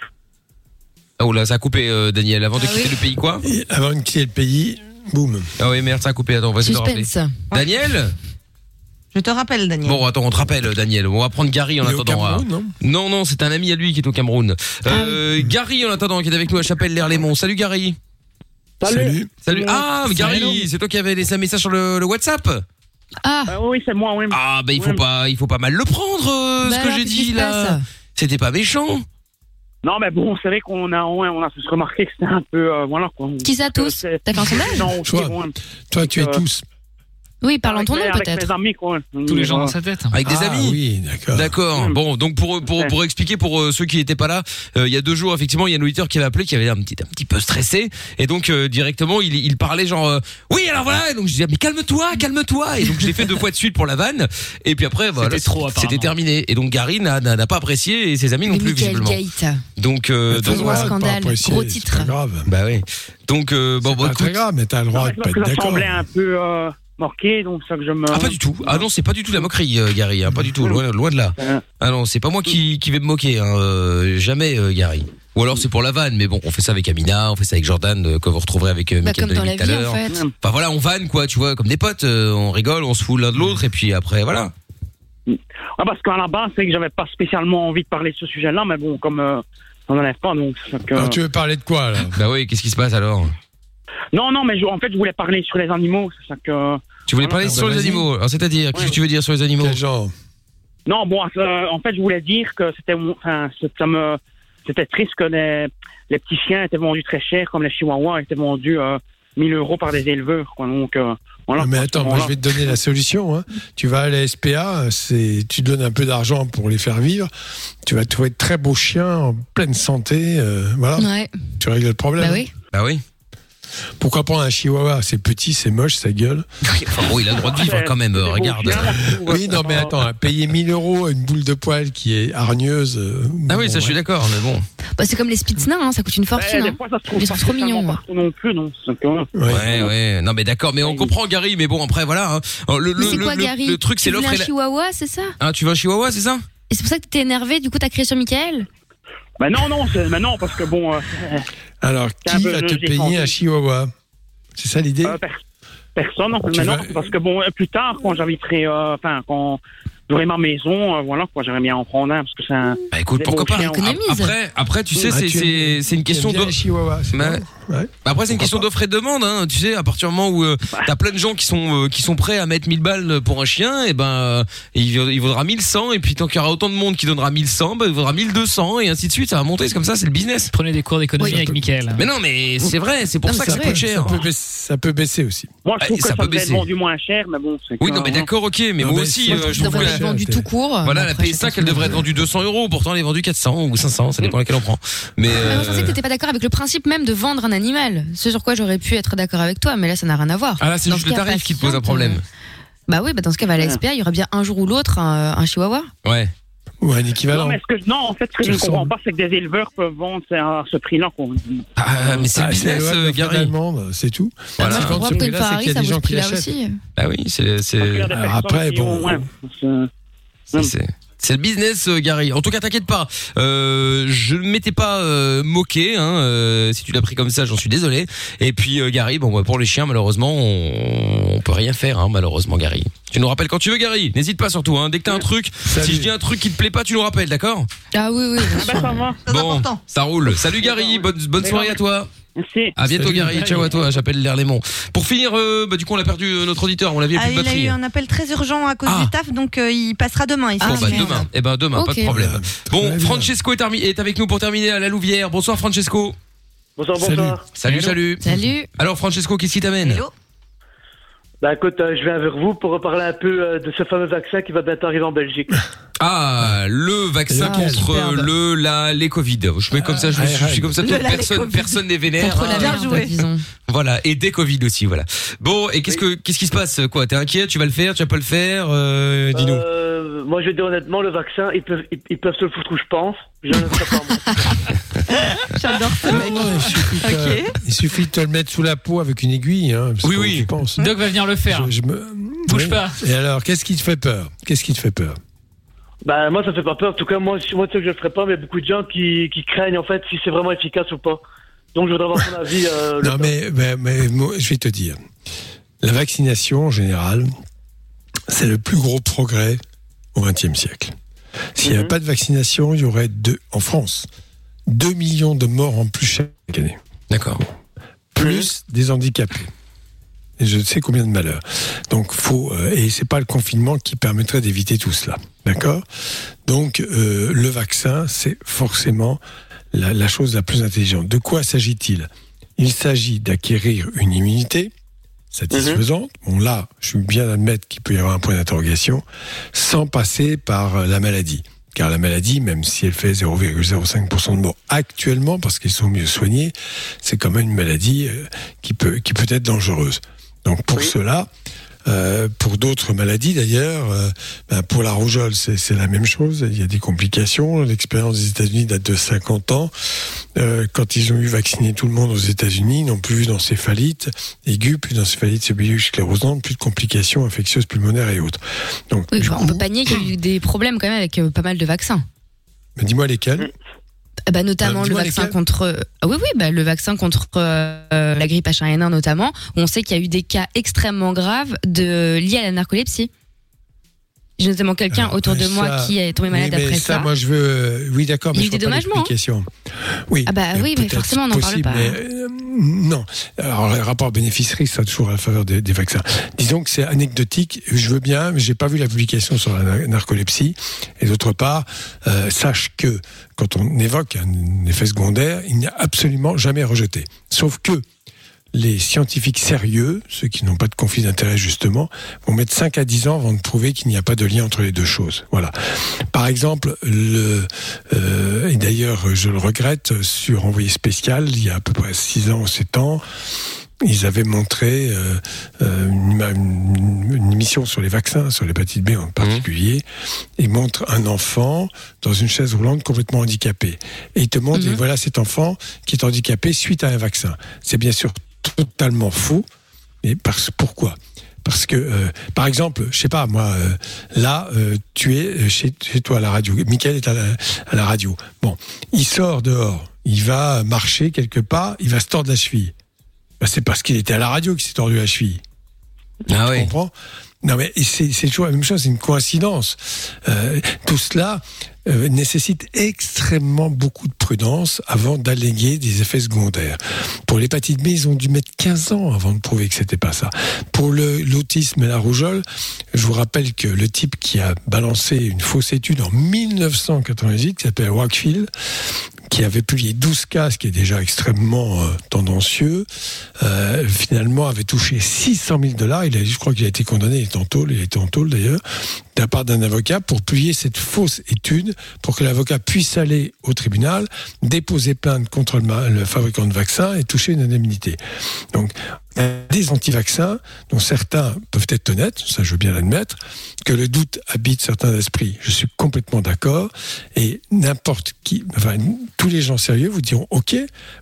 Oh là, ça a coupé euh, Daniel. Avant de Ah quitter oui. le pays quoi Et avant de quitter le pays, boum. Ah oui merde, ça a coupé. Attends, on va rappeler. Suspense. Daniel Je te rappelle, Daniel. Bon, attends, on te rappelle Daniel. On va prendre Gary en Il est au attendant. Cameroun, ah. non? Non, non, c'est un ami à lui qui est au Cameroun. Euh, Gary en attendant qui est avec nous à Chapelle-l'Air-les-Monts. Salut Gary. Salut. Salut. Ah, Salut. Gary, c'est toi qui avais laissé un message sur le, le WhatsApp Ah, Ah oui, c'est moi, oui. Ah, bah il faut pas, il faut pas mal le prendre, euh, bah ce que alors, j'ai qu'est-ce qui dit se là. passe C'était pas méchant. Non, mais bon, c'est vrai qu'on a, ouais, on a tous remarqué que c'était un peu, euh, voilà, quoi. Qui ça tous? C'est- T'as fait un sondage? Non, Toi. Toi, tu es Euh, tous. Oui, parle en ton nom Avec peut-être. mes amis, quoi. Tous les gens dans sa tête. Avec des Ah, amis. Oui, d'accord. D'accord. Mm. Bon, donc pour pour pour expliquer pour euh, ceux qui n'étaient pas là, euh, il y a deux jours effectivement, il y a un auditeur qui avait appelé, qui avait l'air un petit un petit peu stressé, et donc euh, directement il il parlait genre euh, oui alors voilà, et donc je disais mais calme-toi, calme-toi, et donc je l'ai fait deux fois de suite pour la vanne, et puis après voilà, C'était trop, apparemment. c'était terminé, et donc Gary n'a n'a n'a pas apprécié et ses amis non plus Michael visiblement. Gate. Donc euh, donc gros scandale, gros c'est titre. bah oui. Donc euh, bon, très écoute. grave, mais t'as le droit Non, de pas être ça d'accord. semblait un peu euh, moqué, donc ça que je me. Ah pas du tout. Ah non, c'est pas du tout la moquerie, euh, Gary. hein, pas du tout. Loin, loin de là. Ah non, c'est pas moi qui, qui vais me moquer. Hein, euh, jamais, euh, Gary. Ou alors c'est pour la vanne, mais bon, on fait ça avec Amina, on fait ça avec Jordan, euh, que vous retrouverez avec euh, Bah, Mickaël comme dans la tout à vie en l'heure. fait. Enfin voilà, on vanne quoi, tu vois, comme des potes, euh, on rigole, on se fout l'un de l'autre, et puis après voilà. Ah, parce qu'à la base, c'est que j'avais pas spécialement envie de parler de ce sujet-là, mais bon, comme euh, on n'enlève pas, donc. c'est ça que- Alors, tu veux parler de quoi, là? Bah oui, qu'est-ce qui se passe alors? Non, non, mais je- en fait, je voulais parler sur les animaux, c'est ça que. Tu voulais parler bah, sur les vas-y. animaux. Alors c'est-à-dire, qu'est-ce que tu veux dire sur les animaux Quel genre Non, bon, euh, en fait, je voulais dire que c'était, enfin, c'est- ça me, c'était triste que les, les petits chiens étaient vendus très cher, comme les chihuahuas étaient vendus euh, 1000 euros par des éleveurs, quoi. Donc, euh, voilà. Mais attends, moi je vais te donner la solution. Hein. Tu vas à la SPA, c'est, tu donnes un peu d'argent pour les faire vivre. Tu vas trouver de très beaux chiens en pleine santé. euh, voilà, Ouais, tu règles le problème. bah oui. Bah oui. Pourquoi prendre un chihuahua? C'est petit, c'est moche, ça gueule. Enfin bon, il a le droit de vivre quand même. regarde. Oui, non, mais attends, hein, payer 1000 euros une boule de poil qui est hargneuse. euh, Ah oui, bon, ça je suis d'accord, mais bon. Bah, c'est comme les Spitznins, hein, ça coûte une fortune. Ouais, des hein. fois, ça se trouve Ils sont trop mignons. non plus, non. Ouais. Ouais, ouais. Non, mais d'accord, mais on comprend Gary, mais bon après voilà. hein. Le, Mais le, quoi, le- Gary? le truc c'est Tu l'offre et un la. chihuahua, c'est ça? Ah, tu veux un chihuahua, c'est ça? Et c'est pour ça que t'étais énervé, du coup t'as crié sur Michael? Mais non, non, c'est, mais non, parce que bon, euh, Alors, un qui va te payer un chihuahua? C'est ça l'idée? Euh, per- personne, mais non, vas- parce que bon, euh, plus tard, quand j'habiterai, euh, enfin, quand j'aurai ma maison, euh, voilà, quoi, j'aimerais bien en prendre un, parce que c'est un. Bah écoute, pourquoi pas. Économise. Après, après, tu sais, Ah, c'est une question T'aimes bien d'offre. Ouais. Bah Après, c'est une question d'offre et de demande, hein. Tu sais, à partir du moment où euh, t'as plein de gens qui sont euh, qui sont prêts à mettre 1000 balles pour un chien, et ben euh, il, il vaudra 1100 et puis tant qu'il y aura autant de monde qui donnera 1100, bah, il vaudra 1200 et ainsi de suite. Ça va monter, c'est comme ça, c'est le business. Prenez des cours d'économie Oui. avec Michael. Mais non, mais c'est vrai, c'est pour Non, ça que ça c'est coûte cher. Ça peut, baisser, ça peut baisser aussi. Moi, je Ah, trouve ça que ça, peut devrait être baisser. vendu moins cher, mais bon, c'est. Oui, non, mais hein. d'accord, ok, mais Non, moi aussi, euh, Ça je trouve que vendu tout court. voilà, la après, PS5, chacun elle devrait être vendue 200 euros, pourtant elle est vendue 400 ou 500, ça dépend laquelle on prend. Mais je pensais que t'étais pas d'accord avec le principe même de vendre un animal. Ce sur quoi j'aurais pu être d'accord avec toi, mais là, ça n'a rien à voir. ah là, c'est Dans juste ce le tarif qui te pose un problème. euh, Bah oui, bah dans ce cas, à la SPA, il y aura bien un jour ou l'autre un, un chihuahua. Ouais. Ou un équivalent. Non, mais ce que, non, en fait, ce que je ne comprends pas, c'est que des éleveurs peuvent vendre à ce prix-là. qu'on- Ah, mais c'est le Ah, business, euh, Gary. c'est tout. Voilà. Si Je quand comprends ce que prix-là, c'est qu'il y a des gens qui l'achètent. Bah oui, c'est après, bon, c'est- c'est le business, euh, Gary. En tout cas, t'inquiète pas. Euh, je ne m'étais pas euh, moqué. Hein, euh, si tu l'as pris comme ça, j'en suis désolé. Et puis, euh, Gary, bon, bah, pour les chiens, malheureusement, on, on peut rien faire, hein, malheureusement, Gary. Tu nous rappelles quand tu veux, Gary. N'hésite pas surtout. Hein, dès que t'as un truc, si je dis un truc qui te plaît pas, tu nous rappelles, d'accord? Ah oui, oui. bah, ça va. Bon, ça roule. Salut, Gary. Bonne, bonne soirée à toi. Merci. À bientôt, Salut, Gary. Ciao à toi. J'appelle l'Herlémont. Pour finir, euh, bah, du coup, on a perdu euh, notre auditeur. On l'avait Ah, plus de il a batterie. eu un appel très urgent à cause Ah. du taf, donc euh, il passera demain. ici. Bon, bah, demain. Eh ben, demain, pas de Ok. problème. Bon, Francesco est, termi- est avec nous pour terminer à la Louvière. Bonsoir, Francesco. Bonsoir, bonsoir. Salut, salut. Salut. Alors, Francesco, qu'est-ce qui t'amène Bah écoute, euh, je viens vers vous pour reparler un peu euh, de ce fameux vaccin qui va bientôt arriver en Belgique. [laughs] Ah, le vaccin Ah, contre le la les Covid. Je mets comme ça, je, suis- je suis comme ça. Le toute la, les personne, Covid. personne n'est vénère. Contre la hein. merde, disons. Voilà, et des Covid aussi, voilà. Bon, et qu'est-ce que qu'est-ce qui se passe Quoi? T'es inquiet? Tu vas le faire? Tu vas pas le faire? Euh, Dis-nous. Euh, moi je vais dire honnêtement, le vaccin, ils peuvent, ils, ils peuvent se le foutre où je pense. Je ne le ferai pas moi. [laughs] J'adore ça. Non, non, il, suffit que- il suffit de te le mettre sous la peau avec une aiguille. Hein, parce Oui, que oui. Tu penses. Doc va venir le faire. Je, je me... Bouge Oui. pas. Et alors, qu'est-ce qui te fait peur? Qu'est-ce qui te fait peur? Bah moi ça fait pas peur. En tout cas moi, moi tu sais que je le ferai pas, mais il y a beaucoup de gens qui, qui craignent en fait si c'est vraiment efficace ou pas. Donc je voudrais avoir ton avis. Euh, [laughs] Non, mais, mais, mais moi, je vais te dire. La vaccination, en général, c'est le plus gros progrès au XXe siècle. S'il n'y avait pas de vaccination, il y aurait deux, en France, 2 millions de morts en plus chaque année. D'accord. Plus des handicapés. Je sais combien de malheurs. Donc, faut, euh, et c'est pas le confinement qui permettrait d'éviter tout cela. D'accord? Donc, euh, le vaccin, c'est forcément la, la chose la plus intelligente. De quoi s'agit-il? Il s'agit d'acquérir une immunité satisfaisante. Bon, là, je suis bien d'admettre qu'il peut y avoir un point d'interrogation, sans passer par euh, la maladie. Car la maladie, même si elle fait 0,05% de morts actuellement, parce qu'ils sont mieux soignés, c'est quand même une maladie euh, qui peut, qui peut être dangereuse. Donc pour cela, euh, pour d'autres maladies d'ailleurs, euh, ben, pour la rougeole, c'est la même chose. Il y a des complications. L'expérience des États-Unis date de 50 ans. Euh, quand ils ont eu vacciné tout le monde aux États-Unis, ils n'ont plus vu d'encéphalite aiguë, plus d'encéphalite sclérosante, plus de complications infectieuses pulmonaires et autres. Donc, Oui, enfin, on peut pas nier qu'il y a eu des problèmes quand même avec euh, pas mal de vaccins. mais dis-moi lesquels. Ah Bah, notamment Euh, le vaccin contre. Ah oui, oui, bah, le vaccin contre euh, euh, la grippe H1N1 notamment, où on sait qu'il y a eu des cas extrêmement graves de liés à la narcolepsie. J'ai notamment quelqu'un autour de moi qui est tombé malade mais après ça, ça. moi je veux. euh, oui, d'accord, Il y mais a eu je des pas hein. Oui. Ah bah euh, oui, mais forcément, on n'en parle pas. mais, euh, non. Alors, le rapport bénéfice-risque sera toujours à la faveur des, des vaccins. Disons que c'est anecdotique. Je veux bien, mais j'ai pas vu la publication sur la na- narcolepsie. Et d'autre part, euh, sache que quand on évoque un effet secondaire, il n'y a absolument jamais rejeté. Sauf que les scientifiques sérieux, ceux qui n'ont pas de conflit d'intérêt justement, vont mettre 5 à 10 ans avant de prouver qu'il n'y a pas de lien entre les deux choses. Voilà. Par exemple, le, euh, et d'ailleurs je le regrette, sur Envoyé spécial, il y a à peu près 6 ans ou 7 ans, ils avaient montré euh, euh, une, une- une émission sur les vaccins, sur l'hépatite B en particulier. Ils montrent un enfant dans une chaise roulante complètement handicapé. Et ils te montrent, et voilà cet enfant qui est handicapé suite à un vaccin. C'est bien sûr totalement faux. Mais parce, pourquoi? Parce que, euh, par exemple, je sais pas, moi, euh, là, euh, tu es chez, chez toi à la radio. Michael est à la, à la radio. Bon, il sort dehors, il va marcher quelque part, il va se tordre la cheville. Ben, c'est parce qu'il était à la radio qu'il s'est tordu la cheville. Ah tu comprends? Non, mais c'est toujours la même chose, c'est une coïncidence. Tout cela euh, nécessite extrêmement beaucoup de prudence avant d'alléguer des effets secondaires. Pour l'hépatite B, ils ont dû mettre 15 ans avant de prouver que c'était pas ça. Pour l'autisme et la rougeole, je vous rappelle que le type qui a balancé une fausse étude en 1998, qui s'appelle Wakefield, qui avait publié 12 cas, ce qui est déjà extrêmement euh, tendancieux, euh, finalement avait touché 600 000 dollars. Il a, je crois qu'il a été condamné, il est en tôle, il a en tôle d'ailleurs, de la part d'un avocat pour publier cette fausse étude, pour que l'avocat puisse aller au tribunal, déposer plainte contre le, le fabricant de vaccins et toucher une indemnité. Donc, des anti-vaccins dont certains peuvent être honnêtes, ça je veux bien l'admettre, que le doute habite certains esprits. Je suis complètement d'accord. Et n'importe qui, enfin, tous les gens sérieux vous diront, OK,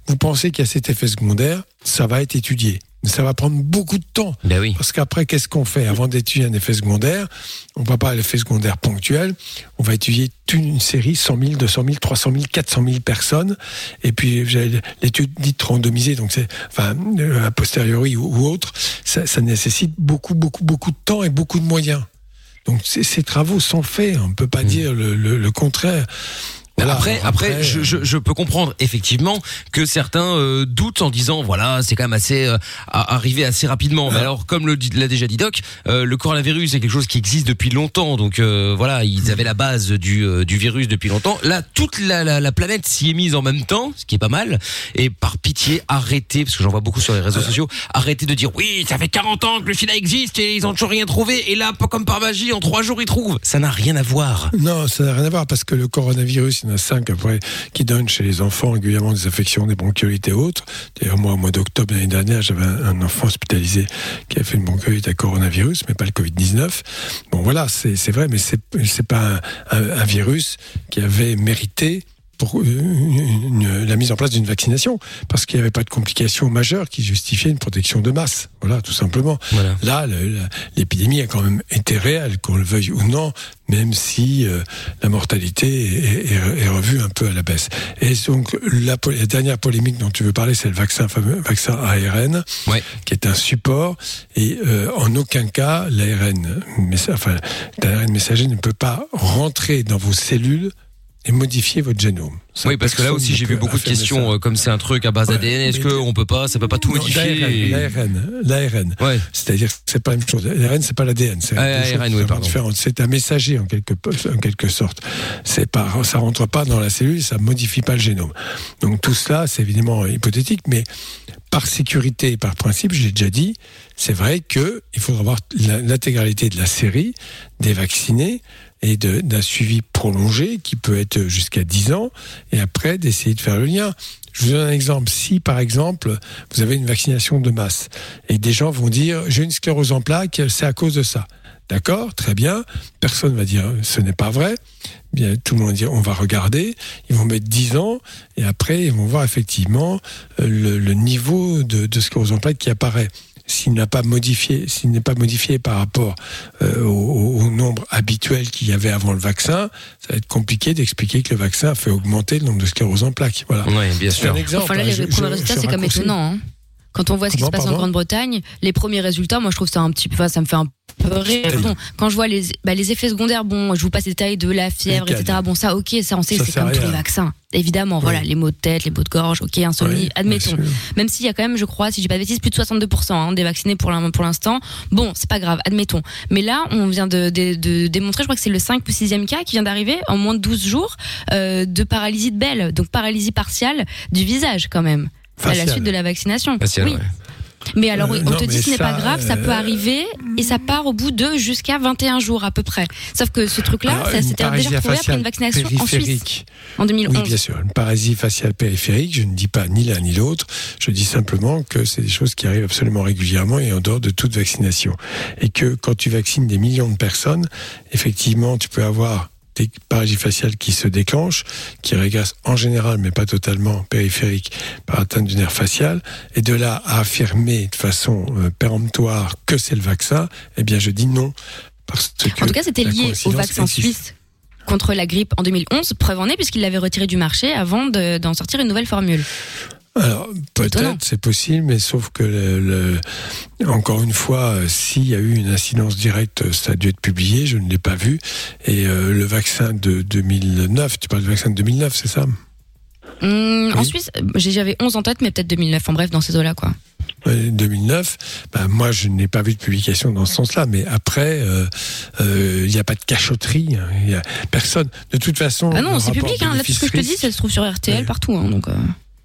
vous pensez qu'il y a cet effet secondaire, ça va être étudié. Mais ça va prendre beaucoup de temps. Ben Parce qu'après, qu'est-ce qu'on fait Avant d'étudier un effet secondaire, on ne va pas à l'effet secondaire ponctuel, on va étudier une série, 100 000, 200 000, 300 000, 400 000 personnes. Et puis, l'étude dite randomisée, donc c'est, enfin, euh, a posteriori ou, ou autre, ça, ça nécessite beaucoup, beaucoup, beaucoup de temps et beaucoup de moyens. Donc, ces, travaux sont faits, on ne peut pas dire le, le- le contraire. Voilà, après, après, je, je, je peux comprendre effectivement que certains euh, doutent en disant voilà c'est quand même assez euh, arrivé assez rapidement. Mais alors comme l'a déjà dit Doc, euh, le coronavirus est quelque chose qui existe depuis longtemps. Donc euh, voilà ils avaient la base du, euh, du virus depuis longtemps. Là toute la, la, la planète s'y est mise en même temps, ce qui est pas mal. Et par pitié arrêtez parce que j'en vois beaucoup sur les réseaux sociaux. Arrêtez de dire oui ça fait 40 ans que le SIDA existe et ils ont toujours rien trouvé. Et là comme par magie en trois jours ils trouvent. Ça n'a rien à voir. Non, ça n'a rien à voir parce que le coronavirus, en cinq après qui donnent chez les enfants régulièrement des affections, des bronchiolites et autres. D'ailleurs, moi, au mois d'octobre l'année dernière, j'avais un, enfant hospitalisé qui a fait une bronchiolite à coronavirus, mais pas le Covid-19. Bon, voilà, c'est vrai, mais c'est pas un virus qui avait mérité pour euh, une- une- la mise en place d'une vaccination, parce qu'il n'y avait pas de complications majeures qui justifiaient une protection de masse. Voilà, tout simplement. Là, le- la- l'épidémie a quand même été réelle, qu'on le veuille ou non, même si euh, la mortalité est, est- est revue un peu à la baisse. Et donc, la, la dernière polémique dont tu veux parler, c'est le vaccin, fameux vaccin ARN, qui est un support, et euh, en aucun cas, l'ARN, enfin, l'ARN messager ne peut pas rentrer dans vos cellules et modifier votre génome. Ça, Oui, parce que là aussi j'ai vu beaucoup de questions, ça. euh, comme c'est un truc à base d'ADN, est-ce qu'on peut pas, ça peut pas tout Non, modifier L'ARN, l'ARN. C'est-à-dire que c'est pas la même chose. L'ARN, c'est pas l'ADN. C'est oui. C'est un messager en quelque, en quelque sorte. C'est pas, ça rentre pas dans la cellule, ça modifie pas le génome. Donc tout cela, c'est évidemment hypothétique, mais par sécurité et par principe, je l'ai déjà dit, c'est vrai que il faudra avoir l'intégralité de la série des vaccinés et d'un suivi prolongé qui peut être jusqu'à 10 ans et après d'essayer de faire le lien. Je vous donne un exemple. Si, par exemple, vous avez une vaccination de masse et des gens vont dire j'ai une sclérose en plaques, c'est à cause de ça. D'accord, très bien. Personne va dire ce n'est pas vrai. Bien, tout le monde va dire on va regarder. Ils vont mettre 10 ans et après ils vont voir effectivement euh, le, le niveau de, de sclérose en plaques qui apparaît. S'il n'a pas modifié, s'il n'est pas modifié par rapport euh, au, au nombre habituel qu'il y avait avant le vaccin, ça va être compliqué d'expliquer que le vaccin a fait augmenter le nombre de sclérose en plaques. Voilà. Oui, bien C'est un exemple. Enfin là, hein, les je- premiers je- résultats, c'est comme raccourcis. étonnant. hein. Quand on voit ce qui se passe en Grande-Bretagne, les premiers résultats, moi je trouve ça un petit peu, ça me fait un peu rire. Bon, quand je vois les, bah, les effets secondaires, bon, je vous passe les détails de la fièvre, Nickel. etc. Bon, ça, ok, ça on sait, c'est comme tous les vaccins. Évidemment, voilà, les maux de tête, les maux de gorge, ok, insomnie, admettons. Même s'il y a quand même, je crois, si j'ai pas de bêtises, plus de 62% hein, des vaccinés pour l'in- pour l'instant. Bon, c'est pas grave, admettons. Mais là, on vient de, de, de démontrer, je crois que c'est le 5 ou 6e cas qui vient d'arriver en moins de 12 jours euh, de paralysie de Bell, donc paralysie partiale du visage quand même. À la suite de la vaccination. Faciale, oui. ouais. Mais alors, Euh, on non, te dit ce n'est pas grave, ça peut euh, arriver et ça part au bout de jusqu'à 21 jours à peu près. Sauf que ce truc-là, ça s'était déjà retrouvé après une vaccination en Suisse périphérique. en 2011. Oui, bien sûr. Une paralysie faciale périphérique, je ne dis pas ni l'un ni l'autre. Je dis simplement que c'est des choses qui arrivent absolument régulièrement et en dehors de toute vaccination. Et que quand tu vaccines des millions de personnes, effectivement, tu peux avoir faciales qui se déclenchent, qui régressent en général, mais pas totalement périphérique, par atteinte du nerf facial. Et de là à affirmer de façon euh, péremptoire que c'est le vaccin, eh bien, je dis non. Parce que En tout cas, c'était lié au vaccin existe. suisse contre la grippe en 2011. Preuve en est puisqu'il l'avait retiré du marché avant de- d'en sortir une nouvelle formule. Alors, peut-être, c'est possible, mais sauf que, le, le- encore une fois, euh, s'il y a eu une incidence directe, euh, ça a dû être publié, je ne l'ai pas vu. Et euh, le vaccin de 2009, tu parles du vaccin de 2009, c'est ça? Hum, En. Suisse, j'avais 11 en tête, mais peut-être 2009. En bref, dans ces eaux-là, quoi. Ouais, 2009, ben, moi je n'ai pas vu de publication dans ce sens-là, mais après, euh, il n'y a pas de cachotterie, hein, il y a personne. De toute façon, Ah non, c'est public. Hein. Là, tout ce que je te dis, ça se trouve sur RTL partout. Hein, donc, euh.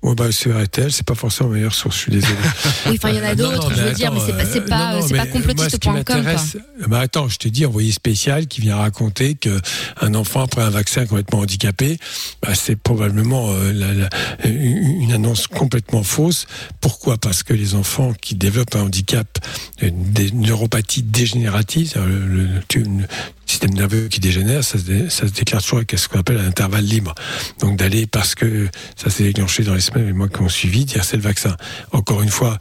Ouais, bah, sur RTL, c'est pas forcément la meilleure source, je suis désolé. [laughs] Oui, enfin, il y en a Euh, d'autres, je veux dire, mais c'est pas, c'est euh, pas, c'est pas complotiste.com, m'intéresse- Mais attends, je te dis, envoyé spécial qui vient raconter que un enfant après un vaccin complètement handicapé, bah, c'est probablement euh, la- la- une annonce complètement fausse. Pourquoi? Parce que les enfants qui développent un handicap, euh, des neuropathies dégénératives, le, le système nerveux qui dégénère, ça se, dé- ça déclare toujours avec ce qu'on appelle un intervalle libre. Donc d'aller parce que ça s'est déclenché dans les semaines et mois qui ont suivi, dire c'est le vaccin. Encore une fois,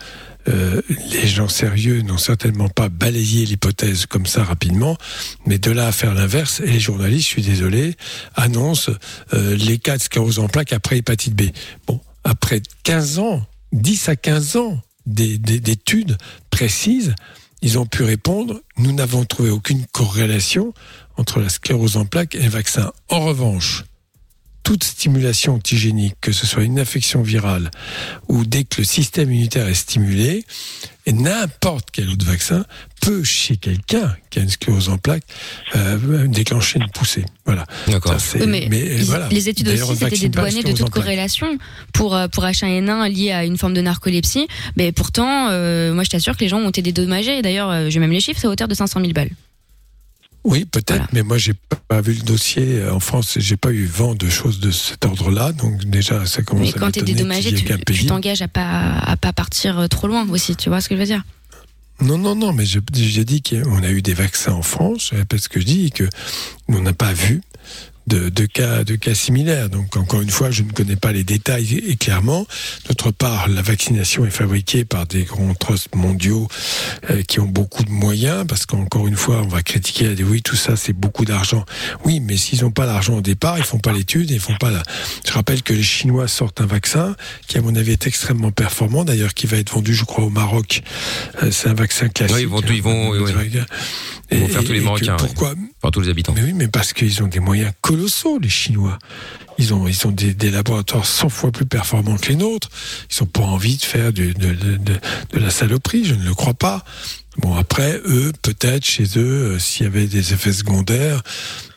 euh, les gens sérieux n'ont certainement pas balayé l'hypothèse comme ça rapidement, mais de là à faire l'inverse, et les journalistes, je suis désolé, annoncent euh, les cas de sclérose en plaques après hépatite B. Bon, après 15 ans, 10 à 15 ans des- des- d'études précises, ils ont pu répondre, nous n'avons trouvé aucune corrélation entre la sclérose en plaques et le vaccin. En revanche, toute stimulation antigénique, que ce soit une infection virale ou dès que le système immunitaire est stimulé, et n'importe quel autre vaccin peut, chez quelqu'un qui a une sclérose en plaques, euh, déclencher une poussée. Voilà. D'accord. Ça, c'est- Oui, mais, mais, ils- voilà. les études D'ailleurs, aussi, c'était dédouanées de toute corrélation pour, euh, pour H1N1 lié à une forme de narcolepsie. Mais pourtant, euh, moi, je t'assure que les gens ont été dédommagés. Et D'ailleurs, euh, j'ai même les chiffres, c'est à hauteur de 500 000 balles. Oui, peut-être, mais moi j'ai pas vu le dossier euh, en France. J'ai pas eu vent de choses de cet ordre-là, donc déjà ça commence Mais à quand t'es dédommagé, tu t'engages à pas, à pas partir euh, trop loin aussi. Tu vois ce que je veux dire? Non, non, non, mais j'ai dit qu'on a eu des vaccins en France. Je répète ce que je dis, et que on n'a pas vu de, de cas de cas similaires. Donc encore une fois, je ne connais pas les détails et clairement. D'autre part, la vaccination est fabriquée par des grands trusts mondiaux euh, qui ont beaucoup de moyens, parce qu'encore une fois, on va critiquer, oui, tout ça, c'est beaucoup d'argent. Oui, mais s'ils n'ont pas l'argent au départ, ils font pas l'étude, ils font pas la. Je rappelle que les Chinois sortent un vaccin qui, à mon avis, est extrêmement performant, d'ailleurs, qui va être vendu, je crois, au Maroc. Euh, c'est un vaccin classique. Oui, ils vont, ils vont, oui, oui. Ils vont faire tous les Marocains. oui. Tous les habitants. mais oui, mais parce qu'ils ont des moyens colossaux, les Chinois. Ils ont, ils ont des, laboratoires 100 fois plus performants que les nôtres. Ils n'ont pas envie de faire de la saloperie, je ne le crois pas. Bon, après, eux, peut-être, chez eux, euh, s'il y avait des effets secondaires,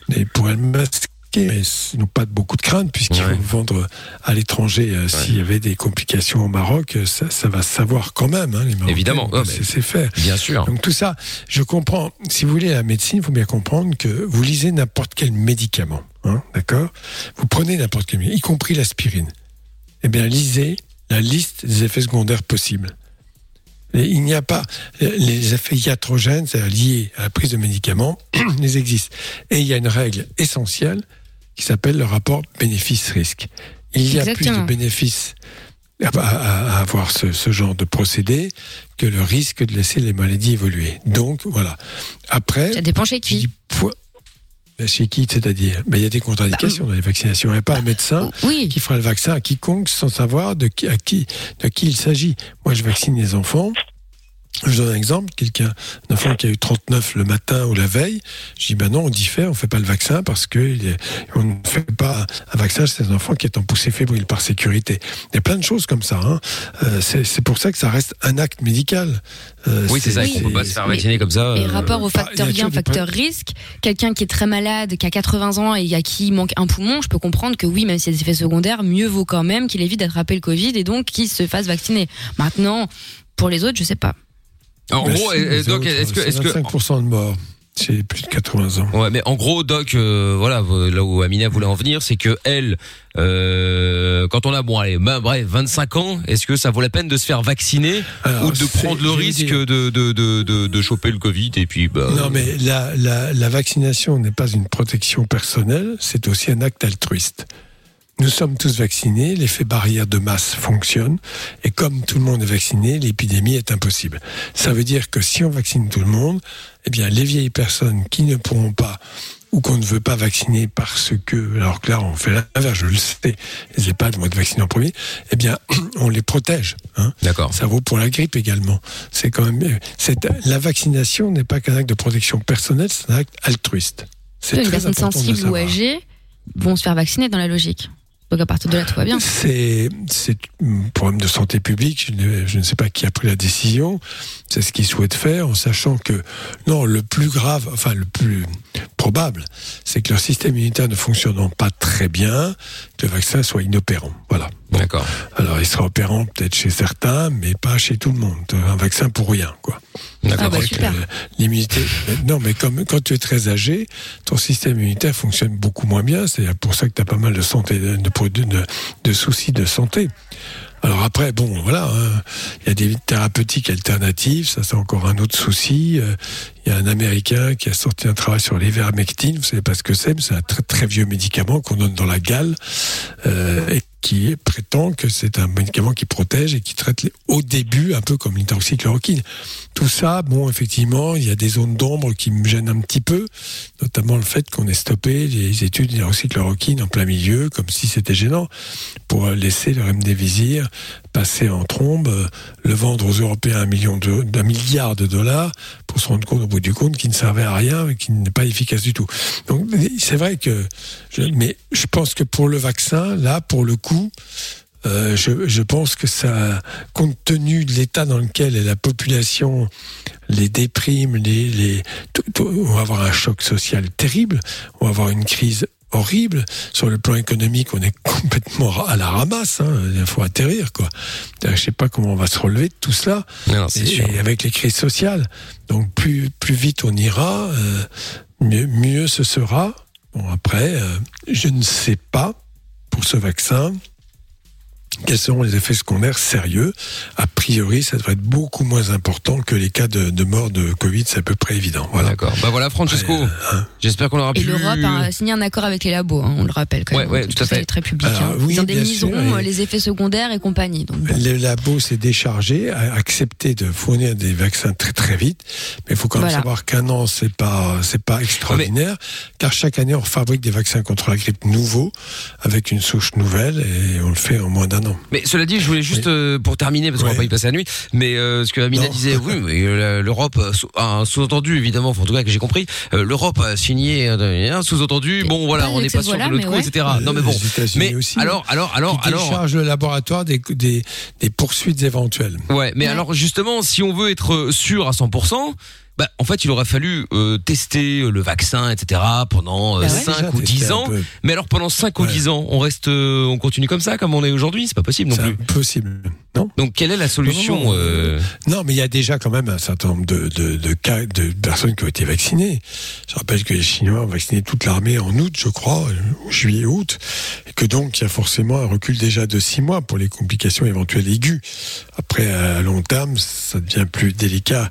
ils pourraient le masquer. Mais ils n'ont pas beaucoup de crainte, puisqu'ils vont vendre à l'étranger. euh, S'il y avait des complications au Maroc, euh, ça, ça va se savoir quand même, hein, les Marocains. Évidemment. Ouais, c'est fait. Bien sûr. Donc tout ça, je comprends. Si vous voulez la médecine, il faut bien comprendre que vous lisez n'importe quel médicament, hein, d'accord? Vous prenez n'importe quel médicament, y compris l'aspirine. Eh bien, lisez la liste des effets secondaires possibles. Il n'y a pas les effets iatrogènes, c'est-à-dire liés à la prise de médicaments, [clears throat] ils existent. Et il y a une règle essentielle qui s'appelle le rapport bénéfice-risque. Il y a plus de bénéfices à, avoir ce, ce genre de procédé que le risque de laisser les maladies évoluer. Donc voilà. Après, Ça dépend chez qui. Chez qui, c'est-à-dire? Ben, Il y a des contre-indications dans les vaccinations. Il n'y a pas un médecin qui fera le vaccin à quiconque sans savoir de qui, à qui, de qui il s'agit. Moi, je vaccine les enfants. Je donne un exemple, quelqu'un, un enfant qui a eu 39 le matin ou la veille, je dis ben non, on diffère, on fait pas le vaccin parce que on ne fait pas un vaccin chez un enfant qui est en poussée fébrile par sécurité. Il y a plein de choses comme ça. Hein. Euh, c'est c'est pour ça que ça reste un acte médical. Euh, Oui, c'est ça. On peut pas se faire vacciner comme ça. Et euh, rapport au bah, facteur gain, facteur risque, quelqu'un qui est très malade, qui a 80 ans et à qui il manque un poumon, je peux comprendre que oui, même s'il y a des effets secondaires, mieux vaut quand même qu'il évite d'attraper le Covid et donc qu'il se fasse vacciner. Maintenant, pour les autres, je sais pas. En Ben gros, si, Doc, autres, est-ce que, c'est est-ce que, 25% de morts chez plus de 80 ans. Ouais, mais en gros, Doc, euh, voilà, là où Amina voulait en venir, c'est que elle, euh, quand on a bon, allez, ben, bref, 25 ans, est-ce que ça vaut la peine de se faire vacciner Alors, ou de c'est- prendre le risque de, de, de, de, de choper le Covid et puis bah, Non, mais la, la, la vaccination n'est pas une protection personnelle, c'est aussi un acte altruiste. Nous sommes tous vaccinés, l'effet barrière de masse fonctionne, et comme tout le monde est vacciné, l'épidémie est impossible. Ça veut dire que si on vaccine tout le monde, eh bien, les vieilles personnes qui ne pourront pas ou qu'on ne veut pas vacciner parce que, alors que là, on fait l'inverse, je le sais, les EHPAD vont être vaccinés en premier, eh bien, [clears throat] on les protège. Hein. D'accord. Ça vaut pour la grippe également. C'est quand même, c'est, la vaccination n'est pas qu'un acte de protection personnelle, c'est un acte altruiste. C'est les personnes sensibles ou âgées vont se faire vacciner dans la logique. Donc à partir de là, tout va bien. C'est un problème de santé publique. Je ne, je ne sais pas qui a pris la décision. C'est ce qu'ils souhaitent faire, en sachant que non, le plus grave, enfin le plus probable, c'est que leur système immunitaire ne fonctionnant pas très bien, que le vaccin soit inopérant. Voilà. D'accord. Alors, il sera opérant peut-être chez certains, mais pas chez tout le monde. Un vaccin pour rien, quoi. Ah bah, super. euh, L'immunité. Non, mais comme quand tu es très âgé, ton système immunitaire fonctionne beaucoup moins bien. C'est pour ça que tu as pas mal de santé, de, de, de- de soucis de santé. Alors après, bon, voilà, hein, il y a des thérapeutiques alternatives, ça c'est encore un autre souci. Euh, Il y a un Américain qui a sorti un travail sur l'ivermectine, vous savez pas ce que c'est, mais c'est un très très vieux médicament qu'on donne dans la gale euh, et qui prétend que c'est un médicament qui protège et qui traite au début un peu comme l'hydroxychloroquine. Tout ça, bon, effectivement, il y a des zones d'ombre qui me gênent un petit peu, notamment le fait qu'on ait stoppé les études d'hydroxychloroquine en plein milieu, comme si c'était gênant, pour laisser le remdesivir passer en trombe, le vendre aux Européens un, million de, milliard de dollars, pour se rendre compte au bout du compte qu'il ne servait à rien et qu'il n'est pas efficace du tout. Donc c'est vrai que, mais je pense que pour le vaccin, là, pour le coup, euh, je, je pense que ça, compte tenu de l'état dans lequel est la population, les déprimes, les, les, tout- tout- on va avoir un choc social terrible, on va avoir une crise horrible. Sur le plan économique, on est [laughs] complètement à la ramasse. Hein. Il faut atterrir, quoi. Je sais pas comment on va se relever de tout cela. et, sûr. et avec les crises sociales. Donc plus plus vite on ira, euh, mieux, mieux ce sera. Bon après, euh, je ne sais pas pour ce vaccin quels seront les effets secondaires sérieux. A priori, ça devrait être beaucoup moins important que les cas de, de mort de Covid, c'est à peu près évident. Voilà. D'accord. Bah voilà, Francesco. J'espère qu'on aura Et pu. l'Europe a signé un accord avec les labos, hein, on le rappelle quand Ouais, même. ouais, tout à ça fait. très public. Alors, hein. oui, Ils indemniseront sûr, euh, et- les effets secondaires et compagnie. Donc, bon. Le labo s'est déchargé, a accepté de fournir des vaccins très très vite, mais il faut quand même Voilà. savoir qu'un an c'est pas c'est pas extraordinaire, car chaque année on fabrique des vaccins contre la grippe nouveaux avec une souche nouvelle et on le fait en moins d'un an. Mais cela dit, je voulais juste euh, pour terminer parce qu'on va pas y passer la nuit. Mais euh, ce que Amina Non. disait, oui, [laughs] mais euh, l'Europe a un sous-entendu évidemment, enfin, en tout cas que j'ai compris, euh, l'Europe a signé un sous-entendu. Bon, voilà, on n'est pas sûr de mais coup, etc. Non, mais bon. Les États-Unis Mais aussi, alors, alors, alors, qui alors. décharge le laboratoire des, des, des poursuites éventuelles. Ouais, mais alors justement, si on veut être sûr à 100%, bah, en fait, il aurait fallu euh, tester le vaccin, etc. pendant euh, Bah ouais. 5 Déjà ou tester 10 un ans. Mais alors pendant 5 ou Ouais. 10 ans, on reste, euh, on continue comme ça, comme on est aujourd'hui, c'est pas possible non C'est plus. impossible. Non. Donc quelle est la solution Non, non, non. euh, Non, mais il y a déjà quand même un certain nombre de, de, de cas de personnes qui ont été vaccinées. Je rappelle que les Chinois ont vacciné toute l'armée en août, je crois, euh, juillet-août, et que donc il y a forcément un recul déjà de six mois pour les complications éventuelles aiguës. Après, à long terme, ça devient plus délicat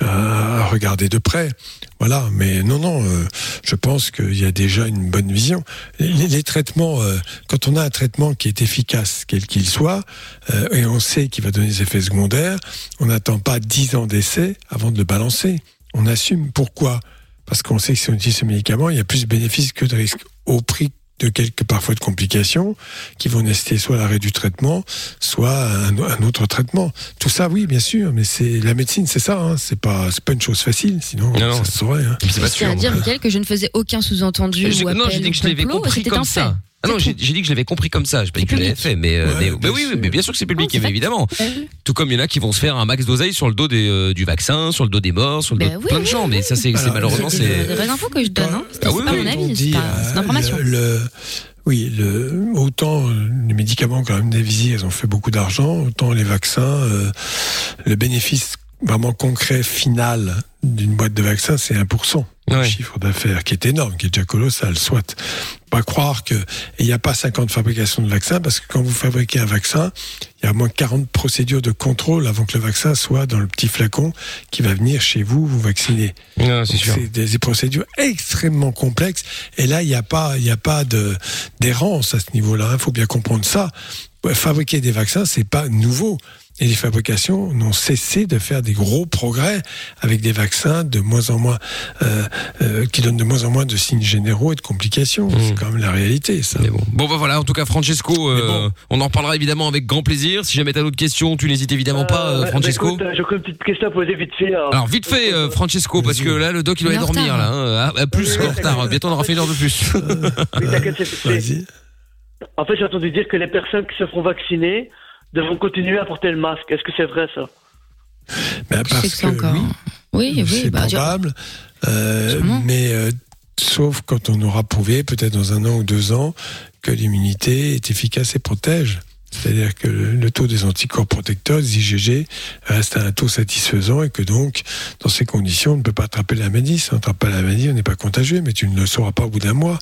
à regarder de près. Voilà, mais non, non, euh, je pense qu'il y a déjà une bonne vision. Les, traitements, euh, quand on a un traitement qui est efficace, quel qu'il soit, euh, et on sait qu'il va donner des effets secondaires, on n'attend pas 10 ans d'essai avant de le balancer. On assume. Pourquoi? Parce qu'on sait que si on utilise ce médicament, il y a plus de bénéfices que de risques, au prix de quelques parfois de complications qui vont nécessiter soit l'arrêt du traitement, soit un, un autre traitement. Tout ça, oui, bien sûr, mais c'est la médecine, c'est ça. Hein, c'est pas, c'est pas une chose facile, sinon Non, non. ça se saurait. Hein. C'est à dire, Mickaël, que je ne faisais aucun sous-entendu ou non, appel j'ai dit que je l'avais complot, compris c'était comme un ça. fait. Ah non, j'ai j'ai dit que je l'avais compris comme ça. J'ai pas dit que je l'avais fait, mais, euh, Ouais, mais, oui, mais bien sûr que c'est public, Non, c'est évidemment. Tout comme il y en a qui vont se faire un max d'oseille sur le dos des, euh, du vaccin, sur le dos des morts, sur le dos Ben de oui, plein de oui, gens. Mais ça, c'est c'est malheureusement, C'est des, des c'est. vraies infos que je donne. Hein. C'est Ah oui, pas oui, mon on avis, c'est pas- euh, c'est l'information. Le, le- oui, le, autant euh, les médicaments, quand même, des visiers, ils ont fait beaucoup d'argent, autant les vaccins, euh, le bénéfice vraiment concret final d'une boîte de vaccins, c'est 1%. Ouais. Le chiffre d'affaires qui est énorme, qui est déjà colossal, soit. Pas croire que, et il n'y a pas 50 fabrications de vaccins, parce que quand vous fabriquez un vaccin, il y a au moins 40 procédures de contrôle avant que le vaccin soit dans le petit flacon qui va venir chez vous vous vacciner. Non, c'est des, des procédures extrêmement complexes. Et là, il n'y a pas, il n'y a pas de d'errance à ce niveau-là. Il faut bien comprendre ça. Fabriquer des vaccins, c'est pas nouveau. Et les fabrications n'ont cessé de faire des gros progrès avec des vaccins de moins en moins, euh, euh, qui donnent de moins en moins de signes généraux et de complications. C'est quand même la réalité, ça. Mmh. Mais bon. Bon, bah voilà, en tout cas, Francesco, euh, on en reparlera évidemment avec grand plaisir. Si jamais t'as d'autres questions, tu n'hésites évidemment pas, euh, bah, Francesco. écoute, euh, j'ai encore une petite question à poser vite fait. Alors vite fait, euh, Francesco, parce que là, le doc, il doit aller en dormir, là. hein. Ah, plus qu'en retard. Bientôt, on aura fait une heure de plus. [laughs] Oui, t'inquiète, c'est- c'est- En fait, j'ai entendu dire que les personnes qui se feront vacciner devront continuer à porter le masque. Est-ce que c'est vrai ça? Ben, parce que c'est encore- oui, Oui, oui, c'est bah, probable. Euh, mais euh, sauf quand on aura prouvé, peut-être dans un an ou deux ans, que l'immunité est efficace et protège. C'est-à-dire que le, le taux des anticorps protecteurs, des IgG, reste à un taux satisfaisant et que donc, dans ces conditions, on ne peut pas attraper la maladie. Si on n'attrape pas la maladie, on n'est pas contagieux, mais tu ne le sauras pas au bout d'un mois.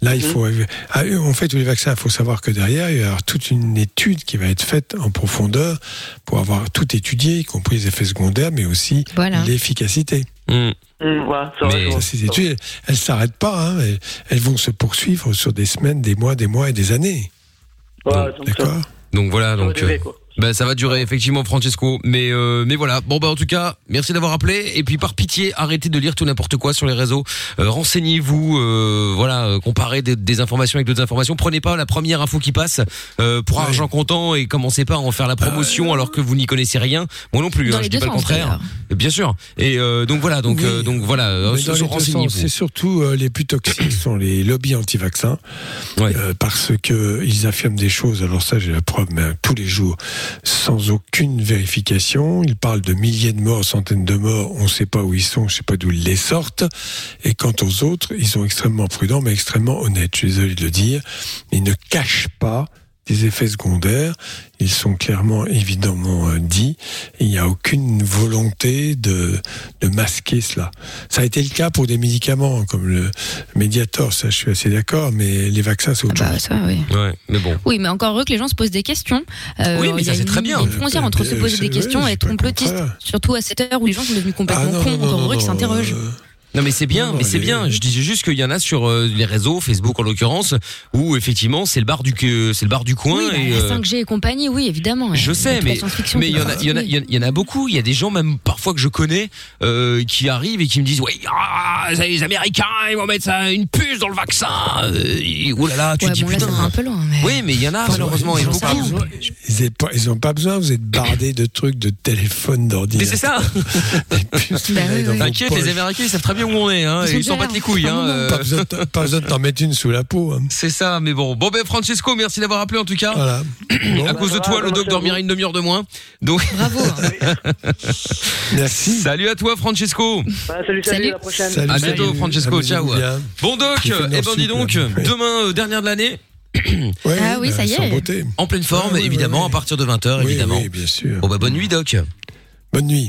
Là, il faut. Ah, on fait tous les vaccins. Il faut savoir que derrière, il va y avoir toute une étude qui va être faite en profondeur pour avoir tout étudié, y compris les effets secondaires, mais aussi Voilà. l'efficacité. Voilà, c'est vrai, je vois. Ça, Ces études, elles ne s'arrêtent pas. hein. Elles, elles vont se poursuivre sur des semaines, des mois, des mois et des années. D'accord Donc voilà, donc euh. Bah, ça va durer effectivement Francesco, mais euh, mais voilà. Bon bah en tout cas, merci d'avoir appelé et puis par pitié, arrêtez de lire tout n'importe quoi sur les réseaux. Euh, Renseignez-vous, euh, voilà, euh, comparez des, des informations avec d'autres informations. Prenez pas la première info qui passe euh, pour argent comptant et commencez pas à en faire la promotion alors que vous n'y connaissez rien. Moi non plus, hein, je dis pas le contraire. Bien sûr. Et euh, donc voilà, donc Oui. euh, donc voilà, euh, C'est surtout euh, les plus toxiques sont les lobbies anti-vaccins euh, parce que ils affirment des choses. Alors ça, j'ai la preuve, mais euh, tous les jours, sans aucune vérification. Ils parlent de milliers de morts, centaines de morts. On ne sait pas où ils sont, je ne sais pas d'où ils les sortent. Et quant aux autres, ils sont extrêmement prudents, mais extrêmement honnêtes. Je suis désolé de le dire. Ils ne cachent pas des effets secondaires. Ils sont clairement, évidemment euh, dits. Et il n'y a aucune volonté de, de masquer cela. Ça a été le cas pour des médicaments comme le Mediator, ça je suis assez d'accord, mais les vaccins c'est autre bah, chose. ça, oui. Ouais, mais bon. Oui, mais encore heureux que les gens se posent des questions. Euh, Oui, mais il y ça, a c'est une- très bien. Il y a une frontière entre se Euh, poser c'est- des questions ouais, et être complotiste. Surtout à cette heure où les gens sont devenus complètement Ah non, cons. non, Encore non, heureux qu'ils s'interrogent. Non mais c'est bien, mais c'est bien. Je disais juste qu'il y en a sur euh, les réseaux, Facebook en l'occurrence, où effectivement c'est le bar du que- c'est le bar du coin Oui, bah, et la euh, 5G et compagnie, oui, évidemment. je Euh, sais, mais mais il y en a, il y en a, particulier. il y en a beaucoup. Il y a des gens même parfois que je connais euh, qui arrivent et qui me disent ouais, ah, les Américains ils vont mettre ça, une puce dans le vaccin. Euh, et- oh là là, tu Ouais, te dis bon, là, putain. ça va un peu loin. Mais... Oui, mais il y en a malheureusement, il y en a beaucoup. Ils n'ont pas, ils ont pas besoin, vous êtes bardés de trucs, de téléphones, Mais d'ordinateurs. c'est ça. [laughs] T'inquiète, les Américains ils savent très bien où on est, hein, Ils s'en battent les couilles. Hein, euh. Pas besoin de- pas besoin de t'en mettre une sous la peau. hein. C'est ça, mais bon. Bon ben Francesco, merci d'avoir appelé en tout cas. Voilà. [coughs] à cause de toi, le doc dormira une demi-heure de moins. Donc Bravo. [laughs] Merci. Salut à toi Francesco. Bah, salut, salut, à la prochaine. Salut, à bientôt. Francesco, ciao. bien. Bon doc, eh ben dis donc, là. Oui. demain euh, dernière de l'année. [coughs] Ah oui, ça y est. beauté. En pleine forme, Ah oui, évidemment, oui, oui. à partir de 20h, Oui, évidemment. oui, bien sûr. Bon bah bonne nuit doc. Bonne nuit.